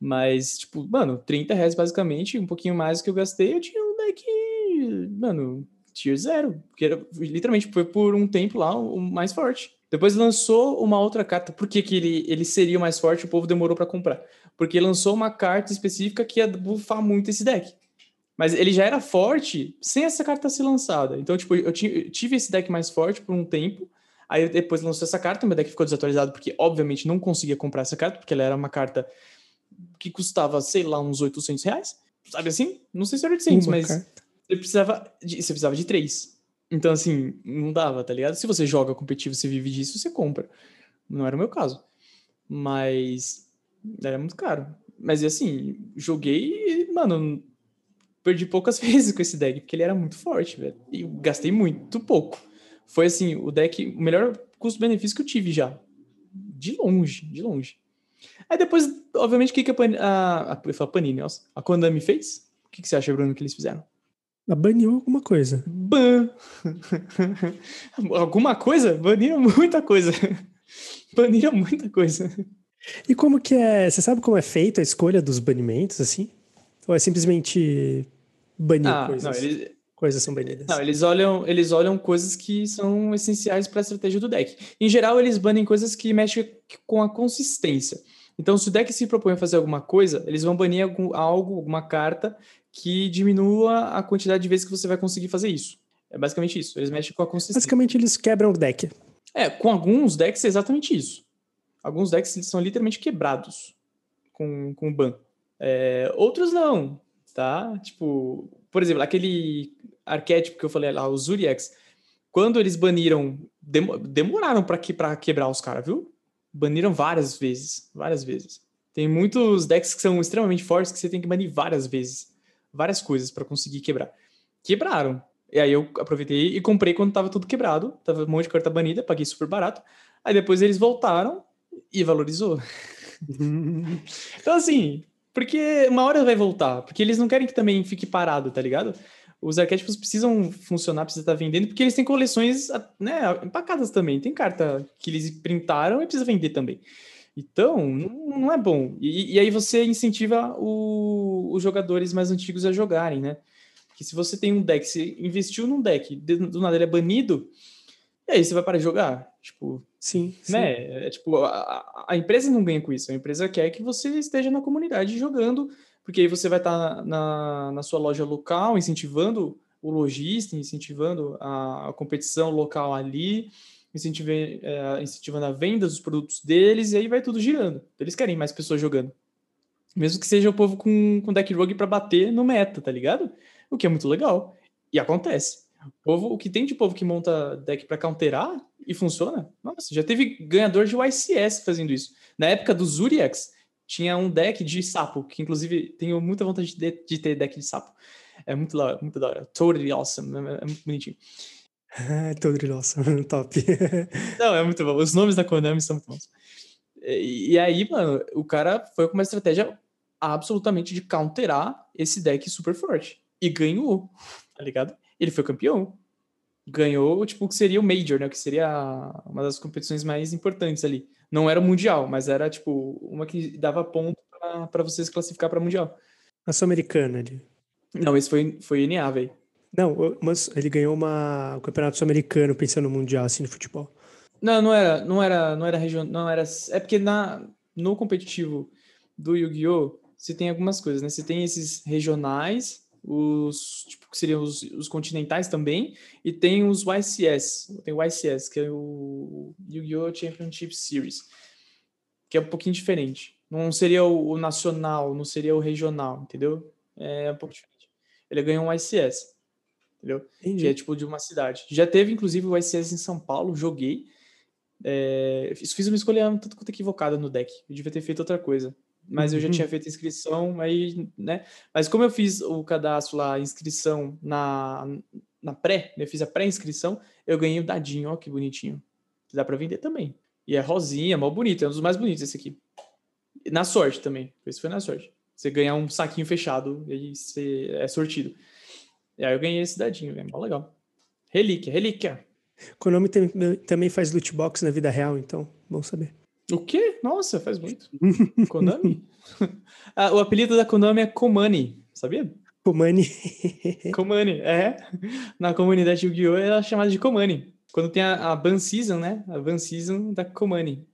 Speaker 1: Mas, tipo, mano, 30 reais basicamente, um pouquinho mais do que eu gastei, eu tinha um deck, mano, tier 0. Que era, literalmente foi por um tempo lá o mais forte. Depois lançou uma outra carta. Por que, que ele, ele seria mais forte o povo demorou para comprar? Porque lançou uma carta específica que ia bufar muito esse deck. Mas ele já era forte sem essa carta ser lançada. Então, tipo, eu, eu tive esse deck mais forte por um tempo. Aí depois lançou essa carta, meu deck ficou desatualizado, porque obviamente não conseguia comprar essa carta, porque ela era uma carta que custava, sei lá, uns 800 reais. Sabe assim? Não sei se era 800, uma mas carta. você precisava, de, você precisava de três. Então, assim, não dava, tá ligado? Se você joga competitivo, você vive disso, você compra. Não era o meu caso. Mas era muito caro. Mas, assim, joguei e, mano, perdi poucas vezes com esse deck, porque ele era muito forte, velho. E gastei muito pouco. Foi, assim, o deck, o melhor custo-benefício que eu tive já. De longe, de longe. Aí depois, obviamente, o que, que a, Pan a, a, a Panini, nossa, a Konami fez? O que, que você acha, Bruno, que eles fizeram?
Speaker 2: Baniu alguma coisa.
Speaker 1: Ban. alguma coisa? Baniram muita coisa. Baniram muita coisa.
Speaker 2: E como que é? Você sabe como é feita a escolha dos banimentos, assim? Ou é simplesmente banir ah, coisas? Não, eles... Coisas são banidas.
Speaker 1: Não, eles olham, eles olham coisas que são essenciais para a estratégia do deck. Em geral, eles banem coisas que mexem com a consistência. Então, se o deck se propõe a fazer alguma coisa, eles vão banir algum, algo, alguma carta que diminua a quantidade de vezes que você vai conseguir fazer isso. É basicamente isso. Eles mexem com a consistência.
Speaker 2: Basicamente, eles quebram o deck.
Speaker 1: É, com alguns decks é exatamente isso. Alguns decks eles são literalmente quebrados com, com ban. É, outros não, tá? Tipo, por exemplo, aquele arquétipo que eu falei lá, os Zuriax, quando eles baniram, demoraram para que, quebrar os caras, viu? Baniram várias vezes, várias vezes. Tem muitos decks que são extremamente fortes que você tem que banir várias vezes. Várias coisas para conseguir quebrar. Quebraram. E aí eu aproveitei e comprei quando tava tudo quebrado. Tava um monte de carta banida, paguei super barato. Aí depois eles voltaram e valorizou. então, assim, porque uma hora vai voltar. Porque eles não querem que também fique parado, tá ligado? Os arquétipos precisam funcionar, precisa estar vendendo, porque eles têm coleções né, empacadas também. Tem carta que eles printaram e precisa vender também. Então, não é bom. E, e aí você incentiva o, os jogadores mais antigos a jogarem, né? Porque se você tem um deck, você investiu num deck, do nada ele é banido, e aí você vai parar de jogar. Tipo,
Speaker 2: sim,
Speaker 1: né? Sim. É, tipo, a, a, empresa não ganha com isso. A empresa quer que você esteja na comunidade jogando, porque aí você vai estar tá na, na sua loja local, incentivando o lojista, incentivando a, a competição local ali incentivando, é, incentivando a venda dos produtos deles, e aí vai tudo girando. Eles querem mais pessoas jogando. Mesmo que seja o povo com, com deck rogue para bater no meta, tá ligado? O que é muito legal. E acontece. O, povo, o que tem de povo que monta deck para counterar e funciona, nossa, já teve ganhador de YCS fazendo isso. Na época do Zuriax, tinha um deck de sapo, que inclusive tenho muita vontade de, de ter deck de sapo. É muito da, muito da hora. Totally awesome. É, é muito bonitinho.
Speaker 2: Totally awesome, top.
Speaker 1: Não, é muito bom. Os nomes da Konami são muito bons. E, e, aí, mano, o cara foi com uma estratégia absolutamente de counterar esse deck super forte. E ganhou, tá ligado? Ele foi campeão. Ganhou, tipo, o que seria o Major, né? Que seria uma das competições mais importantes ali. Não era o Mundial, mas era, tipo, uma que dava ponto para você se classificar para Mundial.
Speaker 2: A Sul-Americana ali.
Speaker 1: Não, esse foi, foi NA, velho.
Speaker 2: Não, mas ele ganhou uma, o Campeonato Sul-Americano pensando no Mundial, assim, no futebol.
Speaker 1: Não, não era, não era, não era regional, não era. É porque na, no competitivo do Yu-Gi-Oh! você tem algumas coisas, né? Você tem esses regionais, os tipo, que seriam os, os continentais também, e tem os YCS. Tem o YCS, que é o Yu-Gi-Oh! Championship Series, que é um pouquinho diferente. Não seria o, o nacional, não seria o regional, entendeu? É um pouco diferente. Ele ganhou um YCS entendeu? Entendi. Que é tipo de uma cidade. Já teve, inclusive, o ICS em São Paulo, joguei. É, fiz uma escolha tanto quanto equivocada no deck. Eu devia ter feito outra coisa. Mas eu já tinha uhum. feito inscrição, aí, né? Mas como eu fiz o cadastro lá, inscrição na, na pré, né? eu fiz a pré-inscrição, eu ganhei o um dadinho, ó, que bonitinho. Dá para vender também. E é rosinha, mal bonito, é um dos mais bonitos esse aqui. Na sorte também. Esse foi na sorte. Você ganhar um saquinho fechado e você é sortido. E aí eu ganhei esse dadinho, é mó legal. Relíquia, relíquia.
Speaker 2: Konami também faz loot box na vida real, então, bom saber.
Speaker 1: O quê? Nossa, faz muito. Konami? ah, o apelido da Konami é Komani, sabia?
Speaker 2: Komani.
Speaker 1: Komani, é. Na comunidade Yu-Gi-Oh! ela é chamada de Komani. Quando tem a, a Ban Season, né? A Ban Season da Komani.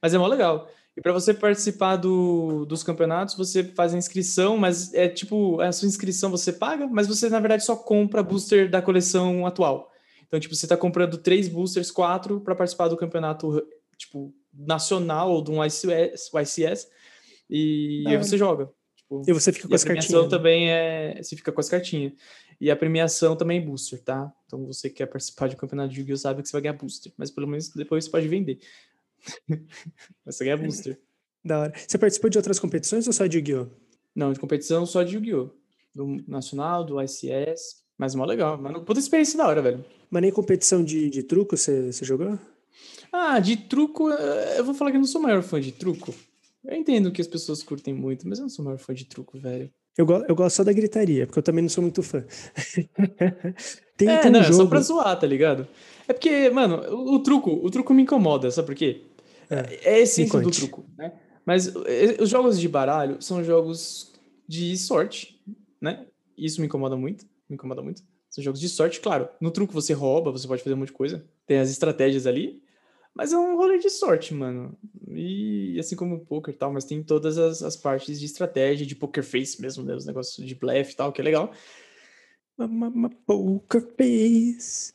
Speaker 1: Mas é mó legal. E para você participar do, dos campeonatos, você faz a inscrição, mas é tipo, a sua inscrição você paga, mas você na verdade só compra booster da coleção atual. Então, tipo, você está comprando três boosters, quatro, para participar do campeonato, tipo, nacional ou de um ICS, ICS e aí você joga. Tipo,
Speaker 2: e você fica com as cartinhas. A premiação
Speaker 1: né? também é. Você fica com as cartinhas. E a premiação também é booster, tá? Então você quer participar de um campeonato de Yu-Gi-Oh! sabe que você vai ganhar booster. Mas pelo menos depois você pode vender. Você ganha booster.
Speaker 2: Da hora. Você participou de outras competições ou só de Yu-Gi-Oh?
Speaker 1: Não, de competição só de Yu-Gi-Oh! Do Nacional, do ICS. Mas mó legal. Mano, puta experiência da hora, velho.
Speaker 2: Mas nem competição de, de truco você jogou?
Speaker 1: Ah, de truco, eh, eu vou falar que eu não sou o maior fã de truco. Eu entendo que as pessoas curtem muito, mas eu não sou o maior fã de truco, velho.
Speaker 2: Eu, go eu gosto só da gritaria, porque eu também não sou muito fã.
Speaker 1: tem, é, tem um não, jogo... é só pra zoar, tá ligado? É porque, mano, o, o, truco, o truco me incomoda, sabe por quê? É, é a essência do truco, né? Mas os jogos de baralho são jogos de sorte, né? Isso me incomoda muito, me incomoda muito. São jogos de sorte, claro. No truco você rouba, você pode fazer um monte de coisa. Tem as estratégias ali, mas é um rolê de sorte, mano. E assim como o poker e tal, mas tem todas as, as partes de estratégia, de poker face mesmo, né? Os negócios de blefe e tal, que é legal.
Speaker 2: Poker face.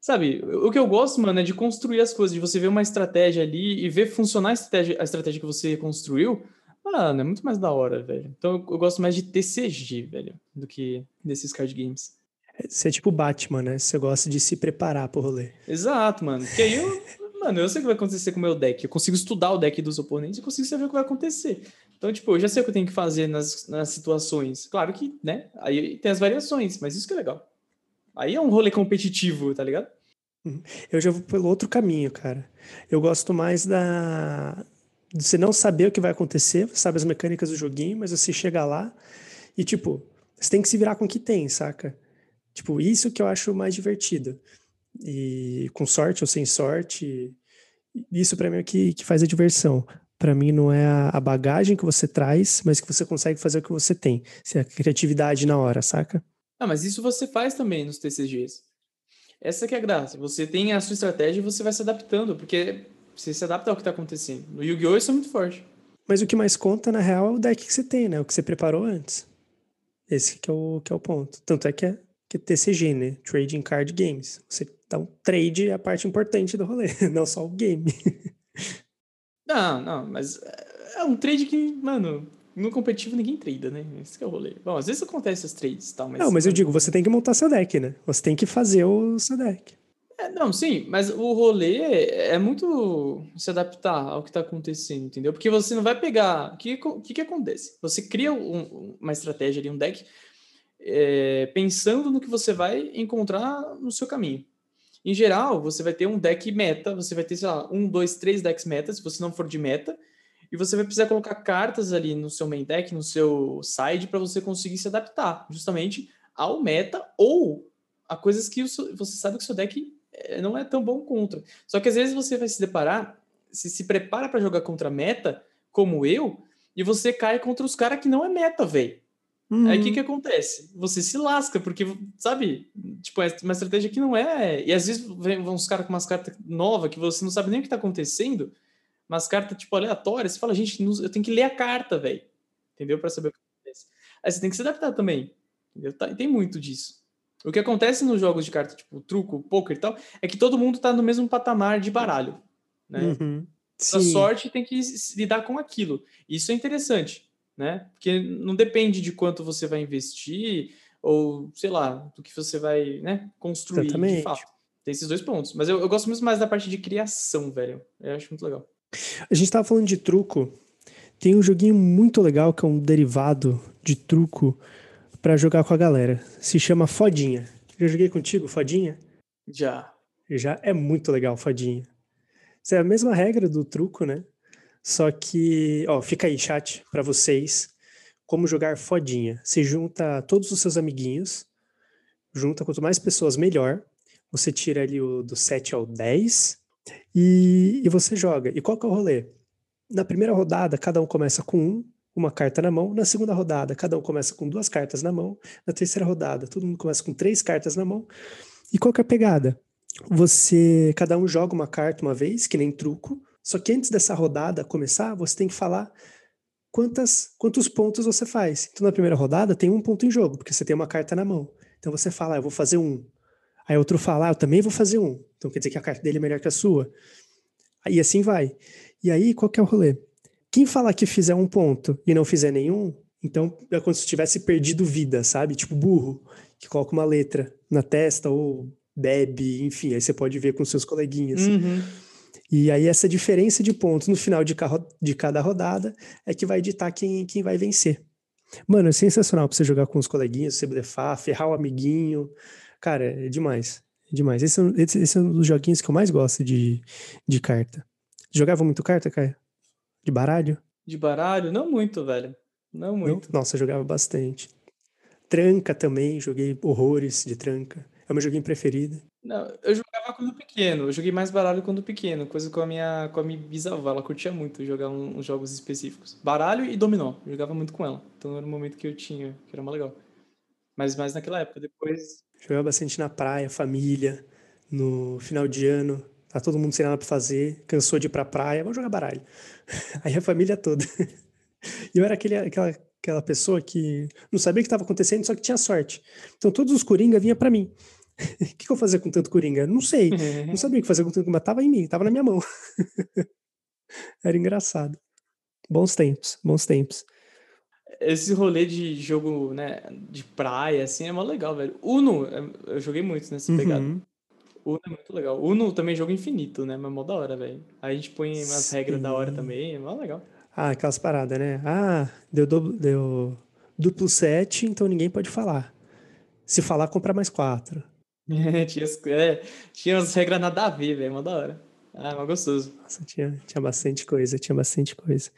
Speaker 1: Sabe, o que eu gosto, mano, é de construir as coisas, de você ver uma estratégia ali e ver funcionar a estratégia, a estratégia que você construiu. Mano, é muito mais da hora, velho. Então eu, eu gosto mais de TCG, velho, do que desses card games.
Speaker 2: Você é tipo Batman, né? Você gosta de se preparar pro rolê.
Speaker 1: Exato, mano. Porque aí eu, mano, eu sei o que vai acontecer com o meu deck. Eu consigo estudar o deck dos oponentes e consigo saber o que vai acontecer. Então, tipo, eu já sei o que eu tenho que fazer nas, nas situações. Claro que, né? Aí tem as variações, mas isso que é legal. Aí é um rolê competitivo, tá ligado?
Speaker 2: Uhum. Eu já vou pelo outro caminho, cara. Eu gosto mais da. De você não saber o que vai acontecer, você sabe as mecânicas do joguinho, mas você chega lá e, tipo, você tem que se virar com o que tem, saca? Tipo, isso que eu acho mais divertido. E com sorte ou sem sorte, isso para mim é que, que faz a diversão. Para mim não é a, bagagem que você traz, mas que você consegue fazer o que você tem. Se é a criatividade na hora, saca?
Speaker 1: Ah, mas isso você faz também nos TCGs. Essa que é a graça. Você tem a sua estratégia e você vai se adaptando, porque você se adapta ao que está acontecendo. No Yu-Gi-Oh! isso é muito forte.
Speaker 2: Mas o que mais conta, na real, é o deck que você tem, né? O que você preparou antes. Esse que é o, que é o ponto. Tanto é que é, que é TCG, né? Trading Card Games. Você um trade é a parte importante do rolê, não só o game.
Speaker 1: Não, não, mas é um trade que, mano, no competitivo ninguém trada, né? Esse é o rolê. Bom, às vezes acontece as trades e tal, mas.
Speaker 2: Não, mas eu digo, você tem que montar seu deck, né? Você tem que fazer o seu deck.
Speaker 1: É, não, sim, mas o rolê é muito se adaptar ao que está acontecendo, entendeu? Porque você não vai pegar. O que, que, que acontece? Você cria um, uma estratégia ali, um deck, é, pensando no que você vai encontrar no seu caminho. Em geral, você vai ter um deck meta, você vai ter, sei lá, um, dois, três decks meta, se você não for de meta, e você vai precisar colocar cartas ali no seu main deck, no seu side, para você conseguir se adaptar justamente ao meta ou a coisas que você sabe que o seu deck eh, não é tão bom contra. Só que às vezes você vai se deparar, se se prepara para jogar contra meta, como eu, e você cai contra os caras que não é meta, velho. Uhum. Aí o que que acontece? Você se lasca, porque, sabe, tipo, é uma estratégia que não é. E às vezes vem uns caras com umas cartas novas que você não sabe nem o que tá acontecendo umas cartas, tipo, aleatórias, você fala, gente, eu tenho que ler a carta, velho. Entendeu? Para saber o que acontece. Aí você tem que se adaptar também. Entendeu? Tá, tem muito disso. O que acontece nos jogos de carta, tipo, truco, poker e tal, é que todo mundo tá no mesmo patamar de baralho. Né? Uhum. A sorte tem que lidar com aquilo. Isso é interessante, né? Porque não depende de quanto você vai investir ou, sei lá, do que você vai né, construir Exatamente. de fato. Tem esses dois pontos. Mas eu, eu gosto muito mais da parte de criação, velho. Eu acho muito legal.
Speaker 2: A gente estava falando de truco. Tem um joguinho muito legal que é um derivado de truco para jogar com a galera. Se chama Fodinha. Já joguei contigo, Fodinha?
Speaker 1: Já.
Speaker 2: Já é muito legal, Fodinha. Isso é a mesma regra do truco, né? Só que, ó, fica aí, chat, para vocês, como jogar Fodinha. Você junta todos os seus amiguinhos, junta quanto mais pessoas, melhor. Você tira ali o do 7 ao 10, e, e você joga. E qual que é o rolê? Na primeira rodada, cada um começa com um, uma carta na mão. Na segunda rodada, cada um começa com duas cartas na mão. Na terceira rodada, todo mundo começa com três cartas na mão. E qual que é a pegada? Você, cada um joga uma carta uma vez, que nem truco. Só que antes dessa rodada começar, você tem que falar quantas, quantos pontos você faz. Então, na primeira rodada, tem um ponto em jogo, porque você tem uma carta na mão. Então, você fala, ah, eu vou fazer um. Aí outro fala, ah, eu também vou fazer um. Então quer dizer que a carta dele é melhor que a sua. E assim vai. E aí, qual que é o rolê? Quem falar que fizer um ponto e não fizer nenhum, então é como se tivesse perdido vida, sabe? Tipo burro, que coloca uma letra na testa ou bebe, enfim, aí você pode ver com seus coleguinhas.
Speaker 1: Uhum.
Speaker 2: E aí essa diferença de pontos no final de, de cada rodada é que vai ditar quem, quem vai vencer. Mano, é sensacional pra você jogar com os coleguinhas, você blefar, ferrar o amiguinho, Cara, é demais. É demais. Esse, é esse, esse, é um dos joguinhos que eu mais gosto de, de carta. Jogava muito carta, Caio? De baralho?
Speaker 1: De baralho? Não muito, velho. Não muito.
Speaker 2: Não? Nossa, eu jogava bastante. Tranca também, joguei horrores de tranca. É o meu joguinho preferido.
Speaker 1: Não, eu jogava quando pequeno. Eu joguei mais baralho quando pequeno, coisa com a minha, com a minha bisavó. Ela curtia muito jogar uns jogos específicos. Baralho e dominó. Eu jogava muito com ela. Então era um momento que eu tinha, que era mais legal. Mas mais naquela época. Depois
Speaker 2: Jogava bastante na praia, família, no final de ano. Tá todo mundo sem nada pra fazer, cansou de ir pra praia, vamos jogar baralho. Aí a família toda. E eu era aquele, aquela, aquela pessoa que não sabia o que estava acontecendo, só que tinha sorte. Então todos os coringa vinham para mim. O que, que eu fazia com tanto coringa? Não sei. Não sabia o que fazer com tanto coringa, tava em mim, tava na minha mão. Era engraçado. Bons tempos, bons tempos
Speaker 1: esse rolê de jogo, né, de praia, assim, é mó legal, velho. Uno, é, eu joguei muito nessa uhum. pegada. Uno é muito legal. Uno também é jogo infinito, né? Mas é mó da hora, velho. Aí a gente põe umas regras da hora também, é mó legal.
Speaker 2: Ah, aquelas paradas, né? Ah, deu, duplo, deu duplo set, então ninguém pode falar. Se falar, compra mais quatro.
Speaker 1: Tinha, é, tinha umas regras nada a ver, velho. Mó da hora. Ah, mas gostoso.
Speaker 2: Nossa, tinha, tinha bastante coisa, tinha bastante coisa.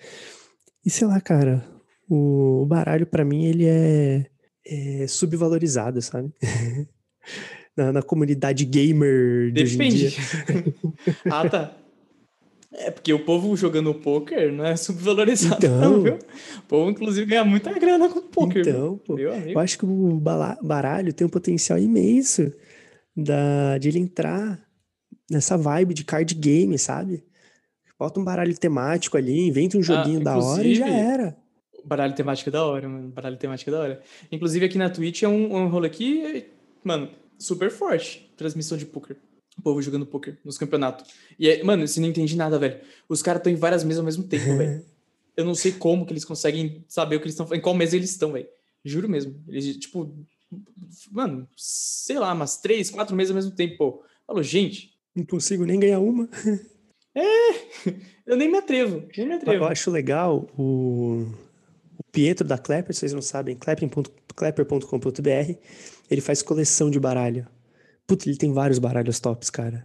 Speaker 2: E sei lá, cara, o, o baralho para mim ele é, é subvalorizado, sabe? na, na, comunidade gamer de Depende.
Speaker 1: ah, tá. É porque o povo jogando poker não é subvalorizado, então, não, viu? O povo, inclusive, ganha muita grana com poker.
Speaker 2: Então, pô, eu acho que o baralho tem um potencial imenso da, de ele entrar nessa vibe de card game, sabe? Bota um baralho temático ali, inventa um ah, joguinho ah, da hora e já era.
Speaker 1: Baralho temático é da hora, mano. Baralho temático é da hora. Inclusive aqui na Twitch é um, um rolê aqui, mano, super forte. Transmissão de poker o povo jogando poker nos campeonatos. E, é, mano, você não entende nada, velho. Os caras estão em várias mesas ao mesmo tempo, velho. Eu não sei como que eles conseguem saber o que eles estão em qual mesa eles estão, velho. Juro mesmo. Eles, tipo, mano, sei lá, umas três, quatro mesas ao mesmo tempo, pô. Falou, gente.
Speaker 2: Não consigo nem ganhar uma.
Speaker 1: É, eu nem me atrevo, nem me atrevo.
Speaker 2: Eu acho legal o, o Pietro da Klepper, vocês não sabem, klepper.com.br, ele faz coleção de baralho. Putz, ele tem vários baralhos tops, cara.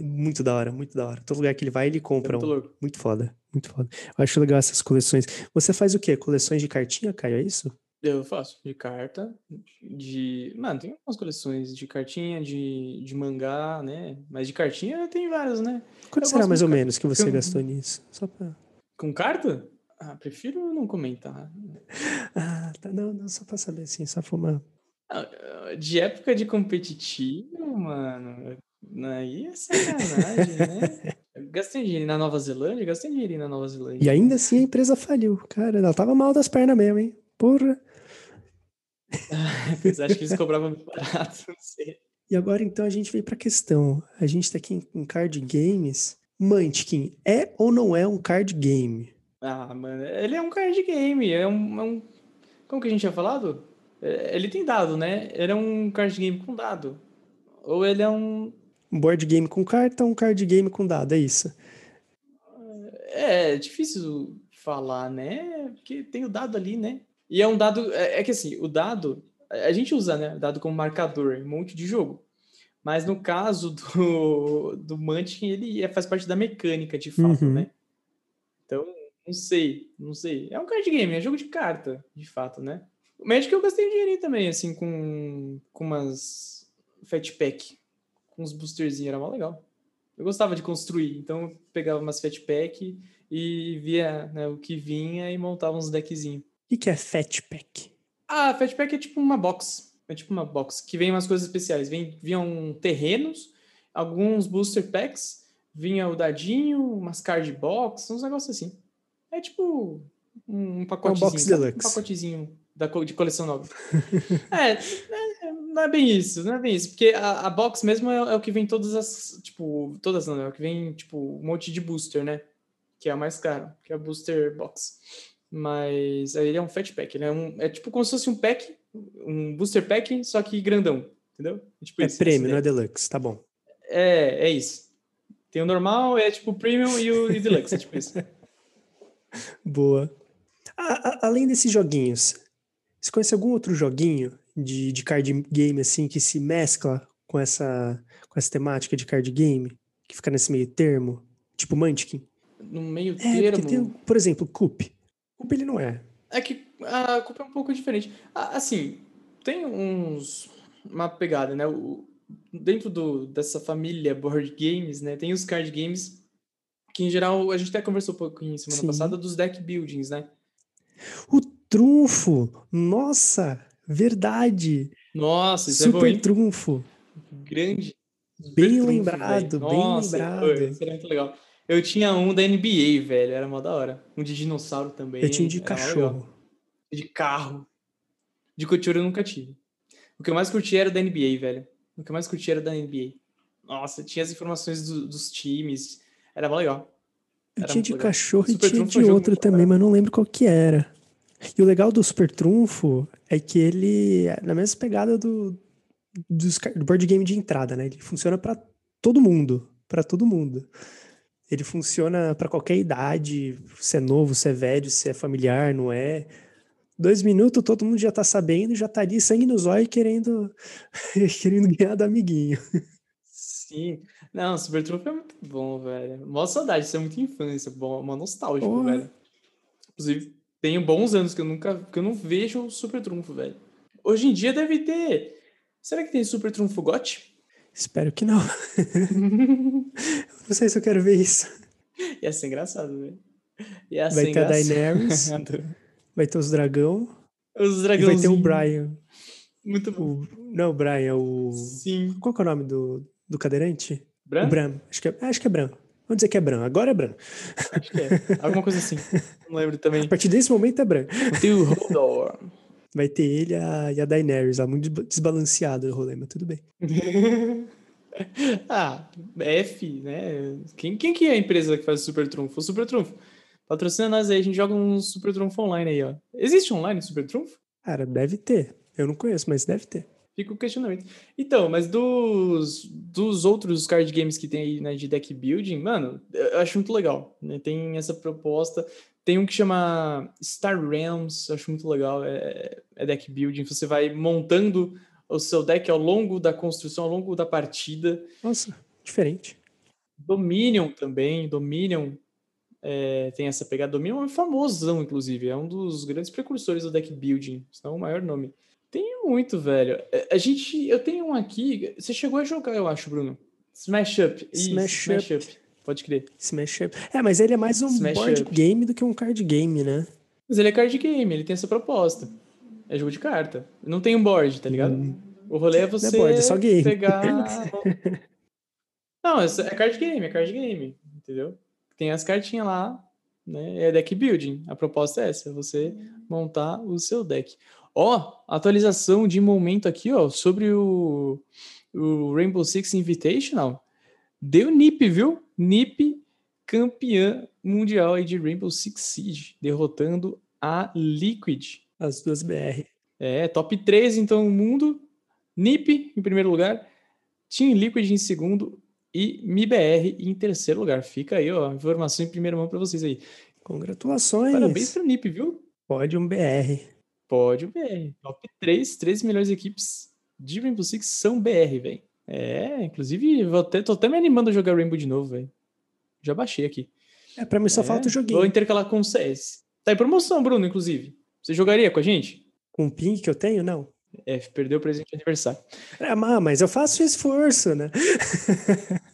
Speaker 2: Muito da hora, muito da hora. Todo lugar que ele vai, ele compra. É muito, um. louco. muito foda, muito foda. Eu acho legal essas coleções. Você faz o quê? Coleções de cartinha, Caio? É isso?
Speaker 1: Eu faço, de carta, de. Mano, tem algumas coleções de cartinha, de, de mangá, né? Mas de cartinha tem várias, né?
Speaker 2: Quanto eu será mais ou menos que você gastou nisso? Só pra.
Speaker 1: Com carta? Ah, prefiro não comentar.
Speaker 2: Ah, tá. Não, não, só pra saber assim, só for uma
Speaker 1: de época de competitivo, mano, aí é sacanagem, né? gastei dinheiro na Nova Zelândia, gastei dinheiro na Nova Zelândia.
Speaker 2: E ainda assim a empresa faliu. Cara, ela tava mal das pernas mesmo, hein? Porra.
Speaker 1: De que eles cobravam muito barato, não sei.
Speaker 2: E agora então a gente veio pra questão. A gente tá aqui em card games. Munchkin é ou não é um card game?
Speaker 1: Ah, mano, ele é um card game. É um, é um... Como que a gente tinha falado? É, ele tem dado, né? Ele é um card game com dado. Ou ele é um.
Speaker 2: Um board game com carta ou um card game com dado, é isso.
Speaker 1: É, é difícil falar, né? Porque tem o dado ali, né? E é um dado. É, é que assim, o dado. A gente usa, né? Dado como marcador em um monte de jogo. Mas no caso do, do Munchkin, ele é, faz parte da mecânica, de fato, uhum. né? Então, não sei, não sei. É um card game, é jogo de carta, de fato, né? O Magic eu gastei um dinheirinho também, assim, com, com umas Fat Pack, com uns boosterzinhos, era mó legal. Eu gostava de construir, então eu pegava umas Fat Pack e via né, o que vinha e montava uns deckzinhos.
Speaker 2: O que é Fat Pack?
Speaker 1: Ah, Fat Pack é tipo uma box. É tipo uma box que vem umas coisas especiais. Vem, vinham terrenos, alguns booster packs, vinha o dadinho, umas card box, uns negócios assim. É tipo um pacotezinho. Um box deluxe. Um pacotezinho da, de coleção nova. é, é, não é bem isso, não é bem isso. Porque a, a box mesmo é, é, o que vem todas as. Tipo, todas não, é o que vem, tipo, um monte de booster, né? Que é a mais caro, que é a booster box. Mas ele é um fat pack, ele é, um, é tipo como se fosse um pack, um booster pack, só que grandão, entendeu?
Speaker 2: É, tipo é isso, prêmio, não é deluxe, tá bom.
Speaker 1: É, é isso. Tem o normal, é tipo o premium e o e deluxe, é tipo isso.
Speaker 2: Boa. A, a, além desses joguinhos, você conhece algum outro joguinho de, de card game assim que se mescla com essa, com essa temática de card game? Que fica nesse meio termo? Tipo Munchkin?
Speaker 1: No meio é, termo?
Speaker 2: Tem, por exemplo, Coop. Coop ele não é.
Speaker 1: É que a Coop é um pouco diferente. Assim, tem uns... Uma pegada, né? O, dentro do, dessa família board games, né? Tem os card games que, em geral, a gente até conversou um pouquinho semana Sim. passada dos deck buildings, né?
Speaker 2: O trunfo. Nossa, verdade.
Speaker 1: Nossa, isso
Speaker 2: Super
Speaker 1: é bom,
Speaker 2: trunfo.
Speaker 1: Grande.
Speaker 2: Super bem lembrado, bem Nossa, lembrado. Foi,
Speaker 1: isso era muito legal. Eu tinha um da NBA, velho, era mó da hora. Um de dinossauro também.
Speaker 2: Eu tinha um de cachorro.
Speaker 1: De carro. De couture eu nunca tive. O que eu mais curti era da NBA, velho. O que eu mais curti era da NBA. Nossa, tinha as informações do, dos times. Era mó legal.
Speaker 2: Eu tinha de legal. cachorro Super e tinha de outro também, mas não lembro qual que era. E o legal do Super Trunfo é que ele é na mesma pegada do, do board game de entrada, né? Ele funciona para todo mundo, para todo mundo. Ele funciona para qualquer idade, se é novo, se é velho, se é familiar, não é. Dois minutos, todo mundo já tá sabendo, já tá ali sangue nos olhos querendo, querendo ganhar do amiguinho.
Speaker 1: Sim. Não, Super Trunfo é muito bom, velho. Mó saudade, isso é muito infância, bom, uma nostálgico,
Speaker 2: Porra.
Speaker 1: velho. Inclusive, tenho bons anos que eu nunca, que eu não vejo o Super Trunfo, velho. Hoje em dia deve ter. Será que tem Super Trunfo GOT?
Speaker 2: Espero que não. não sei se eu quero ver isso.
Speaker 1: Ia ser engraçado, velho. Ia
Speaker 2: Vai
Speaker 1: ser
Speaker 2: ter a
Speaker 1: engraçado.
Speaker 2: Daenerys, vai ter os dragão
Speaker 1: Os
Speaker 2: e vai ter o. Brian.
Speaker 1: Muito bom.
Speaker 2: O, não, o Brian, é o.
Speaker 1: Sim.
Speaker 2: Qual é o nome do, do cadeirante?
Speaker 1: Bran?
Speaker 2: O Bram. Acho que, é, acho que é Bram. Vamos dizer que é Bram. Agora é Bram.
Speaker 1: Acho que é. Alguma coisa assim. Não lembro também.
Speaker 2: A partir desse momento é Bram.
Speaker 1: Tem o Hodor.
Speaker 2: Vai ter ele e a, e a Daenerys lá, muito desba- desbalanceado o rolê, mas tudo bem.
Speaker 1: ah, F, né? Quem, quem que é a empresa que faz o Super Trunfo? O Super Trunfo. Patrocina nós aí, a gente joga um Super Trunfo online aí, ó. Existe online Super Trunfo?
Speaker 2: Cara, deve ter. Eu não conheço, mas deve ter.
Speaker 1: Fica o questionamento. Então, mas dos, dos outros card games que tem aí, né, de deck building, mano, eu acho muito legal, né? Tem essa proposta. Tem um que chama Star Realms, acho muito legal. É, é deck building. Você vai montando o seu deck ao longo da construção, ao longo da partida.
Speaker 2: Nossa, diferente.
Speaker 1: Dominion também, Dominion é, tem essa pegada. Dominion é famosão, inclusive, é um dos grandes precursores do deck building, se não o maior nome. Tem muito, velho. É, A gente, eu tenho um aqui, você chegou a jogar, eu acho, Bruno. Smash Up.
Speaker 2: Smash, Up.
Speaker 1: Up. Pode crer.
Speaker 2: Smash Up. É, mas ele é mais um
Speaker 1: Smash
Speaker 2: board
Speaker 1: Up.
Speaker 2: game do que um card game, né?
Speaker 1: Mas ele é card game, ele tem essa proposta. É jogo de carta. Não tem um board, tá ligado? O rolê é você
Speaker 2: board, é só game.
Speaker 1: pegar. Não, é é card game, é card game, entendeu? Tem as cartinhas lá, né? É deck building. A proposta é essa, é você montar o seu deck. Ó, atualização de momento aqui, ó, sobre o, o Rainbow Six Invitational. Deu NiP, viu? NiP campeã mundial aí de Rainbow Six Siege, derrotando a Liquid.
Speaker 2: As duas BR.
Speaker 1: É, top 3 então no mundo. NiP em primeiro lugar, Team Liquid em segundo e MIBR em terceiro lugar. Fica aí, ó, informação em primeira mão para vocês aí.
Speaker 2: Congratulações.
Speaker 1: Parabéns pro NiP, viu?
Speaker 2: Pode um BR.
Speaker 1: Pódio BR. Top 3, 3 melhores equipes de Rainbow Six são BR, velho. É, inclusive, vou até, tô até me animando a jogar Rainbow de novo, velho. Já baixei aqui.
Speaker 2: É, pra mim só
Speaker 1: É,
Speaker 2: falta o
Speaker 1: Vou
Speaker 2: joguinho.
Speaker 1: intercalar com o CS. Tá em promoção, Bruno, inclusive. Você jogaria com a gente?
Speaker 2: Com o ping que eu tenho, não.
Speaker 1: É, perdeu o presente de aniversário.
Speaker 2: Ah, mas eu faço esforço, né?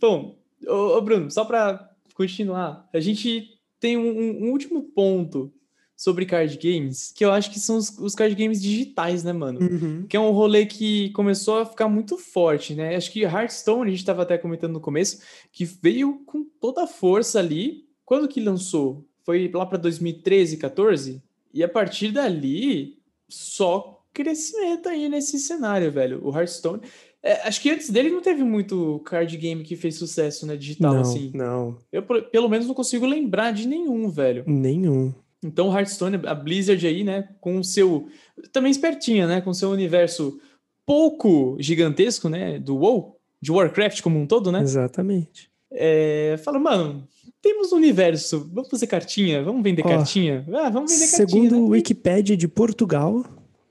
Speaker 1: Bom, ô, ô, Bruno, só para continuar, a gente tem um- um último ponto sobre card games, que eu acho que são os, os card games digitais, né, mano?
Speaker 2: Uhum.
Speaker 1: Que é um rolê que começou a ficar muito forte, né? Acho que Hearthstone, a gente estava até comentando no começo, que veio com toda a força ali. Quando que lançou? Foi lá para 2013, 14? E a partir dali, só crescimento aí nesse cenário, velho. O Hearthstone. é, acho que antes dele não teve muito card game que fez sucesso, né? Digital,
Speaker 2: não,
Speaker 1: assim.
Speaker 2: não,
Speaker 1: Eu, pelo menos, não consigo lembrar de nenhum, velho.
Speaker 2: nenhum.
Speaker 1: Então, o Hearthstone, a Blizzard aí, né, com o seu. Também espertinha, né, com o seu universo pouco gigantesco, né, do WoW, de Warcraft como um todo, né,
Speaker 2: Exatamente.
Speaker 1: é, fala, mano, temos um universo, vamos fazer cartinha, vamos vender
Speaker 2: Ó,
Speaker 1: cartinha? Ah, vamos vender
Speaker 2: Segundo
Speaker 1: cartinha.
Speaker 2: o
Speaker 1: né?
Speaker 2: Wikipédia de Portugal,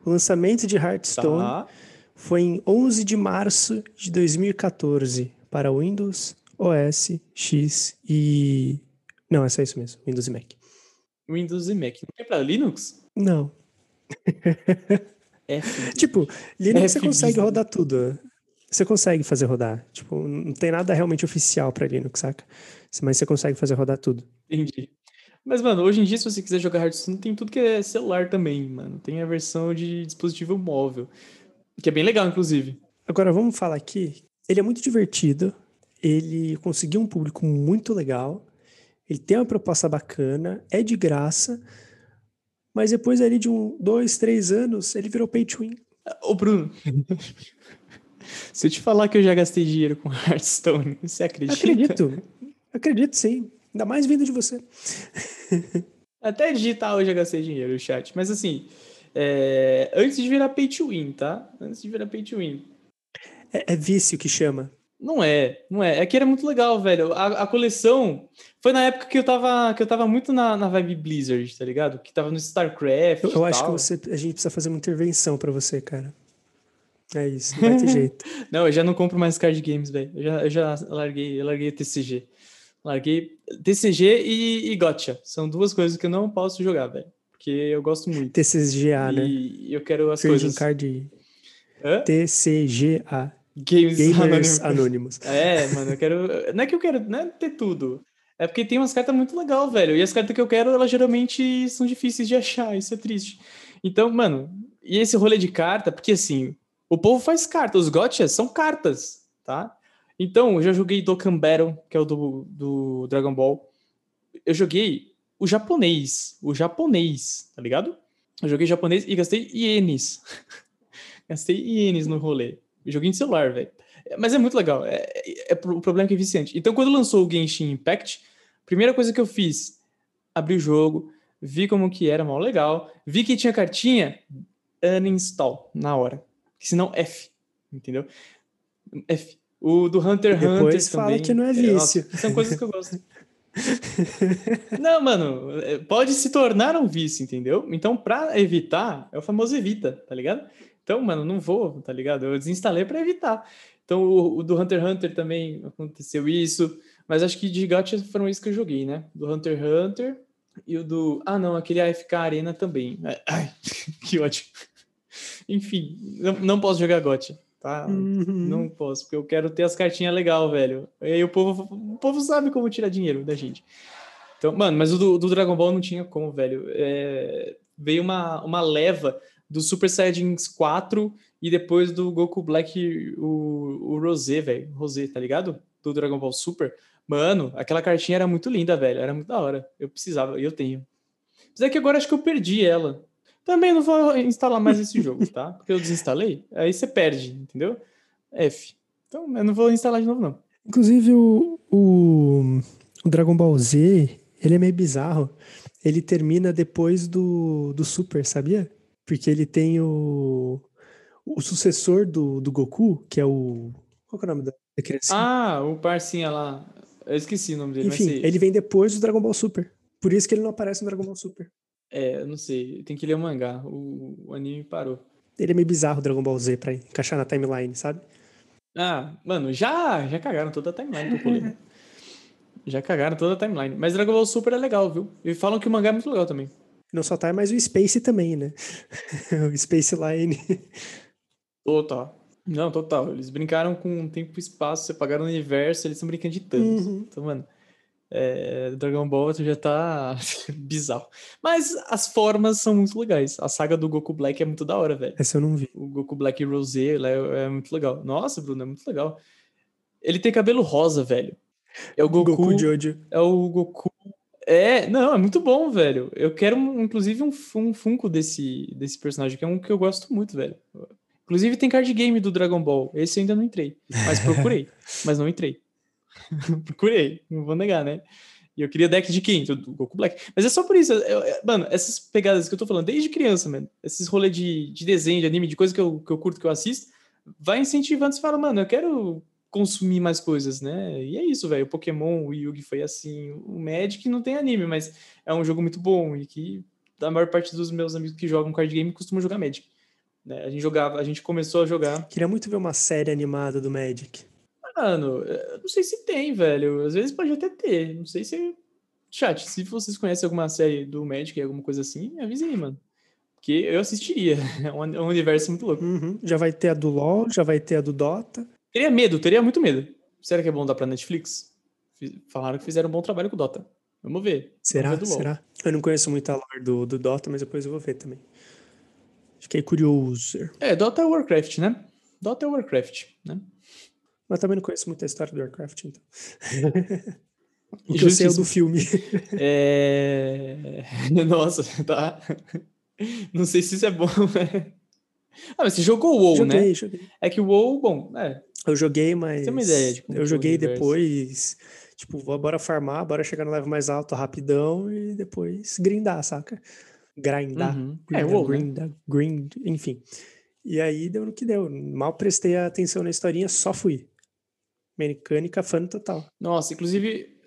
Speaker 2: o lançamento de Hearthstone
Speaker 1: Tá.
Speaker 2: foi em 11 de março de 2014 para Windows, OS, X e. Não, é só isso mesmo, Windows e Mac.
Speaker 1: Windows e Mac. Não tem pra Linux?
Speaker 2: Não.
Speaker 1: F.
Speaker 2: Tipo, Linux você
Speaker 1: F
Speaker 2: consegue rodar tudo. Você consegue fazer rodar. Tipo, não tem nada realmente oficial para Linux, saca? Mas você consegue fazer rodar tudo.
Speaker 1: Entendi. Mas, mano, hoje em dia, se você quiser jogar Hearthstone, tem tudo que é celular também, mano. Tem a versão de dispositivo móvel, que é bem legal, inclusive.
Speaker 2: Agora vamos falar aqui. Ele é muito divertido. Ele conseguiu um público muito legal. Ele tem uma proposta bacana. É de graça. Mas depois ali de um, dois, três anos, ele virou pay to win.
Speaker 1: Ô, Bruno. Se eu te falar que eu já gastei dinheiro com Hearthstone, você acredita?
Speaker 2: Acredito. Acredito, sim. Ainda mais vindo de você.
Speaker 1: Até digital eu já gastei dinheiro, chat. Mas assim, É, antes de virar pay to win, tá? Antes de virar pay to win.
Speaker 2: É, é vício que chama.
Speaker 1: Não é, não é. É que era muito legal, velho. A, a, coleção foi na época que eu tava, que eu tava muito na, na vibe Blizzard, tá ligado? Que tava no StarCraft.
Speaker 2: Eu, eu acho que você, a gente precisa fazer uma intervenção para você, cara. É isso, não vai ter jeito.
Speaker 1: não, eu já não compro mais card games, velho. Eu já, eu já larguei, eu larguei TCG. Larguei TCG e, e Gotcha. São duas coisas que eu não posso jogar, velho. Porque eu gosto muito.
Speaker 2: TCGA, né?
Speaker 1: E eu quero as
Speaker 2: Trading
Speaker 1: coisas.
Speaker 2: Card. Hã? TCGA.
Speaker 1: Games,
Speaker 2: Gamers Anônimos.
Speaker 1: É, mano, eu quero. Não é que eu quero não é ter tudo. É porque tem umas cartas muito legal, velho. E as cartas que eu quero, elas geralmente são difíceis de achar. Isso é triste. Então, mano, e esse rolê de carta, porque assim, o povo faz carta. Os gotchas são cartas, tá? Então, eu já joguei Dokkan Battle, que é o do, do Dragon Ball. Eu joguei o japonês. O japonês, tá ligado? Eu joguei japonês e gastei ienes. gastei ienes no rolê. Joguinho de celular, velho. Mas é muito legal. É, é, é, o problema é que é viciante. Então, quando lançou o Genshin Impact, primeira coisa que eu fiz, abri o jogo, vi como que era, mal legal, vi que tinha cartinha, uninstall na hora. Senão F, entendeu? F. O do Hunter x Hunter
Speaker 2: Depois fala
Speaker 1: também.
Speaker 2: que não é vício.
Speaker 1: Nossa, são coisas que eu gosto. não, mano, pode se tornar um vício, entendeu? Então, pra evitar, é o famoso evita, tá ligado? Então, mano, não vou, tá ligado? Eu desinstalei para evitar. Então, o, o, do Hunter x Hunter também aconteceu isso. Mas acho que de gacha foram isso que eu joguei, né? Do Hunter x Hunter e o do. Ah, não, aquele AFK Arena também. Ai, que ótimo. Enfim, não, não posso jogar gacha, tá? Uhum. Não posso, porque eu quero ter as cartinhas legal, velho. E aí o povo, o povo sabe como tirar dinheiro da gente. Então, mano, mas o do, do Dragon Ball não tinha como, velho. É, veio uma, uma leva do Super Saiyajins 4 e depois do Goku Black, o, o Rosé, velho. Rosé, tá ligado? Do Dragon Ball Super. Mano, aquela cartinha era muito linda, velho. Era muito da hora. Eu precisava, e eu tenho. Mas é que agora acho que eu perdi ela. Também não vou instalar mais esse jogo, tá? Porque eu desinstalei. Aí você perde, entendeu? F. Então eu não vou instalar de novo, não.
Speaker 2: Inclusive, o, o, o Dragon Ball Z, ele é meio bizarro. Ele termina depois do, do Super, sabia? Porque ele tem o, o sucessor do, do Goku, que é o. Qual é o nome da, da criança?
Speaker 1: Ah, o parcinha lá. Eu esqueci o nome dele.
Speaker 2: Enfim, ele vem depois do Dragon Ball Super. Por isso que ele não aparece no Dragon Ball Super.
Speaker 1: É, eu não sei. Tem que ler o mangá. O, o anime parou.
Speaker 2: Ele é meio bizarro, o Dragon Ball Z, pra encaixar na timeline, sabe?
Speaker 1: Ah, mano, já, já cagaram toda a timeline do rolê. já cagaram toda a timeline. Mas Dragon Ball Super é legal, viu? E falam que o mangá é muito legal também.
Speaker 2: Não só tá, mas o Space também, né? o Space Line.
Speaker 1: Total. Não, total. Eles brincaram com tempo e espaço, você pagaram o universo, eles estão brincando de tantos. Uhum. Então, mano, é, Dragon Ball já tá bizarro. Mas as formas são muito legais. A saga do Goku Black é muito da hora, velho.
Speaker 2: Essa eu não vi.
Speaker 1: O Goku Black Rosé é, é muito legal. Nossa, Bruno, é muito legal. Ele tem cabelo rosa, velho. É o Goku,
Speaker 2: Goku Jojo.
Speaker 1: É o Goku é, não, é muito bom, velho. Eu quero, inclusive, um, um Funko desse, desse personagem, que é um que eu gosto muito, velho. Inclusive, tem card game do Dragon Ball. Esse eu ainda não entrei. Mas procurei. mas não entrei. procurei, não vou negar, né? E eu queria deck de quem? Do Goku Black. Mas é só por isso. Eu, eu, mano, essas pegadas que eu tô falando desde criança, mano. Esses rolês de, de desenho, de anime, de coisa que eu, que eu curto, que eu assisto, vai incentivando. Você fala, mano, eu quero consumir mais coisas, né? E é isso, velho. O Pokémon, o Yugi foi assim. O Magic não tem anime, mas é um jogo muito bom e que a maior parte dos meus amigos que jogam card game costumam jogar Magic. Né? A gente jogava, a gente começou a jogar.
Speaker 2: Queria muito ver uma série animada do Magic.
Speaker 1: Mano, eu não sei se tem, velho. Às vezes pode até ter. Não sei se. Chat, se vocês conhecem alguma série do Magic, alguma coisa assim, me avise aí, mano. Porque eu assistiria. É um universo muito louco.
Speaker 2: Uhum. Já vai ter a do LoL, já vai ter a do Dota.
Speaker 1: Teria medo, teria muito medo. Será que é bom dar pra Netflix? Falaram que fizeram um bom trabalho com o Dota. Vamos ver.
Speaker 2: Será?
Speaker 1: Vamos
Speaker 2: ver Será? Eu não conheço muito a lore do, do Dota, mas depois eu vou ver também. Fiquei curioso.
Speaker 1: É, Dota é Warcraft, né? Dota é Warcraft, né?
Speaker 2: Mas também não conheço muito a história do Warcraft, então. o que eu sei é do filme.
Speaker 1: É... Nossa, tá. Não sei se isso é bom, né? Ah, mas você jogou o WoW,
Speaker 2: joguei,
Speaker 1: né?
Speaker 2: Joguei,
Speaker 1: É que o WoW, bom, é.
Speaker 2: Eu joguei, mas.
Speaker 1: Tem uma ideia de como
Speaker 2: Eu joguei depois. Tipo, bora farmar, bora chegar no level mais alto rapidão e depois grindar, saca? grindar.
Speaker 1: Uhum.
Speaker 2: grindar,
Speaker 1: É, WoW, né?
Speaker 2: grindar, grind, enfim. E aí deu no que deu. Mal prestei atenção na historinha, só fui. Mecânica fã total.
Speaker 1: Nossa, inclusive,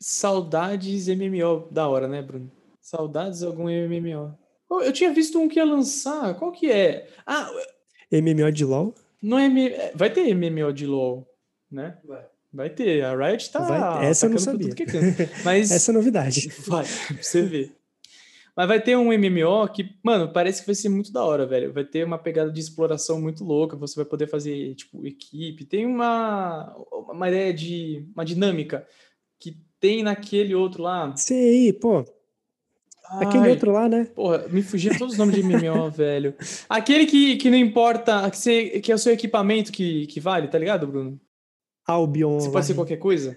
Speaker 1: saudades MMO da hora, né, Bruno? Saudades de algum MMO. Eu tinha visto um que ia lançar, qual que é? Ah,
Speaker 2: MMO de LoL?
Speaker 1: não é M... Vai ter MMO de LoL, né?
Speaker 3: Vai.
Speaker 1: Vai ter, a Riot tá
Speaker 2: Vai- essa eu não sabia.
Speaker 1: é. Mas
Speaker 2: Essa é novidade.
Speaker 1: vai, pra você ver. Mas vai ter um MMO que, mano, parece que vai ser muito da hora, velho. Vai ter uma pegada de exploração muito louca, você vai poder fazer, tipo, equipe. Tem uma, uma ideia de, uma dinâmica que tem naquele outro lá.
Speaker 2: Sei, pô. Aquele
Speaker 1: Ai,
Speaker 2: outro lá, né?
Speaker 1: Porra, me fugiram todos os nomes de MMO, velho. Aquele que, que não importa, que, você, que é o seu equipamento que, que vale, tá ligado, Bruno?
Speaker 2: Albion.
Speaker 1: Você pode ser qualquer coisa?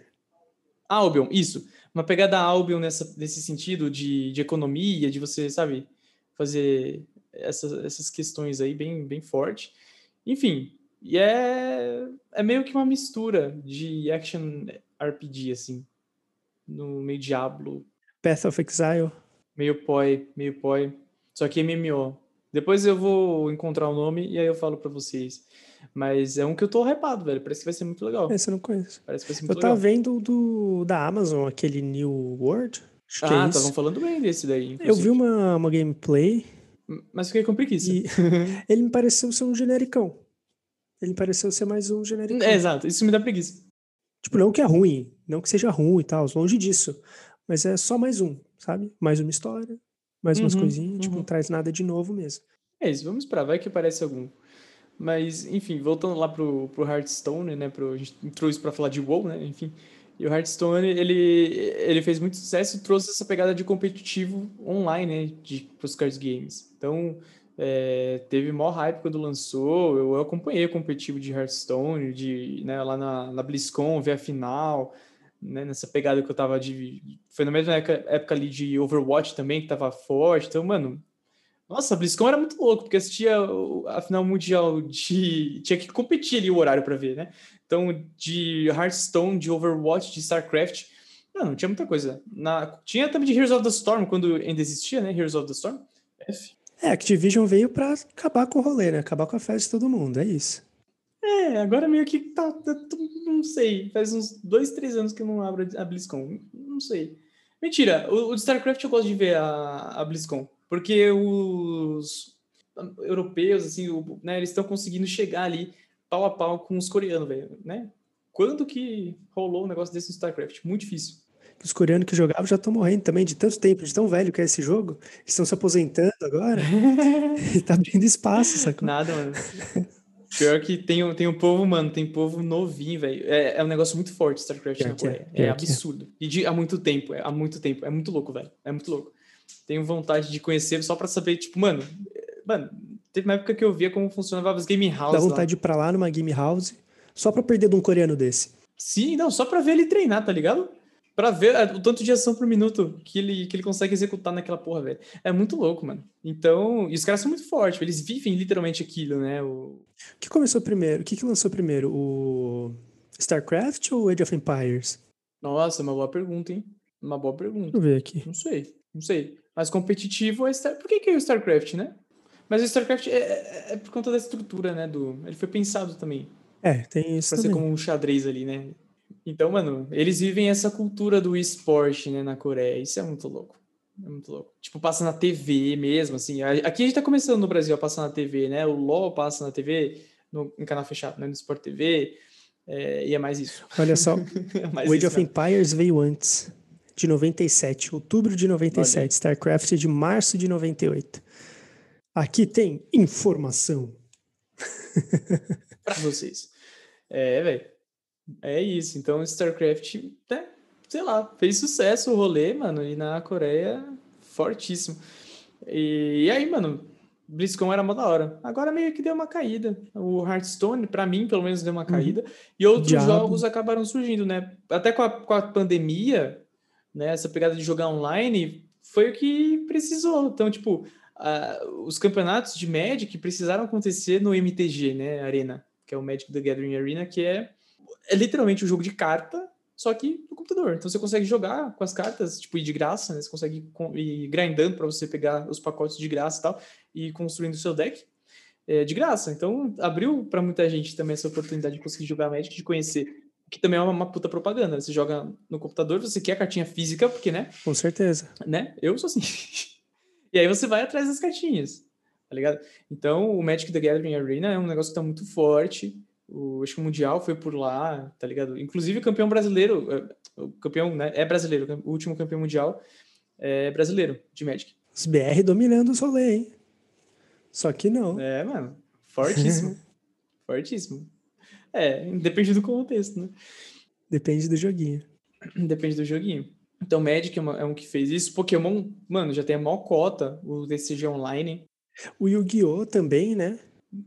Speaker 1: Albion, isso. Uma pegada Albion nessa, nesse sentido de, de economia, de você, sabe, fazer essas, essas questões aí bem, bem forte. Enfim, e é, é meio que uma mistura de action RPG, assim. No meio Diablo,
Speaker 2: Path of Exile.
Speaker 1: Meio poi, meio poi. Só que MMO. Depois eu vou encontrar o nome e aí eu falo pra vocês. Mas é um que eu tô hypado, velho. Parece que vai ser muito legal.
Speaker 2: Esse eu não conheço.
Speaker 1: Parece que vai ser
Speaker 2: Eu
Speaker 1: muito
Speaker 2: tava
Speaker 1: legal.
Speaker 2: vendo do da Amazon, aquele New World. Acho que
Speaker 1: Ah,
Speaker 2: é
Speaker 1: estavam falando bem desse daí.
Speaker 2: Eu vi
Speaker 1: inclusive.
Speaker 2: uma, uma gameplay
Speaker 1: Mas fiquei com preguiça.
Speaker 2: e ele me pareceu ser um genericão. Ele me pareceu ser mais um genericão.
Speaker 1: É, exato, isso me dá preguiça.
Speaker 2: Tipo, não que é ruim, não que seja ruim e tal, longe disso. Mas é só mais um, sabe? Mais uma história, mais umas
Speaker 1: Uhum,
Speaker 2: coisinhas, tipo, não
Speaker 1: uhum.
Speaker 2: traz nada de novo mesmo.
Speaker 1: É isso, vamos esperar, vai que aparece algum. Mas, enfim, voltando lá pro, pro Hearthstone, né? Pro, a gente isso pra falar de WoW, né? Enfim. E o Hearthstone, ele, ele fez muito sucesso e trouxe essa pegada de competitivo online, né? De, pros card games. Então, é, teve maior hype quando lançou. Eu, eu acompanhei o competitivo de Hearthstone, de, né, lá na, na BlizzCon, ver a final, né? Nessa pegada que eu tava de... Foi na mesma época, época ali de Overwatch também, que tava forte. Então, mano, nossa, a BlizzCon era muito louco, porque assistia a final mundial de. Tinha que competir ali o horário pra ver, né? Então, de Hearthstone, de Overwatch, de StarCraft. Não, não tinha muita coisa. Na... Tinha também de Heroes of the Storm, quando ainda existia, né? Heroes of the Storm. F.
Speaker 2: É, Activision veio pra acabar com o rolê, né? Acabar com a festa de todo mundo, é isso.
Speaker 1: É, agora meio que tá. tá não sei. Faz uns dois, três anos que eu não abro a BlizzCon. Não sei. Mentira, o, o de StarCraft eu gosto de ver a, a BlizzCon. Porque os europeus, assim, o- né, eles estão conseguindo chegar ali pau a pau com os coreanos, velho, né? Quando que rolou um negócio desse no StarCraft? Muito difícil.
Speaker 2: Os coreanos que jogavam já estão morrendo também de tanto tempo, de tão velho que é esse jogo. Eles estão se aposentando agora e tá abrindo espaço, sacou?
Speaker 1: Nada, mano. Pior que tem, o- tem um povo, mano, tem povo novinho, velho. É, é um negócio muito forte, StarCraft
Speaker 2: Pior
Speaker 1: na
Speaker 2: que é,
Speaker 1: Coreia. É,
Speaker 2: que é.
Speaker 1: absurdo. E de, há muito tempo, é, há muito tempo. É muito louco, velho. É muito louco. Tenho vontade de conhecer só pra saber, tipo, mano. é, Mano, teve uma época que eu via como funcionava as game
Speaker 2: Dá
Speaker 1: houses lá.
Speaker 2: vontade de ir pra lá numa game house só pra perder de um coreano desse.
Speaker 1: Sim, não, só pra ver ele treinar, tá ligado? Pra ver é, o tanto de ação por minuto que ele, que ele consegue executar naquela porra, velho. É muito louco, mano. Então, e os caras são muito fortes, eles vivem literalmente aquilo, né? O,
Speaker 2: O que começou primeiro? O que, que lançou primeiro? O StarCraft ou Age of Empires?
Speaker 1: Nossa, uma boa pergunta, hein? Uma boa pergunta.
Speaker 2: Deixa eu ver aqui.
Speaker 1: Não sei, não sei. Mas competitivo é Star... Por que, que é o StarCraft, né? Mas o StarCraft é, é- é por conta da estrutura, né? Do... Ele foi pensado também
Speaker 2: É, tem isso
Speaker 1: pra ser
Speaker 2: também.
Speaker 1: como um xadrez ali, né? Então, mano, eles vivem essa cultura do esporte, né, na Coreia. Isso é muito louco. É muito louco. Tipo, passa na TV mesmo, assim. Aqui a gente tá começando no Brasil a passar na TV, né? O LoL passa na TV, no, em canal fechado, né? No Sport TV. é, e é mais isso.
Speaker 2: Olha só,
Speaker 1: É
Speaker 2: Age
Speaker 1: isso
Speaker 2: of
Speaker 1: mesmo.
Speaker 2: Empires veio antes, de 97, outubro de 97. StarCraft é de março de 98. Aqui tem informação.
Speaker 1: pra vocês. É, velho. É isso. Então, StarCraft, né, sei lá, fez sucesso o rolê, mano, e na Coreia, fortíssimo. E, e aí, mano, BlizzCon era mó da hora. Agora meio que deu uma caída. O Hearthstone, pra mim, pelo menos, deu uma caída. E outros
Speaker 2: Diabo.
Speaker 1: jogos acabaram surgindo, né? Até com a, com a pandemia, né, essa pegada de jogar online, foi o que precisou. Então, tipo, ah, os campeonatos de Magic precisaram acontecer no MTG, né, Arena, que é o Magic the Gathering Arena, que é, é literalmente um jogo de carta, só que no computador. Então você consegue jogar com as cartas, tipo, ir de graça, né? Você consegue ir grindando para você pegar os pacotes de graça e tal, e construindo o seu deck é, de graça. Então abriu para muita gente também essa oportunidade de conseguir jogar Magic, de conhecer que também é uma, uma, puta propaganda. Você joga no computador, você quer a cartinha física, porque, né?
Speaker 2: Com certeza.
Speaker 1: Né? Eu sou assim. e aí você vai atrás das cartinhas, tá ligado? Então, o Magic the Gathering Arena é um negócio que tá muito forte. O, acho que o Mundial foi por lá, tá ligado? Inclusive o campeão brasileiro, é, o campeão, né? É brasileiro, o último campeão mundial é brasileiro de Magic.
Speaker 2: Os BR dominando o rolê, hein? Só que não.
Speaker 1: É, mano. Fortíssimo. Fortíssimo. É, depende do contexto, né?
Speaker 2: Depende do joguinho.
Speaker 1: Depende do joguinho. Então, Magic é, uma, é um que fez isso. Pokémon, mano, já tem a maior cota, o DCG Online.
Speaker 2: O Yu-Gi-Oh! também, né?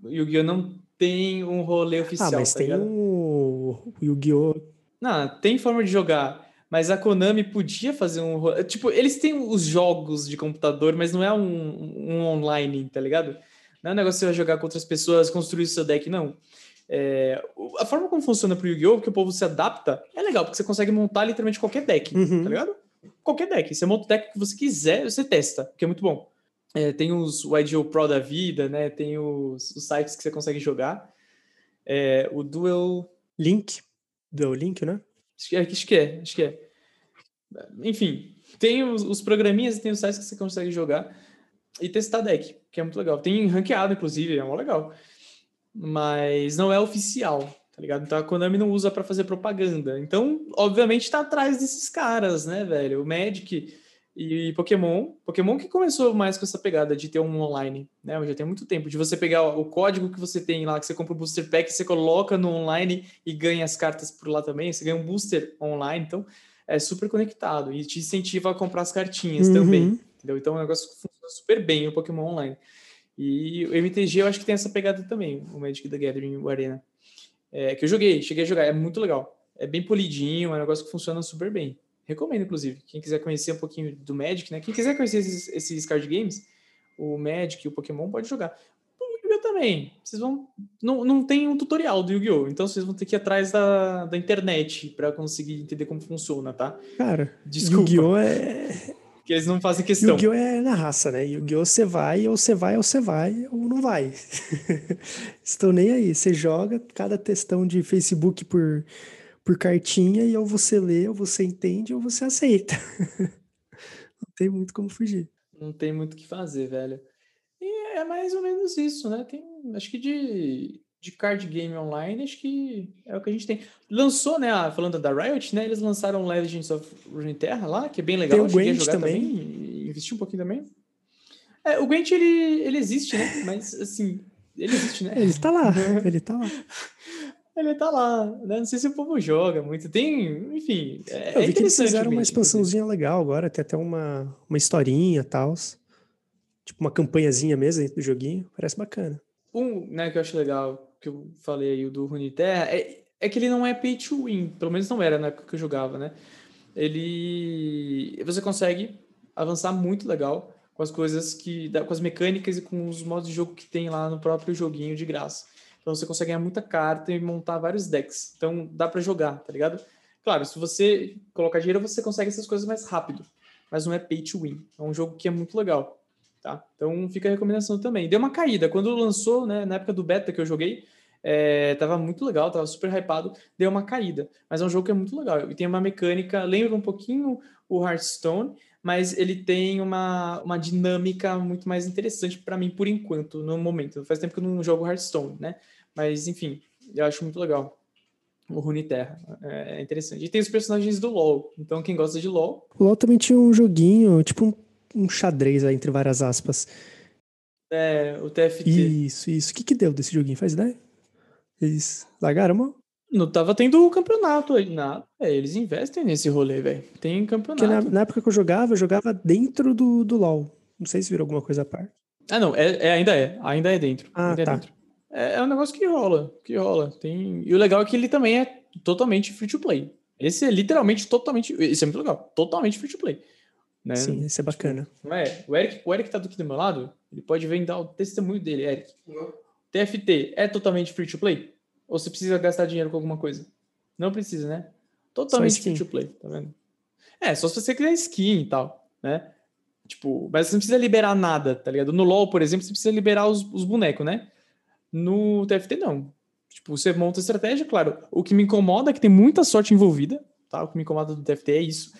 Speaker 1: O Yu-Gi-Oh! não tem um rolê oficial. Ah,
Speaker 2: mas tá tem ligado? o Yu-Gi-Oh!
Speaker 1: Não, tem forma de jogar. Mas a Konami podia fazer um. Tipo, eles têm os jogos de computador, mas não é um, um online, tá ligado? Não é um negócio que você vai jogar com outras pessoas, construir seu deck, não. É, a forma como funciona pro Yu-Gi-Oh! que o povo se adapta é legal, porque você consegue montar literalmente qualquer deck, uhum. tá ligado? Qualquer deck. Você monta o deck que você quiser, você testa, que é muito bom. É, tem os YGO Pro da vida, né? Tem os, os sites que você consegue jogar. É, o Duel.
Speaker 2: Link. Duel Link, né?
Speaker 1: Acho que, é, acho que é, acho que é. Enfim, tem os, os programinhas e tem os sites que você consegue jogar e testar deck, que é muito legal. Tem ranqueado, inclusive, é muito legal mas não é oficial, tá ligado? Então a Konami não usa para fazer propaganda. Então, obviamente, tá atrás desses caras, né, velho? O Magic e Pokémon. Pokémon que começou mais com essa pegada de ter um online, né? Já tem muito tempo. De você pegar o código que você tem lá, que você compra o Booster Pack, você coloca no online e ganha as cartas por lá também. Você ganha um booster online, então é super conectado e te incentiva a comprar as cartinhas uhum. também, entendeu? Então é um negócio que funciona super bem o Pokémon Online. E o MTG eu acho que tem essa pegada também, o Magic the Gathering, o Arena. É, que eu joguei, cheguei a jogar, é muito legal. É bem polidinho, é um negócio que funciona super bem. Recomendo, inclusive. Quem quiser conhecer um pouquinho do Magic, né? Quem quiser conhecer esses, esses card games, o Magic e o Pokémon, pode jogar. O Yu-Gi-Oh! também. Vocês vão. Não, não tem um tutorial do Yu-Gi-Oh! Então vocês vão ter que ir atrás da, da internet para conseguir entender como funciona, tá?
Speaker 2: Cara, Yu-Gi-Oh! é
Speaker 1: que eles não fazem questão.
Speaker 2: Yu-Gi-Oh! é na raça, né? Yu-Gi-Oh! você vai, ou você vai, ou você vai, ou não vai. Estou nem aí. Você joga cada textão de Facebook por, por cartinha e ou você lê, ou você entende, ou você aceita. não tem muito como fugir.
Speaker 1: Não tem muito o que fazer, velho. E é mais ou menos isso, né? Tem, acho que de, de card game online, acho que é o que a gente tem. Lançou, né, falando da Riot, né, eles lançaram Legends of Runeterra lá, que é bem legal.
Speaker 2: Tem o Gwent também.
Speaker 1: também investi um pouquinho também. É, o Gwent, ele, ele existe, né, mas, assim, ele existe, né?
Speaker 2: Ele tá lá, ele tá lá.
Speaker 1: Ele tá lá, né? Não sei se o povo joga muito. Tem, enfim. É,
Speaker 2: Eu vi que eles fizeram uma expansãozinha legal agora, tem até uma, uma historinha e tal. Tipo uma campanhazinha mesmo dentro do joguinho. Parece bacana.
Speaker 1: Um, né, que eu acho legal, que eu falei aí, o do Runeterra, é, é que ele não é pay to win, pelo menos não era na época que eu jogava, né? Ele. Você consegue avançar muito legal com as coisas que. com as mecânicas e com os modos de jogo que tem lá no próprio joguinho de graça. Então você consegue ganhar muita carta e montar vários decks. Então dá para jogar, tá ligado? Claro, se você colocar dinheiro, você consegue essas coisas mais rápido. Mas não é pay to win. É um jogo que é muito legal. Tá? Então fica a recomendação também. Deu uma caída. Quando lançou, né, na época do beta que eu joguei, é, tava muito legal, tava super hypado, deu uma caída. Mas é um jogo que é muito legal. E tem uma mecânica, lembra um pouquinho o Hearthstone, mas ele tem uma, uma dinâmica muito mais interessante para mim, por enquanto, no momento. Faz tempo que eu não jogo Hearthstone, né? Mas, enfim, eu acho muito legal. O Runeterra. É, é interessante. E tem os personagens do LoL. Então, quem gosta de LoL.
Speaker 2: O LoL também tinha um joguinho, tipo um um xadrez aí, entre várias aspas.
Speaker 1: É, o TFT.
Speaker 2: Isso, isso. O que que deu desse joguinho? Faz ideia? Eles largaram, mano?
Speaker 1: Não tava tendo o campeonato aí, nada. É, eles investem nesse rolê, velho. Tem campeonato.
Speaker 2: Na, na, época que eu jogava, eu jogava dentro do, do LoL. Não sei se virou alguma coisa à parte.
Speaker 1: Ah, não, é, é ainda é. Ainda é dentro.
Speaker 2: Ah,
Speaker 1: ainda
Speaker 2: tá.
Speaker 1: É, dentro. É, é, um negócio que rola, que rola. Tem... E o legal é que ele também é totalmente free to play. Esse é literalmente totalmente. Esse é muito legal. Totalmente free to play. Né?
Speaker 2: Sim, isso é bacana.
Speaker 1: Tipo, não é? O Eric, o Eric tá aqui do meu lado, ele pode vir dar o testemunho dele, Eric. Não. TFT é totalmente free to play? Ou você precisa gastar dinheiro com alguma coisa? Não precisa, né? Totalmente free to play, tá vendo? É, só se você quiser skin e tal, né? Tipo, mas você não precisa liberar nada, tá ligado? No LoL, por exemplo, você precisa liberar os, os bonecos, né? No TFT, não. Tipo, você monta a estratégia, claro. O que me incomoda é que tem muita sorte envolvida, tá? O que me incomoda do TFT é isso.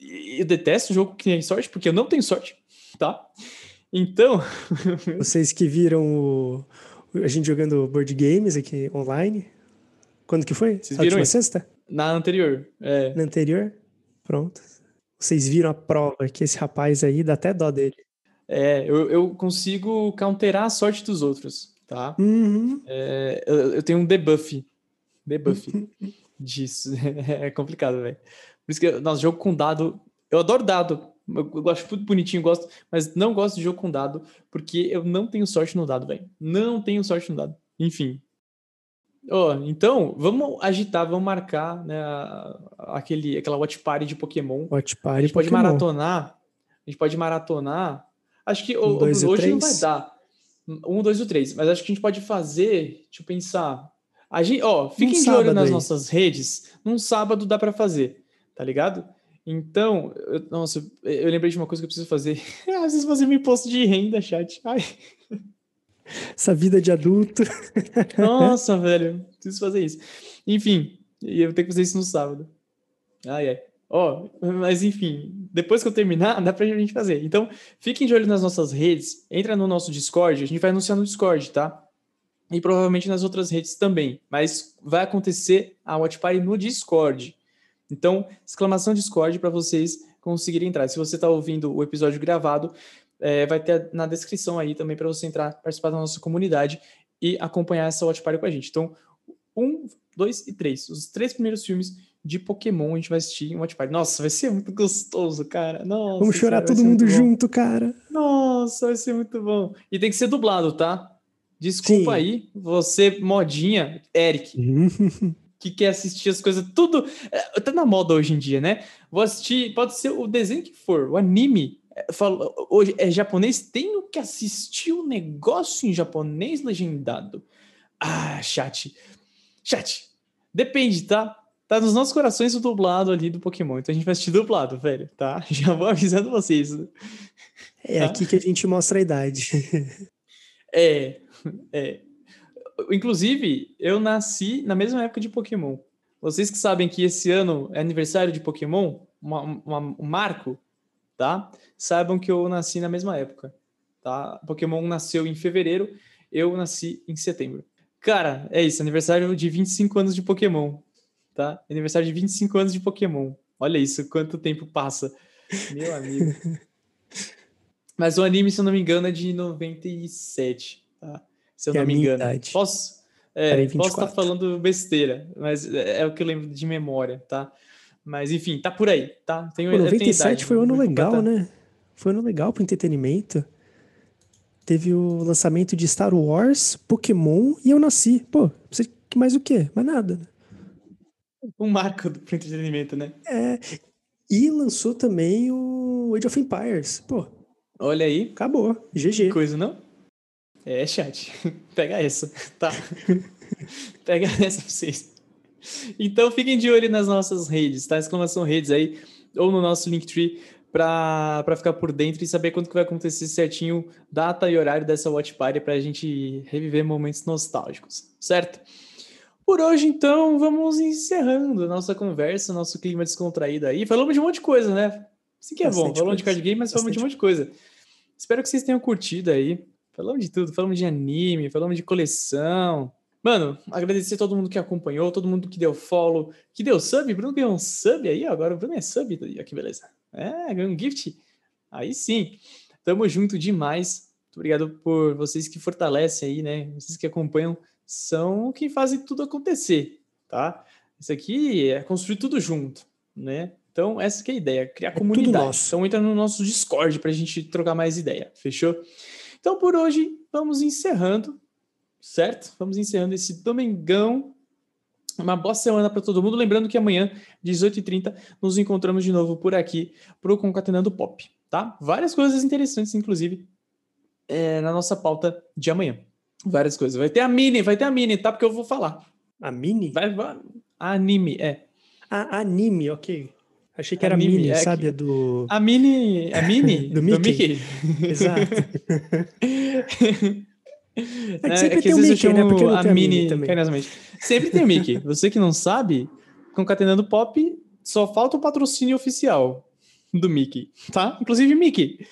Speaker 1: Eu detesto o jogo que tem sorte, porque eu não tenho sorte, tá? Então,
Speaker 2: Vocês que viram o- a gente jogando board games aqui online. Quando que foi?
Speaker 1: Vocês
Speaker 2: a
Speaker 1: viram
Speaker 2: última
Speaker 1: isso?
Speaker 2: sexta?
Speaker 1: na anterior, é,
Speaker 2: Na anterior? Pronto. Vocês viram a prova que esse rapaz aí dá até dó dele.
Speaker 1: é eu, eu consigo counterar a sorte dos outros, tá?
Speaker 2: Uhum.
Speaker 1: É, eu, eu tenho um debuff. Debuff disso. É complicado, velho. Por isso que, nossa, jogo com dado. Eu adoro dado. Eu, gosto tudo bonitinho, gosto, mas não gosto de jogo com dado, porque eu não tenho sorte no dado, velho. Não tenho sorte no dado. Enfim. Ó, então, vamos agitar, vamos marcar né, a- aquele, aquela watch party de Pokémon.
Speaker 2: Watch
Speaker 1: A
Speaker 2: Party
Speaker 1: gente pode
Speaker 2: Pokémon.
Speaker 1: maratonar. A gente pode maratonar. Acho que
Speaker 2: Um,
Speaker 1: hoje não vai
Speaker 2: três?
Speaker 1: dar. Um, dois e o três. Mas acho que a gente pode fazer. Deixa eu pensar. A gente, ó, fiquem de olho nas
Speaker 2: aí.
Speaker 1: nossas redes. Num sábado dá pra fazer, tá ligado? Então, eu- nossa, eu, eu lembrei de uma coisa que eu preciso fazer. Ah, preciso fazer meu imposto de renda, chat. Ai,
Speaker 2: Essa vida de adulto.
Speaker 1: nossa, velho. Preciso fazer isso. Enfim, eu tenho que fazer isso no sábado. Ai, ai. Ó, mas enfim, depois que eu terminar, dá pra gente fazer. Então, fiquem de olho nas nossas redes, entra no nosso Discord, a gente vai anunciar no Discord, tá? E provavelmente nas outras redes também, mas vai acontecer a Watch Party no Discord. Então, exclamação Discord para vocês conseguirem entrar. Se você está ouvindo o episódio gravado, é, vai ter na descrição aí também para você entrar, participar da nossa comunidade e acompanhar essa Watch Party com a gente. Então, um, dois e três. Os três primeiros filmes de Pokémon a gente vai assistir em Watch Party. Nossa, vai ser muito gostoso, cara. Nossa,
Speaker 2: Vamos chorar
Speaker 1: vai
Speaker 2: todo mundo junto, cara.
Speaker 1: Nossa, vai ser muito bom. E tem que ser dublado, tá? Desculpa
Speaker 2: Sim.
Speaker 1: aí, você, modinha, Eric, que quer assistir as coisas tudo. É, tá na moda hoje em dia, né? Vou assistir, pode ser o desenho que for, o anime. é, fala- hoje é japonês, tenho que assistir o negócio em japonês legendado. Ah, chat. Chat. Depende, tá? Tá nos nossos corações o dublado ali do Pokémon. Então a gente vai assistir dublado, velho, tá? Já vou avisando vocês.
Speaker 2: É
Speaker 1: Tá.
Speaker 2: aqui que a gente mostra a idade.
Speaker 1: É, é. Inclusive, eu nasci na mesma época de Pokémon. Vocês que sabem que esse ano é aniversário de Pokémon, uma- uma- um marco, tá? Saibam que eu nasci na mesma época, tá? Pokémon nasceu em fevereiro, eu nasci em setembro. Cara, é isso, aniversário de 25 anos de Pokémon, tá? Aniversário de 25 anos de Pokémon. Olha isso, quanto tempo passa. Meu amigo. Mas o anime, se eu não me engano, é de 97, tá? Se eu
Speaker 2: Que é
Speaker 1: não
Speaker 2: a
Speaker 1: me engano.
Speaker 2: idade.
Speaker 1: Posso, é, posso estar
Speaker 2: 24.
Speaker 1: falando besteira, mas é, é o que eu lembro de memória, tá? Mas enfim, tá por aí, tá? Tenho,
Speaker 2: Pô,
Speaker 1: eu tenho
Speaker 2: 97
Speaker 1: idade,
Speaker 2: foi um ano legal, né? Foi um ano legal pro entretenimento. Teve o lançamento de Star Wars, Pokémon e eu nasci. Pô, mais o quê? Mais nada. né?
Speaker 1: Um marco pro entretenimento, né?
Speaker 2: É. E lançou também o Age of Empires. Pô,
Speaker 1: Olha aí,
Speaker 2: acabou. GG.
Speaker 1: coisa, não? É, chat. Pega essa, tá? Pega essa pra vocês. Então fiquem de olho nas nossas redes, tá? Exclamação redes aí, ou no nosso Linktree, pra, pra ficar por dentro e saber quando que vai acontecer certinho, data e horário dessa Watch Party pra gente reviver momentos nostálgicos, certo? Por hoje, então, vamos encerrando a nossa conversa, nosso clima descontraído aí. Falamos de um monte de coisa, né? Isso que é bom.
Speaker 2: Bastante
Speaker 1: Falamos de
Speaker 2: coisa.
Speaker 1: card game, mas falamos de um monte
Speaker 2: Bastante.
Speaker 1: de coisa. Espero que vocês tenham curtido aí. Falamos de tudo, falamos de anime, falamos de coleção. Mano, agradecer a todo mundo que acompanhou, todo mundo que deu follow, que deu sub. Bruno ganhou um sub aí, ó. agora o Bruno é sub. Olha que beleza. É, ganhou um gift. Aí sim. Tamo junto demais. Muito obrigado por vocês que fortalecem aí, né? Vocês que acompanham são quem fazem tudo acontecer, tá? Isso aqui é construir tudo junto, né? Então, essa que é a ideia, criar
Speaker 2: tudo
Speaker 1: comunidade. Então, entra no nosso Discord pra gente trocar mais ideia, fechou? Então, por hoje, vamos encerrando, certo? Vamos encerrando esse domingão. Uma boa semana para todo mundo. Lembrando que amanhã, 18h30, nos encontramos de novo por aqui pro Concatenando Pop, tá? Várias coisas interessantes, inclusive, é, na nossa pauta de amanhã. Várias coisas. Vai ter a mini, vai ter a mini, tá? Porque eu vou falar.
Speaker 2: A Mini?
Speaker 1: Vai, vai. Anime, é.
Speaker 2: Ah, anime, ok. Achei que era
Speaker 1: Anime,
Speaker 2: mini,
Speaker 1: é
Speaker 2: sabe?
Speaker 1: que-
Speaker 2: do.
Speaker 1: A Mini. A Mini?
Speaker 2: Do Mickey. Exato.
Speaker 1: É,
Speaker 2: sempre
Speaker 1: que
Speaker 2: tem o Mickey, né? Porque
Speaker 1: a Mini,
Speaker 2: também.
Speaker 1: carinhosamente. Sempre tem o Mickey. Você que não sabe, concatenando pop, só falta o patrocínio oficial do Mickey, tá? Inclusive, Mickey,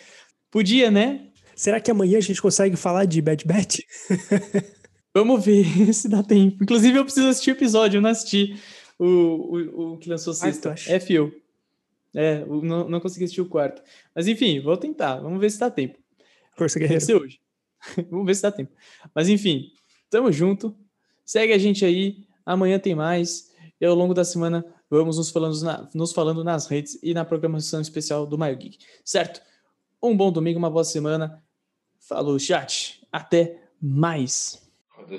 Speaker 1: podia, né?
Speaker 2: Será que amanhã a gente consegue falar de Bad Bat?
Speaker 1: Vamos ver se dá tempo. Inclusive, eu preciso assistir o episódio, eu não assisti o, o, o que lançou sexta. É fio. É, não, não consegui assistir o quarto. Mas enfim, vou tentar. Vamos ver se dá tempo.
Speaker 2: Força Guerreiro.
Speaker 1: ser hoje. Vamos ver se dá tempo. Mas enfim, tamo junto. Segue a gente aí. Amanhã tem mais. E ao longo da semana vamos nos falando, na- nos falando nas redes e na programação especial do Maio Geek. Certo? Um bom domingo, uma boa semana. Falou, chat. Até mais.
Speaker 3: Roda.